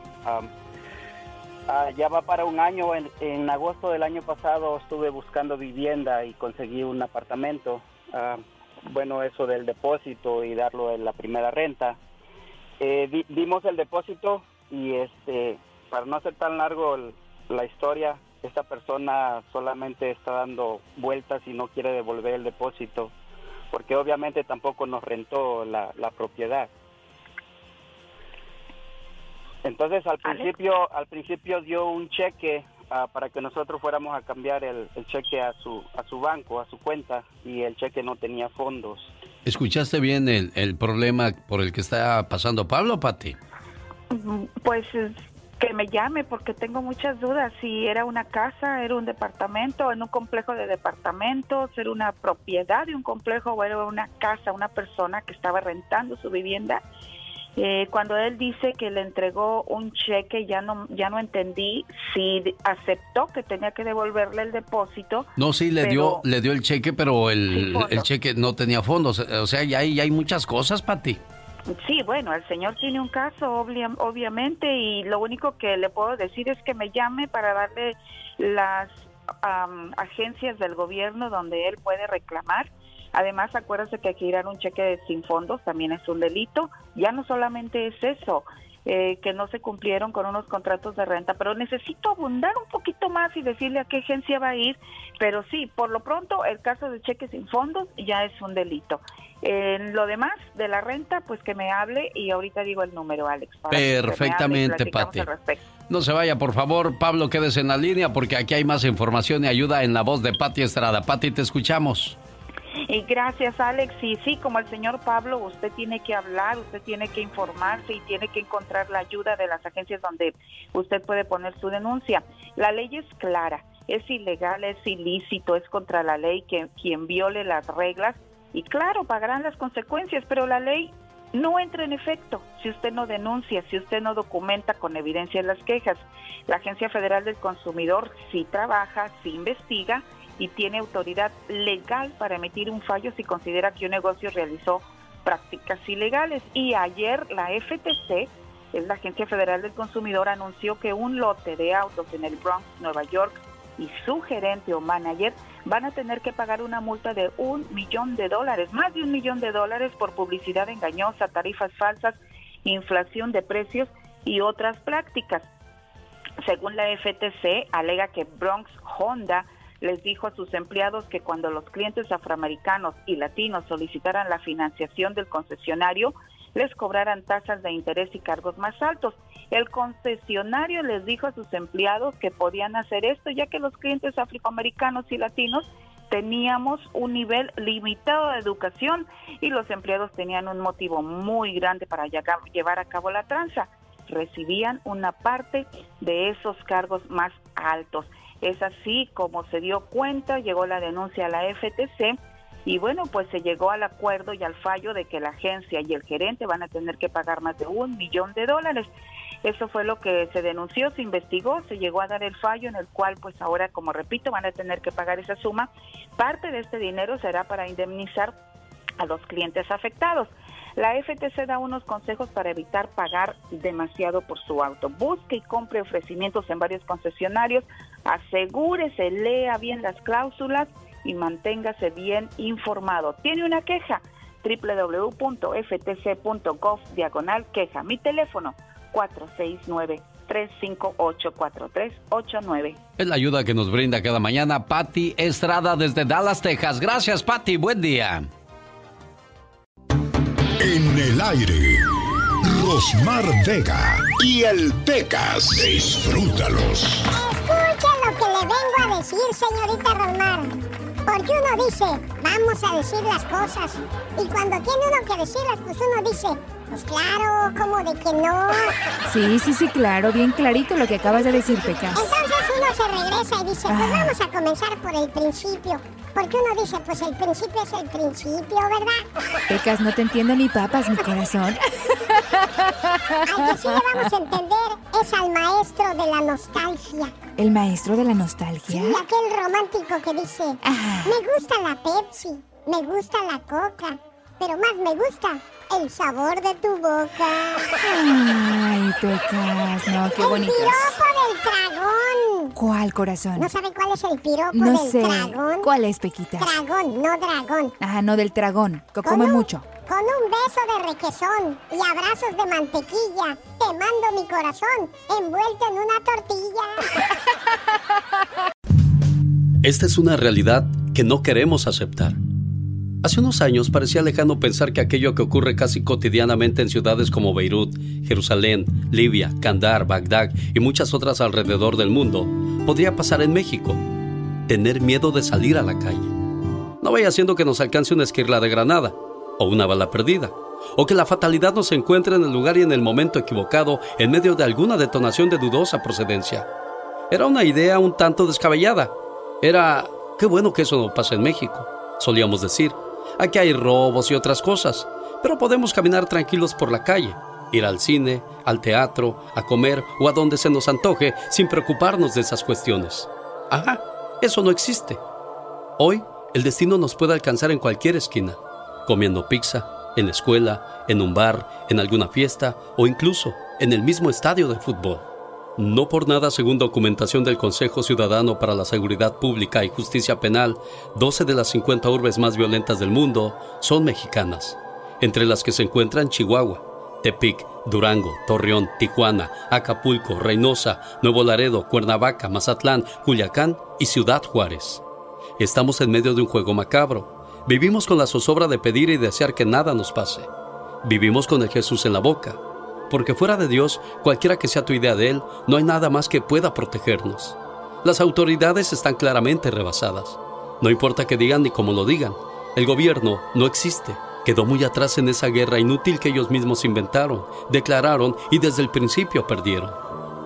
Ah, ya va para un año. En, agosto del año pasado estuve buscando vivienda y conseguí un apartamento. Ah, bueno, eso del depósito y darlo en la primera renta. Eh, dimos el depósito y este, para no hacer tan largo la historia, esta persona solamente está dando vueltas y no quiere devolver el depósito, porque obviamente tampoco nos rentó la propiedad. Entonces al principio, al principio dio un cheque ah, para que nosotros fuéramos a cambiar el, cheque a su, a su banco, a su cuenta, y el cheque no tenía fondos. ¿Escuchaste bien el, el problema por el que está pasando Pablo, Pati? Pues que me llame porque tengo muchas dudas si era una casa, era un departamento, en un complejo de departamentos, era una propiedad de un complejo o era una casa, una persona que estaba rentando su vivienda. Eh, cuando él dice que le entregó un cheque, ya no ya no entendí si aceptó que tenía que devolverle el depósito. No, sí le dio le dio el cheque, pero el, el cheque no tenía fondos. O sea, ya hay, ya hay muchas cosas para ti. Sí, bueno, el señor tiene un caso, obviamente, y lo único que le puedo decir es que me llame para darle las agencias del gobierno donde él puede reclamar. Además, acuérdese que girar un cheque sin fondos también es un delito. Ya no solamente es eso, eh, que no se cumplieron con unos contratos de renta, pero necesito abundar un poquito más y decirle a qué agencia va a ir, pero sí, por lo pronto el caso de cheques sin fondos ya es un delito. En lo demás de la renta, pues que me hable y ahorita digo el número, Alex. Perfectamente, Pati. No se vaya, por favor, Pablo, quédese en la línea porque aquí hay más información y ayuda en la voz de Pati Estrada. Pati, te escuchamos. Y gracias, Alex. Y sí, como el señor Pablo, usted tiene que hablar, usted tiene que informarse y tiene que encontrar la ayuda de las agencias donde usted puede poner su denuncia. La ley es clara, es ilegal, es ilícito, es contra la ley que quien viole las reglas y claro, pagarán las consecuencias, pero la ley no entra en efecto si usted no denuncia, si usted no documenta con evidencia las quejas. La Agencia Federal del Consumidor sí trabaja, sí investiga y tiene autoridad legal para emitir un fallo si considera que un negocio realizó prácticas ilegales. Y ayer la FTC, es la Agencia Federal del Consumidor, anunció que un lote de autos en el Bronx, Nueva York, y su gerente o manager van a tener que pagar una multa de un millón de dólares, más de un millón de dólares por publicidad engañosa, tarifas falsas, inflación de precios y otras prácticas. Según la FTC, alega que Bronx Honda les dijo a sus empleados que cuando los clientes afroamericanos y latinos solicitaran la financiación del concesionario, les cobraran tasas de interés y cargos más altos. El concesionario les dijo a sus empleados que podían hacer esto, ya que los clientes afroamericanos y latinos teníamos un nivel limitado de educación y los empleados tenían un motivo muy grande para llevar a cabo la tranza. Recibían una parte de esos cargos más altos. Es así como se dio cuenta, llegó la denuncia a la FTC y bueno, pues se llegó al acuerdo y al fallo de que la agencia y el gerente van a tener que pagar más de un millón de dólares. Eso fue lo que se denunció, se investigó, se llegó a dar el fallo en el cual pues ahora, como repito, van a tener que pagar esa suma. Parte de este dinero será para indemnizar a los clientes afectados. La FTC da unos consejos para evitar pagar demasiado por su auto. Busque y compre ofrecimientos en varios concesionarios, asegúrese, lea bien las cláusulas y manténgase bien informado. ¿Tiene una queja? www.ftc.gov diagonal queja. Mi teléfono 469 358 4389. Es la ayuda que nos brinda cada mañana Patti Estrada desde Dallas, Texas. Gracias, Patti. Buen día. En el aire, Rosmar Vega y el Pecas. Disfrútalos. Vengo a decir, señorita Rosmar. Porque uno dice, vamos a decir las cosas. Y cuando tiene uno que decirlas, pues uno dice, pues claro, como de que no. Sí, sí, sí, claro, bien clarito lo que acabas de decir, Pecas. Entonces uno se regresa y dice, pues ah. vamos a comenzar por el principio. Porque uno dice, pues el principio es el principio, ¿verdad? Pecas, no te entiendo ni papas, mi corazón. Al que sí le vamos a entender es al maestro de la nostalgia. ¿El maestro de la nostalgia? Sí, aquel romántico que dice, me gusta la Pepsi, me gusta la Coca, pero más me gusta el sabor de tu boca. Ay, Pecas, no, qué bonito. El piropo del dragón. ¿Cuál corazón? ¿No saben cuál es el piropo no del sé. dragón? ¿Cuál es, Pequita? Dragón, no dragón. Ajá, no del dragón, que come mucho. Con un beso de requesón y abrazos de mantequilla, te mando mi corazón envuelto en una tortilla. <laughs> Esta es una realidad que no queremos aceptar. Hace unos años parecía lejano pensar que aquello que ocurre casi cotidianamente en ciudades como Beirut, Jerusalén, Libia, Kandar, Bagdad y muchas otras alrededor del mundo podría pasar en México. Tener miedo de salir a la calle. No vaya siendo que nos alcance una esquirla de granada. o una bala perdida, o que la fatalidad nos encuentre en el lugar y en el momento equivocado en medio de alguna detonación de dudosa procedencia. Era una idea un tanto descabellada. Era, qué bueno que eso no pasa en México, solíamos decir. Aquí hay robos y otras cosas, pero podemos caminar tranquilos por la calle, ir al cine, al teatro, a comer o a donde se nos antoje sin preocuparnos de esas cuestiones. Ajá, eso no existe. Hoy, el destino nos puede alcanzar en cualquier esquina, comiendo pizza, en la escuela, en un bar, en alguna fiesta o incluso en el mismo estadio de fútbol. No por nada, según documentación del Consejo Ciudadano para la Seguridad Pública y Justicia Penal, 12 de las 50 urbes más violentas del mundo son mexicanas, entre las que se encuentran Chihuahua, Tepic, Durango, Torreón, Tijuana, Acapulco, Reynosa, Nuevo Laredo, Cuernavaca, Mazatlán, Culiacán y Ciudad Juárez. Estamos en medio de un juego macabro. Vivimos con la zozobra de pedir y desear que nada nos pase. Vivimos con el Jesús en la boca porque fuera de Dios, cualquiera que sea tu idea de Él, no hay nada más que pueda protegernos. Las autoridades están claramente rebasadas. No importa que digan ni cómo lo digan, el gobierno no existe. Quedó muy atrás en esa guerra inútil que ellos mismos inventaron, declararon y desde el principio perdieron.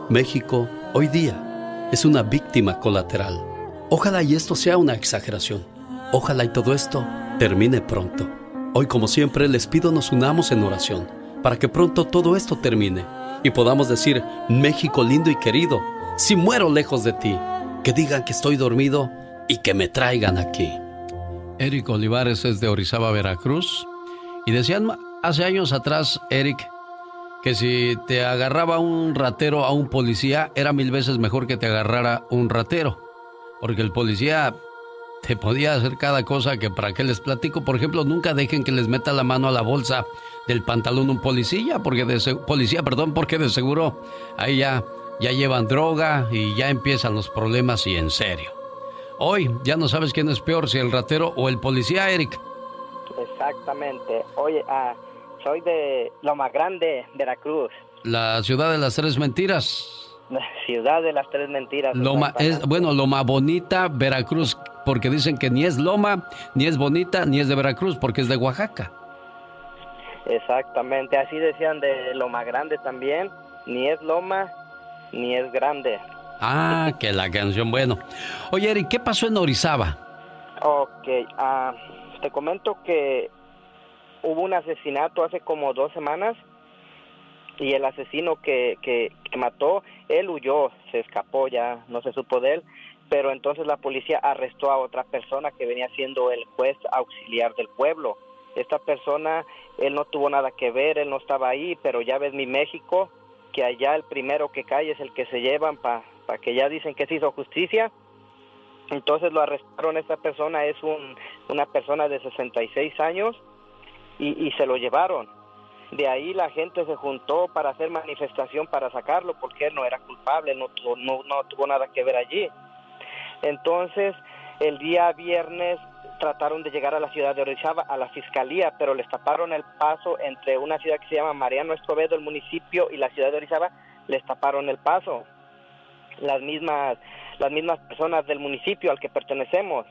México, hoy día, es una víctima colateral. Ojalá y esto sea una exageración. Ojalá y todo esto termine pronto. Hoy, como siempre, les pido nos unamos en oración para que pronto todo esto termine y podamos decir, México lindo y querido, si muero lejos de ti, que digan que estoy dormido y que me traigan aquí. Eric Olivares es de Orizaba, Veracruz, y decían hace años atrás, Eric, que si te agarraba un ratero a un policía, era mil veces mejor que te agarrara un ratero, porque el policía te podía hacer cada cosa que para qué les platico. Por ejemplo, nunca dejen que les meta la mano a la bolsa del pantalón un policía, porque de policía, perdón, porque de seguro ahí ya, ya llevan droga y ya empiezan los problemas y en serio. Hoy ya no sabes quién es peor, si el ratero o el policía, Eric. Exactamente. Oye, ah, soy de Loma Grande, Veracruz. La ciudad de las tres mentiras. <laughs> Ciudad de las tres mentiras. Loma, es, bueno, Loma Bonita, Veracruz, porque dicen que ni es Loma, ni es bonita, ni es de Veracruz, porque es de Oaxaca. Exactamente, así decían de Loma Grande también, ni es Loma, ni es grande. Ah, <laughs> que la canción, bueno. Oye, Eric, ¿qué pasó en Orizaba? Ok, ah, te comento que hubo un asesinato hace como dos semanas y el asesino que, que, que mató, él huyó, se escapó ya, no se supo de él, pero entonces la policía arrestó a otra persona que venía siendo el juez auxiliar del pueblo. Esta persona él no tuvo nada que ver, él no estaba ahí, pero ya ves mi México, que allá el primero que cae es el que se llevan para que ya dicen que se hizo justicia. Entonces lo arrestaron, esta persona es un, una persona de 66 años y, y se lo llevaron. De ahí la gente se juntó para hacer manifestación para sacarlo porque él no era culpable, no, no, no tuvo nada que ver allí. Entonces, el día viernes trataron de llegar a la ciudad de Orizaba, a la fiscalía, pero les taparon el paso entre una ciudad que se llama Mariano Escobedo, el municipio, y la ciudad de Orizaba, les taparon el paso. Las mismas, las mismas personas del municipio al que pertenecemos.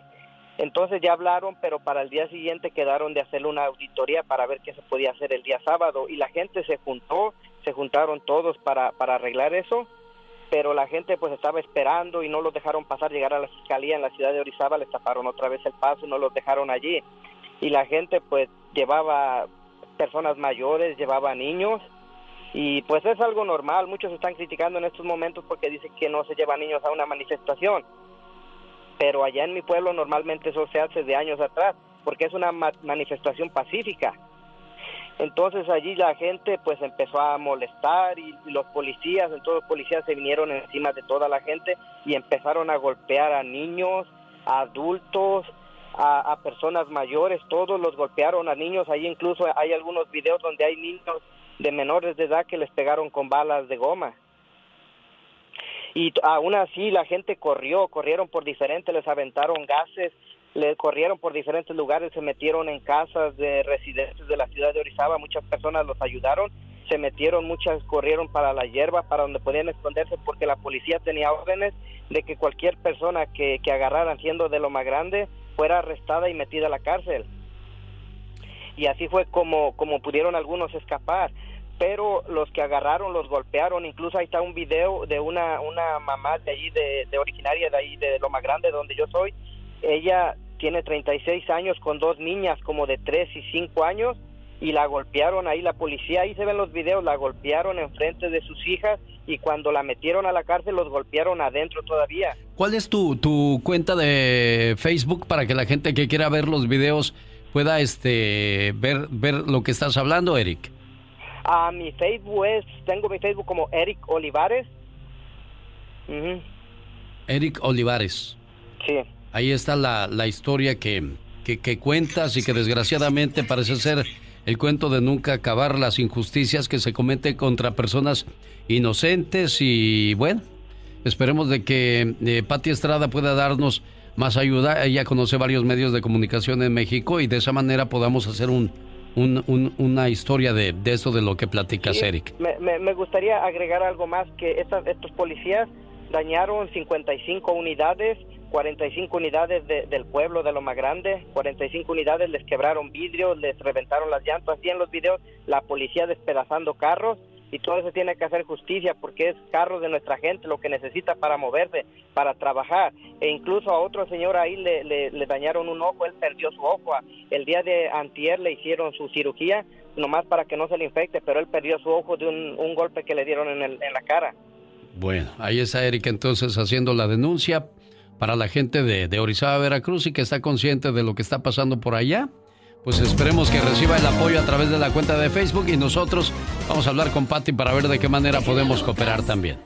Entonces ya hablaron, pero para el día siguiente quedaron de hacer una auditoría para ver qué se podía hacer el día sábado. Y la gente se juntó, se juntaron todos para, para arreglar eso pero la gente pues estaba esperando y no los dejaron pasar, llegar a la fiscalía en la ciudad de Orizaba, les taparon otra vez el paso y no los dejaron allí. Y la gente pues llevaba personas mayores, llevaba niños y pues es algo normal, muchos están criticando en estos momentos porque dicen que no se llevan niños a una manifestación, pero allá en mi pueblo normalmente eso se hace de años atrás porque es una manifestación pacífica entonces allí la gente pues empezó a molestar y, los policías, entonces los policías se vinieron encima de toda la gente y empezaron a golpear a niños, a adultos, a, personas mayores, todos los golpearon a niños, ahí incluso hay algunos videos donde hay niños de menores de edad que les pegaron con balas de goma. Y aún así la gente corrió, corrieron por diferentes, les aventaron gases, le corrieron por diferentes lugares, se metieron en casas de residentes de la ciudad de Orizaba, muchas personas los ayudaron, se metieron, muchas corrieron para la hierba, para donde podían esconderse, porque la policía tenía órdenes de que cualquier persona que, que agarraran siendo de lo más grande fuera arrestada y metida a la cárcel. y así fue como, como pudieron algunos escapar. Pero los que agarraron los golpearon, incluso ahí está un video de una, una mamá de allí, de, originaria de ahí, de Loma Grande, donde yo soy. Ella tiene 36 años con dos niñas como de 3 y 5 años y la golpearon ahí la policía, ahí se ven los videos, la golpearon enfrente de sus hijas y cuando la metieron a la cárcel los golpearon adentro todavía. ¿Cuál es tu, tu cuenta de Facebook para que la gente que quiera ver los videos pueda este ver ver lo que estás hablando, Eric? A mi Facebook es, tengo mi Facebook como Eric Olivares. Eric Olivares. Sí. Ahí está la, la historia que, que, que cuentas y que desgraciadamente parece ser el cuento de nunca acabar las injusticias que se cometen contra personas inocentes y bueno, esperemos de que eh, Patti Estrada pueda darnos más ayuda. Ella conoce varios medios de comunicación en México y de esa manera podamos hacer un, una historia de, de eso de lo que platicas, Eric. Me, me, gustaría agregar algo más, que estos policías dañaron 55 unidades 45 unidades del pueblo de Loma Grande, 45 unidades les quebraron vidrios, les reventaron las llantas, así en los videos la policía despedazando carros y todo eso tiene que hacer justicia porque es carros de nuestra gente lo que necesita para moverse, para trabajar. E incluso a otro señor ahí le, le, dañaron un ojo, él perdió su ojo. El día de antier le hicieron su cirugía, nomás para que no se le infecte, pero él perdió su ojo de un, un golpe que le dieron en, el, en la cara. Bueno, ahí está Erika entonces haciendo la denuncia para la gente de, de, Orizaba, Veracruz y que está consciente de lo que está pasando por allá. Pues esperemos que reciba el apoyo a través de la cuenta de Facebook y nosotros vamos a hablar con Patty para ver de qué manera podemos cooperar también.